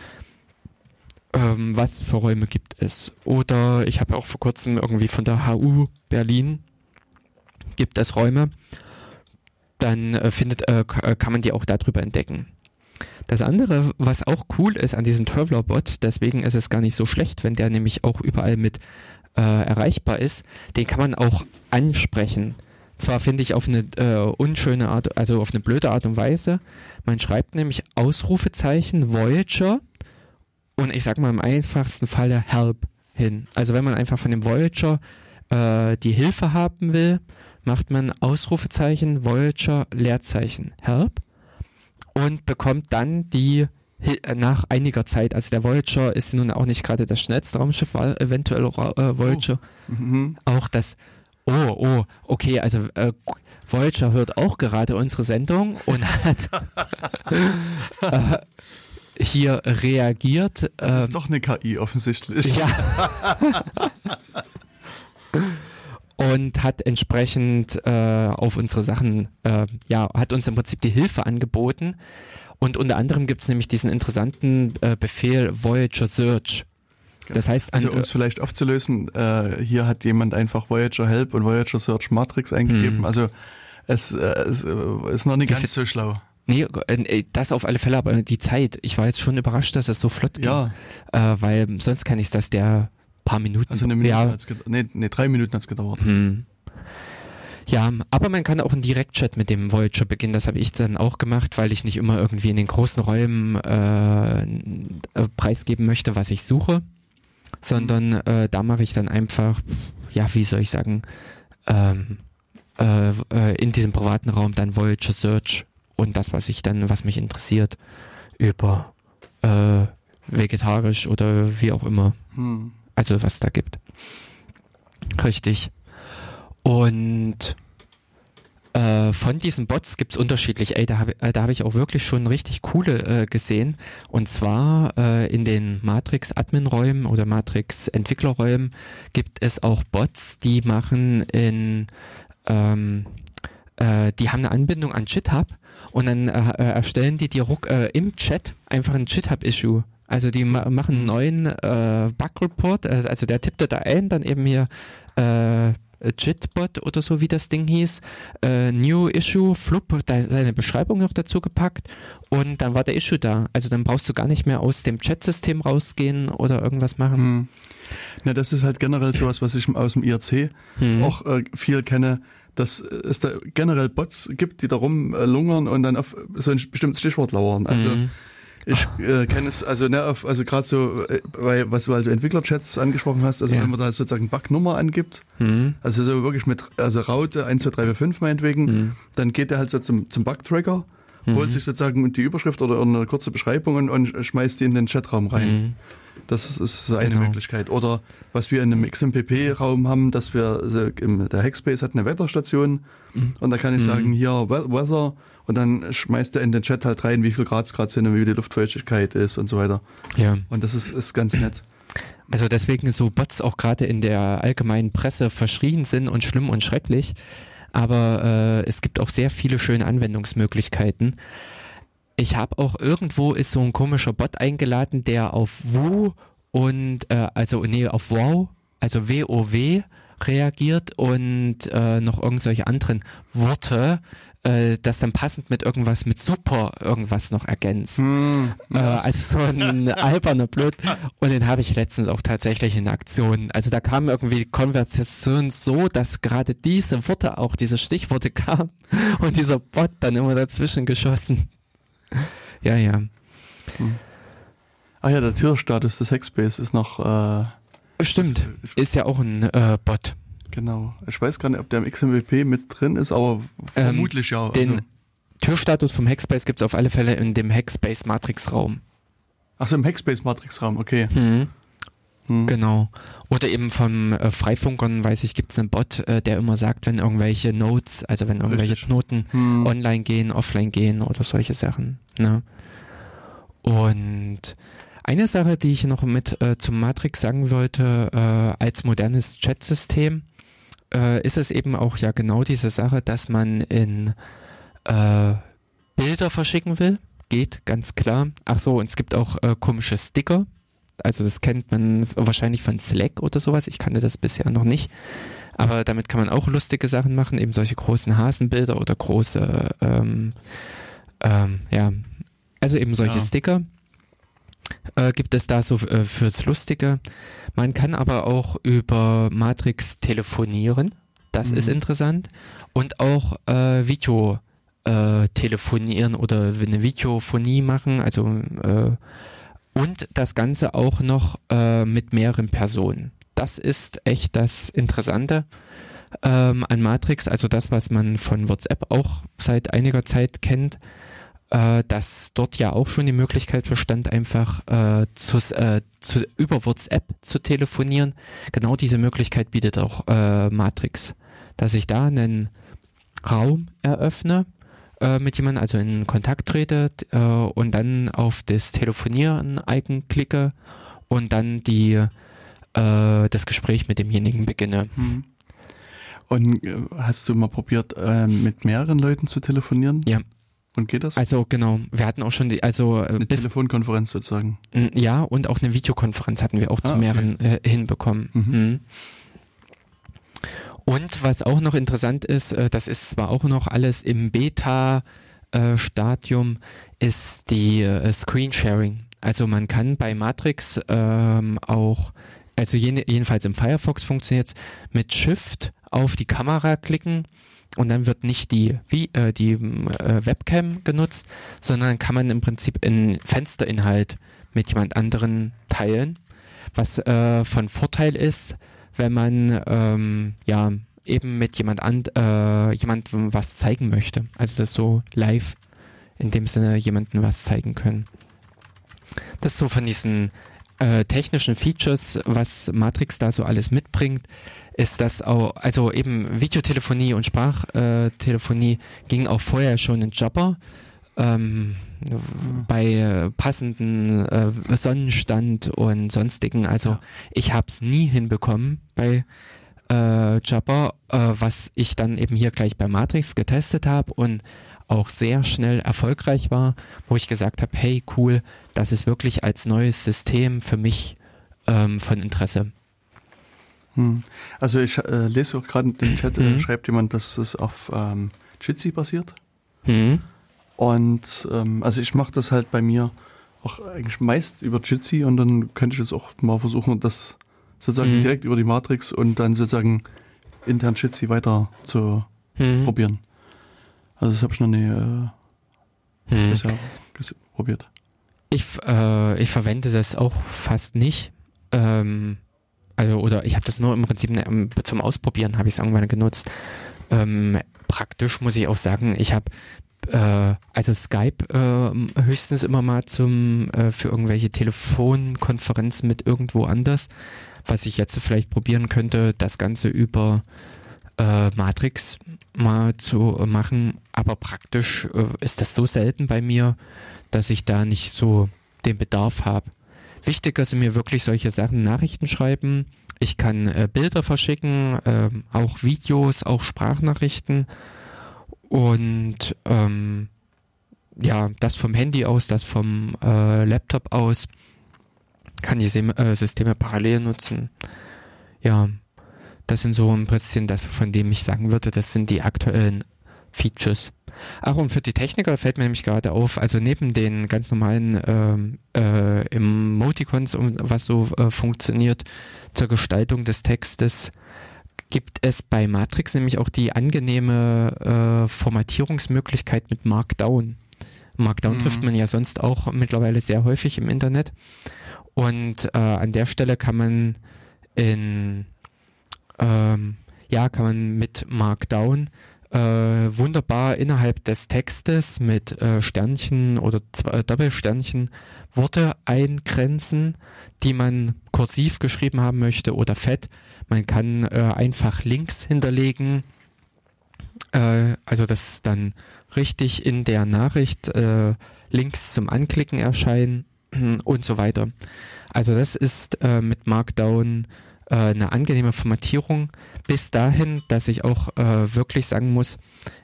ähm, was für Räume gibt es. Oder ich habe auch vor kurzem irgendwie von der HU Berlin gibt es Räume, dann äh, findet, äh, äh, kann man die auch darüber entdecken. Das andere, was auch cool ist an diesem Traveler-Bot, deswegen ist es gar nicht so schlecht, wenn der nämlich auch überall mit äh, erreichbar ist, den kann man auch ansprechen. Zwar finde ich auf eine äh, unschöne Art, also auf eine blöde Art und Weise. Man schreibt nämlich Ausrufezeichen Voyager und ich sag mal im einfachsten Falle Help hin. Also wenn man einfach von dem Voyager äh, die Hilfe haben will, macht man Ausrufezeichen Voyager Leerzeichen Help und bekommt dann die äh, nach einiger Zeit, also der Voyager ist nun auch nicht gerade das schnellste Raumschiff, war eventuell äh, Voyager Mhm. auch das, oh, oh, okay, also äh, Voyager hört auch gerade unsere Sendung und hat äh, hier reagiert. Das ähm, ist doch eine KI offensichtlich. ja. und hat entsprechend äh, auf unsere Sachen, äh, ja, hat uns im Prinzip die Hilfe angeboten. Und unter anderem gibt es nämlich diesen interessanten äh, Befehl Voyager Search. Das heißt, Also um es vielleicht aufzulösen, äh, hier hat jemand einfach Voyager Help und Voyager Search Matrix eingegeben. Hm. Also es, äh, es äh, ist noch nicht ganz so schlau. Nee, äh, das auf alle Fälle, aber die Zeit. Ich war jetzt schon überrascht, dass es so flott ging. Ja, Äh, weil sonst kann ich das der paar Minuten. also eine Minute ja, hat's gedauert. Nee, nee, drei Minuten hat's gedauert. hm. Ja, aber man kann auch einen Direktchat mit dem Voyager beginnen. Das habe ich dann auch gemacht, weil ich nicht immer irgendwie in den großen Räumen äh, äh, preisgeben möchte, was ich suche, sondern äh, da mache ich dann einfach, ja, wie soll ich sagen, ähm, äh, äh, in diesem privaten Raum dann Voyager Search und das, was ich dann, was mich interessiert, über äh, vegetarisch oder wie auch immer. Hm. Also was da gibt. Richtig. Und äh, von diesen Bots gibt's unterschiedlich. Ey, da habe äh, hab ich auch wirklich schon richtig coole äh, gesehen. Und zwar äh, in den Matrix-Admin-Räumen oder Matrix-Entwicklerräumen gibt es auch Bots, die machen in ähm, äh, die haben eine Anbindung an GitHub und dann erstellen die dir ruck, im Chat einfach ein GitHub-Issue. Also die ma machen einen neuen Bug-Report, äh, also der tippte da ein, dann eben hier Jitbot oder so wie das Ding hieß, äh, New Issue, Flup, da seine Beschreibung noch dazu gepackt und dann war der Issue da. Also dann brauchst du gar nicht mehr aus dem Chat-System rausgehen oder irgendwas machen. Hm. Na, das ist halt generell sowas, was ich aus dem IRC Hm. auch äh, viel kenne, dass es da generell Bots gibt, die da rumlungern und dann auf so ein bestimmtes Stichwort lauern. Also Mhm. Ich äh, kenne es, also ne, auf, also gerade so, äh, weil, was du also Entwicklerchats angesprochen hast, also Ja. wenn man da sozusagen Bugnummer angibt, Hm. also so wirklich mit, also Raute 1, 2, 3, 4, 5 meinetwegen, Hm. dann geht der halt so zum, zum Bug-Tracker, holt sich sozusagen die Überschrift oder eine kurze Beschreibung und, und schmeißt die in den Chatraum rein. Hm. Das ist, ist so eine Genau. Möglichkeit. Oder was wir in einem XMPP-Raum haben, dass wir, also im, der Hackspace hat eine Wetterstation Mhm. und da kann ich sagen, hier We- Weather und dann schmeißt er in den Chat halt rein, wie viel Grad es gerade sind und wie die Luftfeuchtigkeit ist und so weiter. Ja. Und das ist, ist ganz nett. Also deswegen so Bots auch gerade in der allgemeinen Presse verschrien sind und schlimm und schrecklich. Aber äh, es gibt auch sehr viele schöne Anwendungsmöglichkeiten. Ich habe auch irgendwo ist so ein komischer Bot eingeladen, der auf Wu und äh, also nee auf Wow, also WoW reagiert und äh, noch irgendwelche anderen Worte, äh, das dann passend mit irgendwas mit Super irgendwas noch ergänzt. Äh, also so ein alberner Blöd. Und den habe ich letztens auch tatsächlich in Aktion. Also da kam irgendwie die Konversation so, dass gerade diese Worte, auch diese Stichworte kamen und dieser Bot dann immer dazwischen geschossen. Ja, ja. Ah ja, der Türstatus des Hackspace ist noch, äh, Stimmt. ist, Ist ja auch ein äh, Bot. genau. Ich weiß gar nicht, ob der im XMPP mit drin ist, aber Ähm, vermutlich ja. Den also, Türstatus vom Hackspace gibt es auf alle Fälle in dem Hackspace Matrix Raum. ach so, im Hackspace Matrix Raum, okay. Hm. Hm. Genau. Oder eben vom äh, Freifunkern, weiß ich, gibt es einen Bot, äh, der immer sagt, wenn irgendwelche Nodes, also wenn irgendwelche Richtig. Knoten Hm. online gehen, offline gehen oder solche Sachen. Ne? Und eine Sache, die ich noch mit äh, zum Matrix sagen wollte, äh, als modernes Chatsystem, äh, ist es eben auch ja genau diese Sache, dass man in äh, Bilder verschicken will. Geht, ganz klar. Ach so, und es gibt auch äh, komische Sticker. Also das kennt man wahrscheinlich von Slack oder sowas. Ich kannte das bisher noch nicht. Aber damit kann man auch lustige Sachen machen, eben solche großen Hasenbilder oder große, ähm, ähm, ja, also eben solche Ja. Sticker. Äh, gibt es da so äh, fürs Lustige. Man kann aber auch über Matrix telefonieren. Das Mhm. ist interessant. Und auch äh, Video äh, telefonieren oder eine Videophonie machen. Also äh, und das Ganze auch noch äh, mit mehreren Personen. Das ist echt das Interessante ähm, an Matrix, also das, was man von WhatsApp auch seit einiger Zeit kennt, äh, dass dort ja auch schon die Möglichkeit bestand, einfach äh, zu, äh, zu, über WhatsApp zu telefonieren. Genau diese Möglichkeit bietet auch äh, Matrix, dass ich da einen Raum eröffne äh, mit jemandem, also in Kontakt trete äh, und dann auf das Telefonieren-Icon klicke und dann die, äh, das Gespräch mit demjenigen beginne. Hm. Und äh, hast du mal probiert, äh, mit mehreren Leuten zu telefonieren? Ja. Und geht das? Also genau, wir hatten auch schon die, also äh, Eine Telefonkonferenz sozusagen. Ja, und auch eine Videokonferenz hatten wir auch zu Ah, okay. mehreren äh, hinbekommen. Mhm. Mhm. Und was auch noch interessant ist, äh, das ist zwar auch noch alles im Beta-Stadium, ist die äh, Screensharing. Also man kann bei Matrix ähm, auch, also jene, jedenfalls im Firefox funktioniert es mit Shift auf die Kamera klicken und dann wird nicht die, wie, äh, die äh, Webcam genutzt, sondern kann man im Prinzip in Fensterinhalt mit jemand anderen teilen, was äh, von Vorteil ist, wenn man ähm, ja eben mit jemand an, äh, jemandem was zeigen möchte. Also das so live in dem Sinne jemandem was zeigen können. Das ist so von diesen äh, technischen Features, was Matrix da so alles mitbringt, ist das auch, also eben Videotelefonie und Sprachtelefonie ging auch vorher schon in Jabber. Ähm, bei äh, passenden äh, Sonnenstand und sonstigen. Also Ja. ich habe es nie hinbekommen bei äh, Jabber, äh, was ich dann eben hier gleich bei Matrix getestet habe und auch sehr schnell erfolgreich war, wo ich gesagt habe, hey cool, das ist wirklich als neues System für mich ähm, von Interesse. Hm. Also ich äh, lese auch gerade im Chat, äh, Mhm. schreibt jemand, dass es auf ähm, Jitsi basiert. Hm? Und ähm, also ich mache das halt bei mir auch eigentlich meist über Jitsi und dann könnte ich jetzt auch mal versuchen, das sozusagen Mhm. direkt über die Matrix und dann sozusagen intern Jitsi weiter zu Hm? probieren. Also das habe ich noch nie äh, Hm. bisher probiert. Ich, äh, ich verwende das auch fast nicht. Ähm, also, oder ich habe das nur im Prinzip ne, ähm, zum Ausprobieren, habe ich es irgendwann genutzt. Ähm, praktisch muss ich auch sagen, ich habe äh, also Skype äh, höchstens immer mal zum äh, für irgendwelche Telefonkonferenzen mit irgendwo anders. Was ich jetzt vielleicht probieren könnte, das Ganze über äh, Matrix mal zu äh, machen. Aber praktisch äh, ist das so selten bei mir, dass ich da nicht so den Bedarf habe. Wichtiger sind mir wirklich solche Sachen, Nachrichten schreiben. Ich kann äh, Bilder verschicken, ähm, auch Videos, auch Sprachnachrichten. Und ähm, ja, das vom Handy aus, das vom äh, Laptop aus, kann die äh, Systeme parallel nutzen. Ja, das sind so ein bisschen das, von dem ich sagen würde, das sind die aktuellen Features. Ach, und für die Techniker fällt mir nämlich gerade auf, also neben den ganz normalen ähm, äh, Emoticons, und was so äh, funktioniert zur Gestaltung des Textes, gibt es bei Matrix nämlich auch die angenehme äh, Formatierungsmöglichkeit mit Markdown. Markdown Mhm. trifft man ja sonst auch mittlerweile sehr häufig im Internet. Und äh, an der Stelle kann man in ähm, ja, kann man mit Markdown äh, wunderbar innerhalb des Textes mit äh, Sternchen oder zwei, äh, Doppelsternchen Worte eingrenzen, die man kursiv geschrieben haben möchte oder fett. Man kann äh, einfach Links hinterlegen, äh, also dass dann richtig in der Nachricht äh, Links zum Anklicken erscheinen und so weiter. Also das ist mit Markdown äh, eine angenehme Formatierung bis dahin, dass ich auch äh, wirklich sagen muss,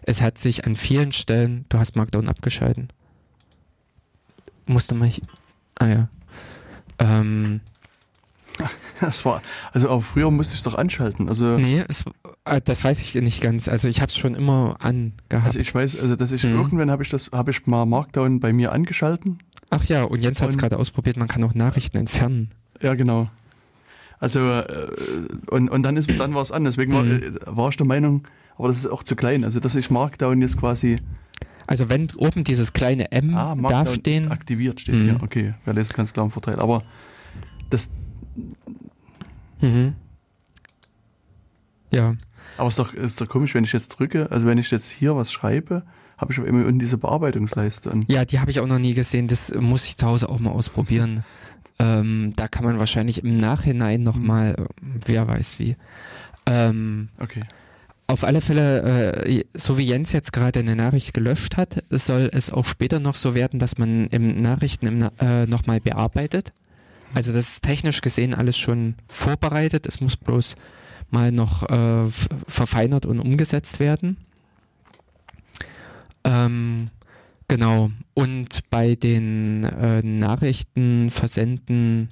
es hat sich an vielen Stellen, du hast Markdown abgeschalten. Musste mal, hi- ah ja. Ähm, Das war, also auch früher musste ich es doch anschalten. Also, nee, es, äh, das weiß ich nicht ganz. Also ich habe es schon immer angehabt. also ich weiß, also dass ich Mhm. irgendwann habe ich das, habe ich mal Markdown bei mir angeschalten. Ach ja, und Jens hat es gerade ausprobiert, man kann auch Nachrichten entfernen. Ja, genau. Also äh, und, und dann ist dann war es an. Deswegen war, Mhm. äh, war ich der Meinung, aber das ist auch zu klein. Also dass ich Markdown jetzt quasi Also wenn oben dieses kleine M ah, Markdown darf ist stehen, aktiviert steht Mhm. hier. Okay, wer lässt ganz klar im Vorteil. Aber das, mhm. ja, aber ist doch ist doch komisch, wenn ich jetzt drücke. Also wenn ich jetzt hier was schreibe, habe ich aber immer unten diese Bearbeitungsleiste. Ja, die habe ich auch noch nie gesehen. Das muss ich zu Hause auch mal ausprobieren. Ähm, da kann man wahrscheinlich im Nachhinein noch Mhm. mal, äh, wer weiß wie. Ähm, okay. Auf alle Fälle, äh, so wie Jens jetzt gerade eine Nachricht gelöscht hat, soll es auch später noch so werden, dass man im Nachrichten im, Na- äh, nochmal bearbeitet. Also das ist technisch gesehen alles schon vorbereitet. Es muss bloß mal noch äh, verfeinert und umgesetzt werden. Ähm, genau. Und bei den äh, Nachrichtenversenden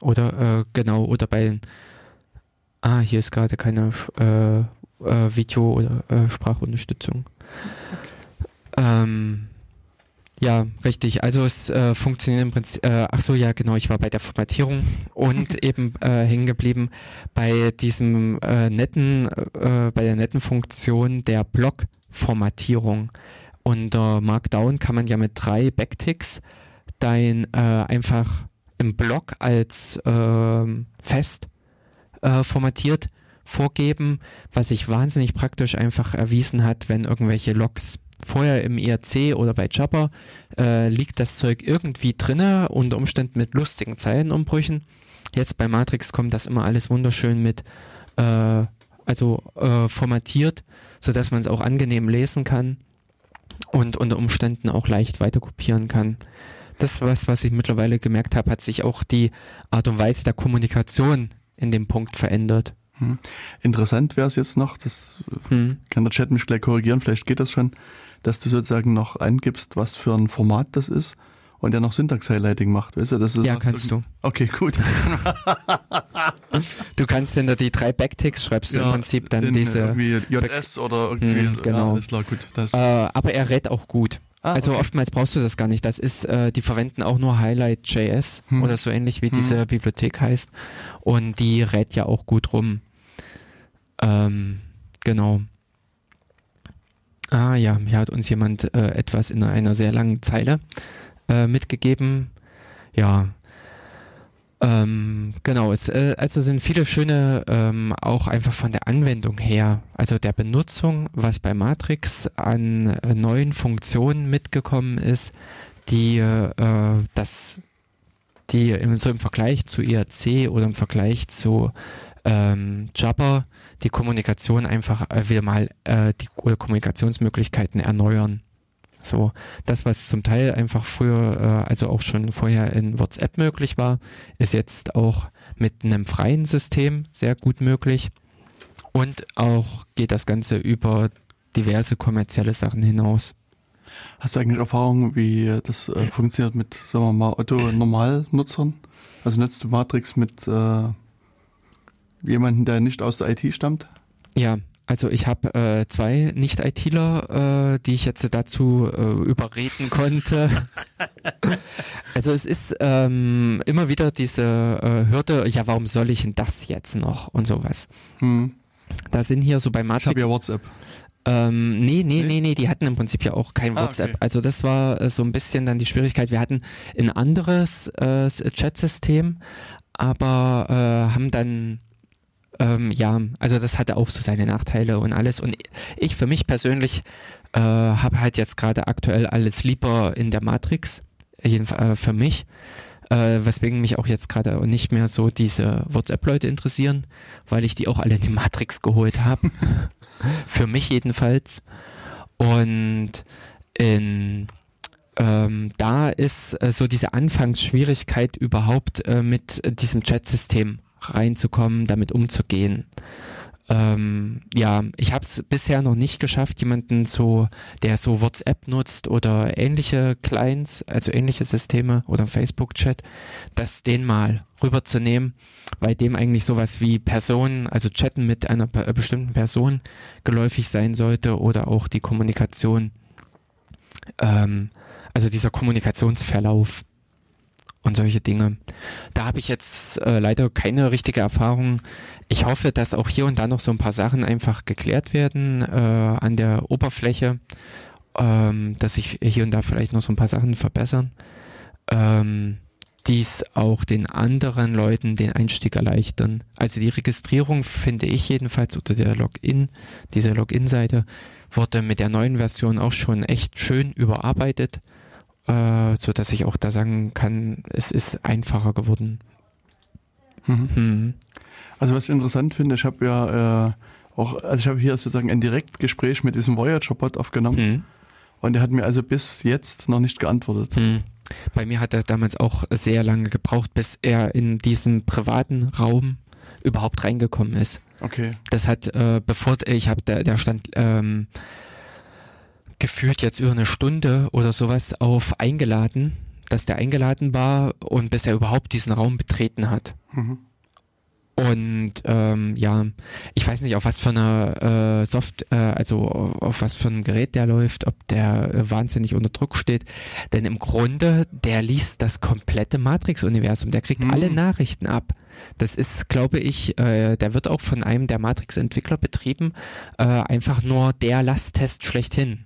oder äh, genau, oder bei Ah, hier ist gerade keine äh, äh, Video- oder äh, Sprachunterstützung. Ähm, ja, richtig. Also es äh, funktioniert im Prinzip. Äh, ach so, ja, genau. Ich war bei der Formatierung und eben äh, hängen geblieben bei diesem netten, äh, bei der netten Funktion der Block-Formatierung. Unter Markdown kann man ja mit drei Backticks dein äh, einfach im Block als äh, fest äh, formatiert vorgeben, was sich wahnsinnig praktisch einfach erwiesen hat, wenn irgendwelche Logs vorher im IRC oder bei Jabber äh, liegt das Zeug irgendwie drinne, unter Umständen mit lustigen Zeilenumbrüchen. Jetzt bei Matrix kommt das immer alles wunderschön mit, äh, also äh, formatiert, sodass man es auch angenehm lesen kann und unter Umständen auch leicht weiterkopieren kann. Das was, was ich mittlerweile gemerkt habe, hat sich auch die Art und Weise der Kommunikation in dem Punkt verändert. Hm. Interessant wäre es jetzt noch, das Hm. kann der Chat mich gleich korrigieren, vielleicht geht das schon, dass du sozusagen noch eingibst, was für ein Format das ist und der noch Syntax-Highlighting macht. Weißt du, das ist Ja, kannst du. Okay, gut. Du kannst hinter die drei Backticks schreibst du im Prinzip dann diese. Irgendwie JS oder irgendwie. Hm, genau. Ja, klar, gut. Das, Äh, aber er rät auch gut. Ah, also okay. oftmals brauchst du das gar nicht. Das ist, äh, die verwenden auch nur Highlight.js Hm. oder so ähnlich wie Hm. diese Bibliothek heißt. Und die rät ja auch gut rum. Ähm, genau. Ah ja, hier hat uns jemand äh, etwas in einer sehr langen Zeile äh, mitgegeben. Ja. Ähm, genau, es äh, also sind viele schöne, ähm, auch einfach von der Anwendung her, also der Benutzung, was bei Matrix an äh, neuen Funktionen mitgekommen ist, die äh, das, die im, so im Vergleich zu IRC oder im Vergleich zu ähm, Jabber die Kommunikation einfach äh, wieder mal äh, die Kommunikationsmöglichkeiten erneuern. So, das, was zum Teil einfach früher, äh, also auch schon vorher in WhatsApp möglich war, ist jetzt auch mit einem freien System sehr gut möglich. Und auch geht das Ganze über diverse kommerzielle Sachen hinaus. Hast du eigentlich Erfahrung, wie das äh, funktioniert mit, sagen wir mal, Otto-Normalnutzern? Also nutzt du Matrix mit äh, jemandem, der nicht aus der IT stammt? Ja, also ich habe äh, zwei Nicht-ITler, äh, die ich jetzt dazu äh, überreden konnte. also es ist ähm, immer wieder diese äh, Hürde, ja, warum soll ich denn das jetzt noch und sowas. Hm. Da sind hier so bei Ich habe Matrix. ja WhatsApp. Ähm, nee, nee, Nee? nee, die hatten im Prinzip ja auch kein Ah, WhatsApp. okay. Also das war äh, so ein bisschen dann die Schwierigkeit. Wir hatten ein anderes äh, Chat-System, aber äh, haben dann ähm, ja, also das hatte auch so seine Nachteile und alles. Und ich für mich persönlich äh, habe halt jetzt gerade aktuell alles lieber in der Matrix, jedenfalls äh, für mich. Äh, weswegen mich auch jetzt gerade nicht mehr so diese WhatsApp-Leute interessieren, weil ich die auch alle in die Matrix geholt habe. Für mich jedenfalls. Und in, ähm, da ist äh, so diese Anfangsschwierigkeit überhaupt äh, mit diesem Chat-System reinzukommen, damit umzugehen. Ähm, ja, ich habe es bisher noch nicht geschafft, jemanden so, der so WhatsApp nutzt oder ähnliche Clients, also ähnliche Systeme oder Facebook-Chat, das den mal rüberzunehmen, weil dem eigentlich sowas wie Personen, also Chatten mit einer be- bestimmten Person geläufig sein sollte oder auch die Kommunikation, ähm, also dieser Kommunikationsverlauf und solche Dinge. Da habe ich jetzt äh, leider keine richtige Erfahrung. Ich hoffe, dass auch hier und da noch so ein paar Sachen einfach geklärt werden äh, an der Oberfläche, ähm, dass sich hier und da vielleicht noch so ein paar Sachen verbessern. Ähm, dies auch den anderen Leuten den Einstieg erleichtern. Also die Registrierung finde ich jedenfalls oder der Login, diese Login-Seite wurde mit der neuen Version auch schon echt schön überarbeitet äh, so dass ich auch da sagen kann, es ist einfacher geworden. Mhm. Hm. Also was ich interessant finde, ich habe ja äh, auch, also ich habe hier sozusagen ein Direktgespräch mit diesem Voyager-Bot aufgenommen Hm. und der hat mir also bis jetzt noch nicht geantwortet. Hm. Bei mir hat er damals auch sehr lange gebraucht, bis er in diesem privaten Raum überhaupt reingekommen ist. Okay. Das hat, äh, bevor ich habe, der, der stand ähm, gefühlt jetzt über eine Stunde oder sowas auf eingeladen, dass der eingeladen war und bis er überhaupt diesen Raum betreten hat. Mhm. Und ähm, ja, ich weiß nicht, auf was für eine äh, Soft, äh, also auf was für ein Gerät der läuft, ob der äh, wahnsinnig unter Druck steht. Denn im Grunde, der liest das komplette Matrix-Universum, der kriegt Mhm. alle Nachrichten ab. Das ist, glaube ich, äh, der wird auch von einem der Matrix-Entwickler betrieben, äh, einfach nur der Lasttest schlechthin.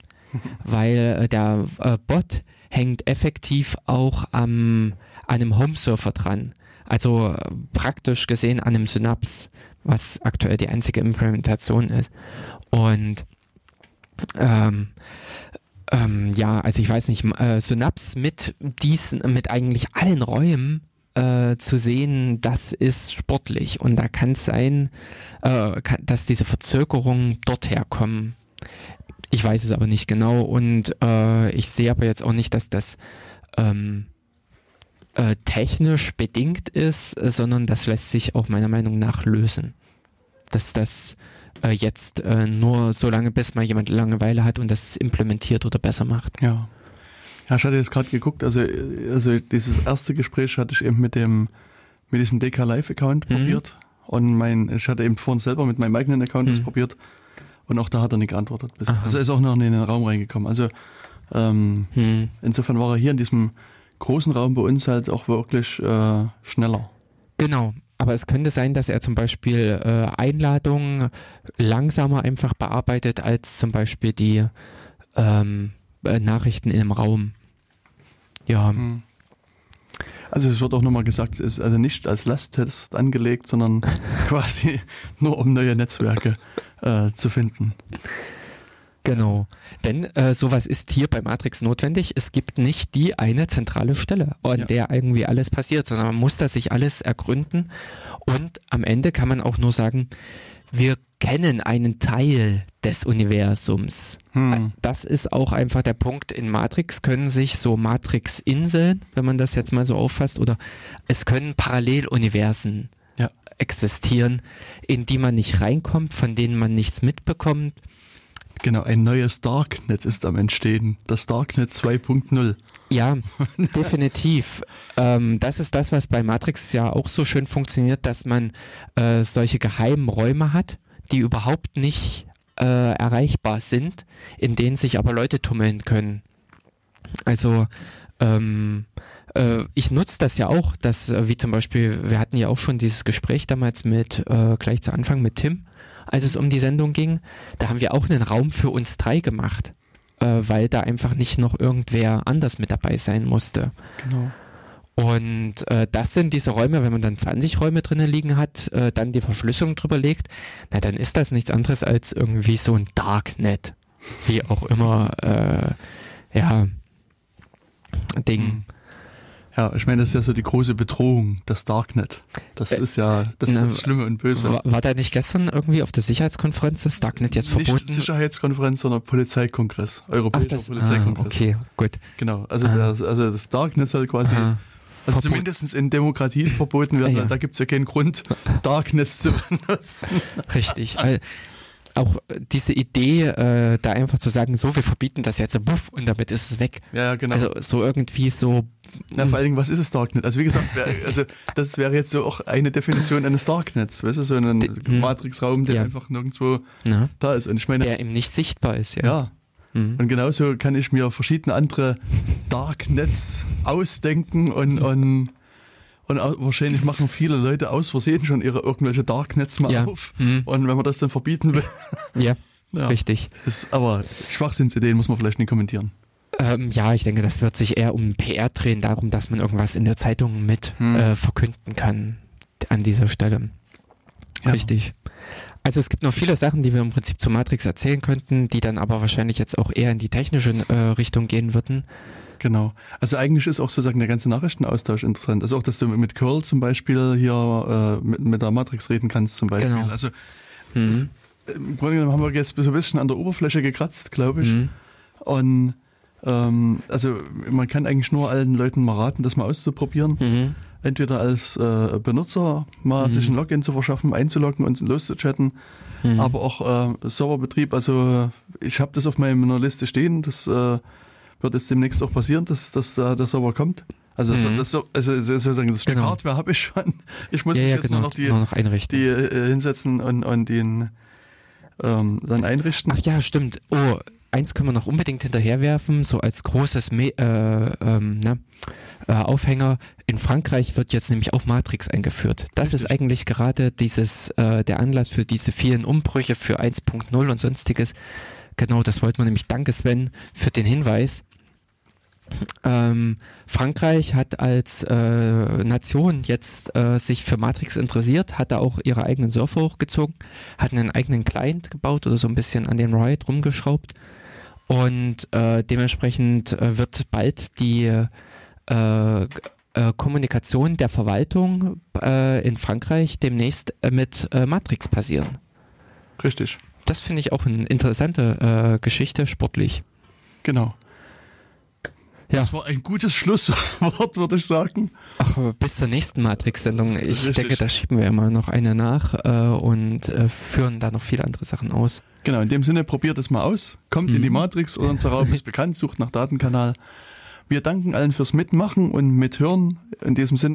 Weil äh, der äh, Bot hängt effektiv auch am, an einem Home-Surfer dran. Also äh, praktisch gesehen an einem Synapse, was aktuell die einzige Implementation ist. Und ähm, ähm, ja, also ich weiß nicht, äh, Synapse mit diesen, mit eigentlich allen Räumen äh, zu sehen, das ist sportlich. Und da kann es sein, äh, kann, dass diese Verzögerungen dort herkommen. Ich weiß es aber nicht genau und äh, ich sehe aber jetzt auch nicht, dass das ähm, äh, technisch bedingt ist, äh, sondern das lässt sich auch meiner Meinung nach lösen. Dass das äh, jetzt äh, nur so lange, bis mal jemand Langeweile hat und das implementiert oder besser macht. Ja. Ja, ich hatte jetzt gerade geguckt, also, also dieses erste Gespräch hatte ich eben mit dem, mit diesem DK Live Account Mhm. probiert. Und mein, ich hatte eben vorhin selber mit meinem eigenen Account das Mhm. probiert. Und auch da hat er nicht geantwortet. Also er ist auch noch in den Raum reingekommen. Also ähm, Hm. insofern war er hier in diesem großen Raum bei uns halt auch wirklich äh, schneller. Genau. Aber es könnte sein, dass er zum Beispiel äh, Einladungen langsamer einfach bearbeitet als zum Beispiel die ähm, äh, Nachrichten in einem Raum. Ja, Hm. Also es wird auch nochmal gesagt, es ist also nicht als Lasttest angelegt, sondern quasi nur um neue Netzwerke äh, zu finden. genau. Denn äh, sowas ist hier bei Matrix notwendig. Es gibt nicht die eine zentrale Stelle, an Ja. der irgendwie alles passiert, sondern man muss da sich alles ergründen. Und am Ende kann man auch nur sagen, wir kennen einen Teil des Universums. Hm. Das ist auch einfach der Punkt. In Matrix können sich so Matrix-Inseln, wenn man das jetzt mal so auffasst, oder es können Paralleluniversen Ja. Existieren, in die man nicht reinkommt, von denen man nichts mitbekommt. Genau, ein neues Darknet ist am Entstehen. Das Darknet 2.0. Ja, definitiv. Ähm, das ist das, was bei Matrix ja auch so schön funktioniert, dass man äh, solche geheimen Räume hat, die überhaupt nicht äh, erreichbar sind, in denen sich aber Leute tummeln können. Also ähm, äh, ich nutze das ja auch, dass, äh, wie zum Beispiel, wir hatten ja auch schon dieses Gespräch damals mit, äh, gleich zu Anfang mit Tim, als es um die Sendung ging. Da haben wir auch einen Raum für uns drei gemacht, äh, weil da einfach nicht noch irgendwer anders mit dabei sein musste. Genau. Und äh, das sind diese Räume, wenn man dann 20 Räume drinnen liegen hat, äh, dann die Verschlüsselung drüber legt, na dann ist das nichts anderes als irgendwie so ein Darknet. Wie auch immer, äh, ja, Ding. Ja, ich meine, das ist ja so die große Bedrohung, das Darknet. Das Äh, ist ja das, na, das Schlimme und Böse. War, war da nicht gestern irgendwie auf der Sicherheitskonferenz das Darknet jetzt Nicht verboten? Sicherheitskonferenz, sondern Polizeikongress. Ach, Europäischer das, ah, Polizeikongress. okay, gut. Genau, also, Ah. das, also das Darknet soll quasi, Aha. also Verbot- zumindest in Demokratien verboten werden, Ah, ja. da gibt es ja keinen Grund, Darknets zu benutzen. Richtig. Auch äh, diese Idee, äh, da einfach zu sagen, so, wir verbieten das jetzt, buff, und damit ist es weg. Ja, genau. Also so irgendwie so, Na, vor allen Dingen, was ist das Darknet? Also wie gesagt, wär, also das wäre jetzt so auch eine Definition eines Darknets, weißt du, so ein hm. Matrixraum, der Ja. einfach nirgendwo ne, da ist. Und ich meine, der eben nicht sichtbar ist, ja. ja. Mhm. Und genauso kann ich mir verschiedene andere Darknets ausdenken und, und, und wahrscheinlich machen viele Leute aus Versehen schon ihre irgendwelche Darknets mal Ja. auf. Mhm. Und wenn man das dann verbieten will, Ja, ja, richtig. ist aber Schwachsinnsideen muss man vielleicht nicht kommentieren. Ähm, ja, ich denke, das wird sich eher um PR drehen, darum, dass man irgendwas in der Zeitung mit Hm. äh, verkünden kann an dieser Stelle. Ja. Richtig. Also es gibt noch viele Sachen, die wir im Prinzip zu Matrix erzählen könnten, die dann aber wahrscheinlich jetzt auch eher in die technische äh, Richtung gehen würden. Genau. Also eigentlich ist auch sozusagen der ganze Nachrichtenaustausch interessant. Also auch, dass du mit Curl zum Beispiel hier äh, mit, mit der Matrix reden kannst zum Beispiel. Genau. Also Mhm. es, im Grunde genommen haben wir jetzt so ein bisschen an der Oberfläche gekratzt, glaube ich. Mhm. Und ähm, also man kann eigentlich nur allen Leuten mal raten, das mal auszuprobieren. Mhm. entweder als äh, Benutzer mal Mhm. sich ein Login zu verschaffen, einzuloggen und loszuchatten, Mhm. aber auch äh, Serverbetrieb. Also ich habe das auf meiner Liste stehen. Das äh, wird jetzt demnächst auch passieren, dass, dass da der Server kommt. Also, Mhm. das, so- also sozusagen das Stück Genau. Hardware habe ich schon. Ich muss ja, mich ja, jetzt genau, nur noch die, noch einrichten. die äh, hinsetzen und, und den ähm, dann einrichten. Ach ja, stimmt. Oh, eins können wir noch unbedingt hinterherwerfen, so als großes Me äh, ähm, na, äh, Aufhänger. In Frankreich wird jetzt nämlich auch Matrix eingeführt. Das ist Richtig. eigentlich gerade dieses äh, der Anlass für diese vielen Umbrüche für 1.0 und sonstiges. Genau, das wollten wir nämlich. Danke Sven für den Hinweis. Ähm, Frankreich hat als äh, Nation jetzt äh, sich für Matrix interessiert, hat da auch ihre eigenen Surfer hochgezogen, hat einen eigenen Client gebaut oder so ein bisschen an den Riot rumgeschraubt und äh, dementsprechend äh, wird bald die äh, äh, Kommunikation der Verwaltung in Frankreich demnächst mit Matrix passieren. Richtig. Das finde ich auch eine interessante Geschichte, sportlich. Genau. Ja. Das war ein gutes Schlusswort, würde ich sagen. Ach, bis zur nächsten Matrix-Sendung. Ich Richtig. denke, da schieben wir immer noch eine nach äh, und äh, führen da noch viele andere Sachen aus. Genau, in dem Sinne, probiert es mal aus. Kommt in die Mhm. Matrix oder unser Raum ist bekannt, sucht nach Datenkanal. Wir danken allen fürs Mitmachen und Mithören. In diesem Sinne.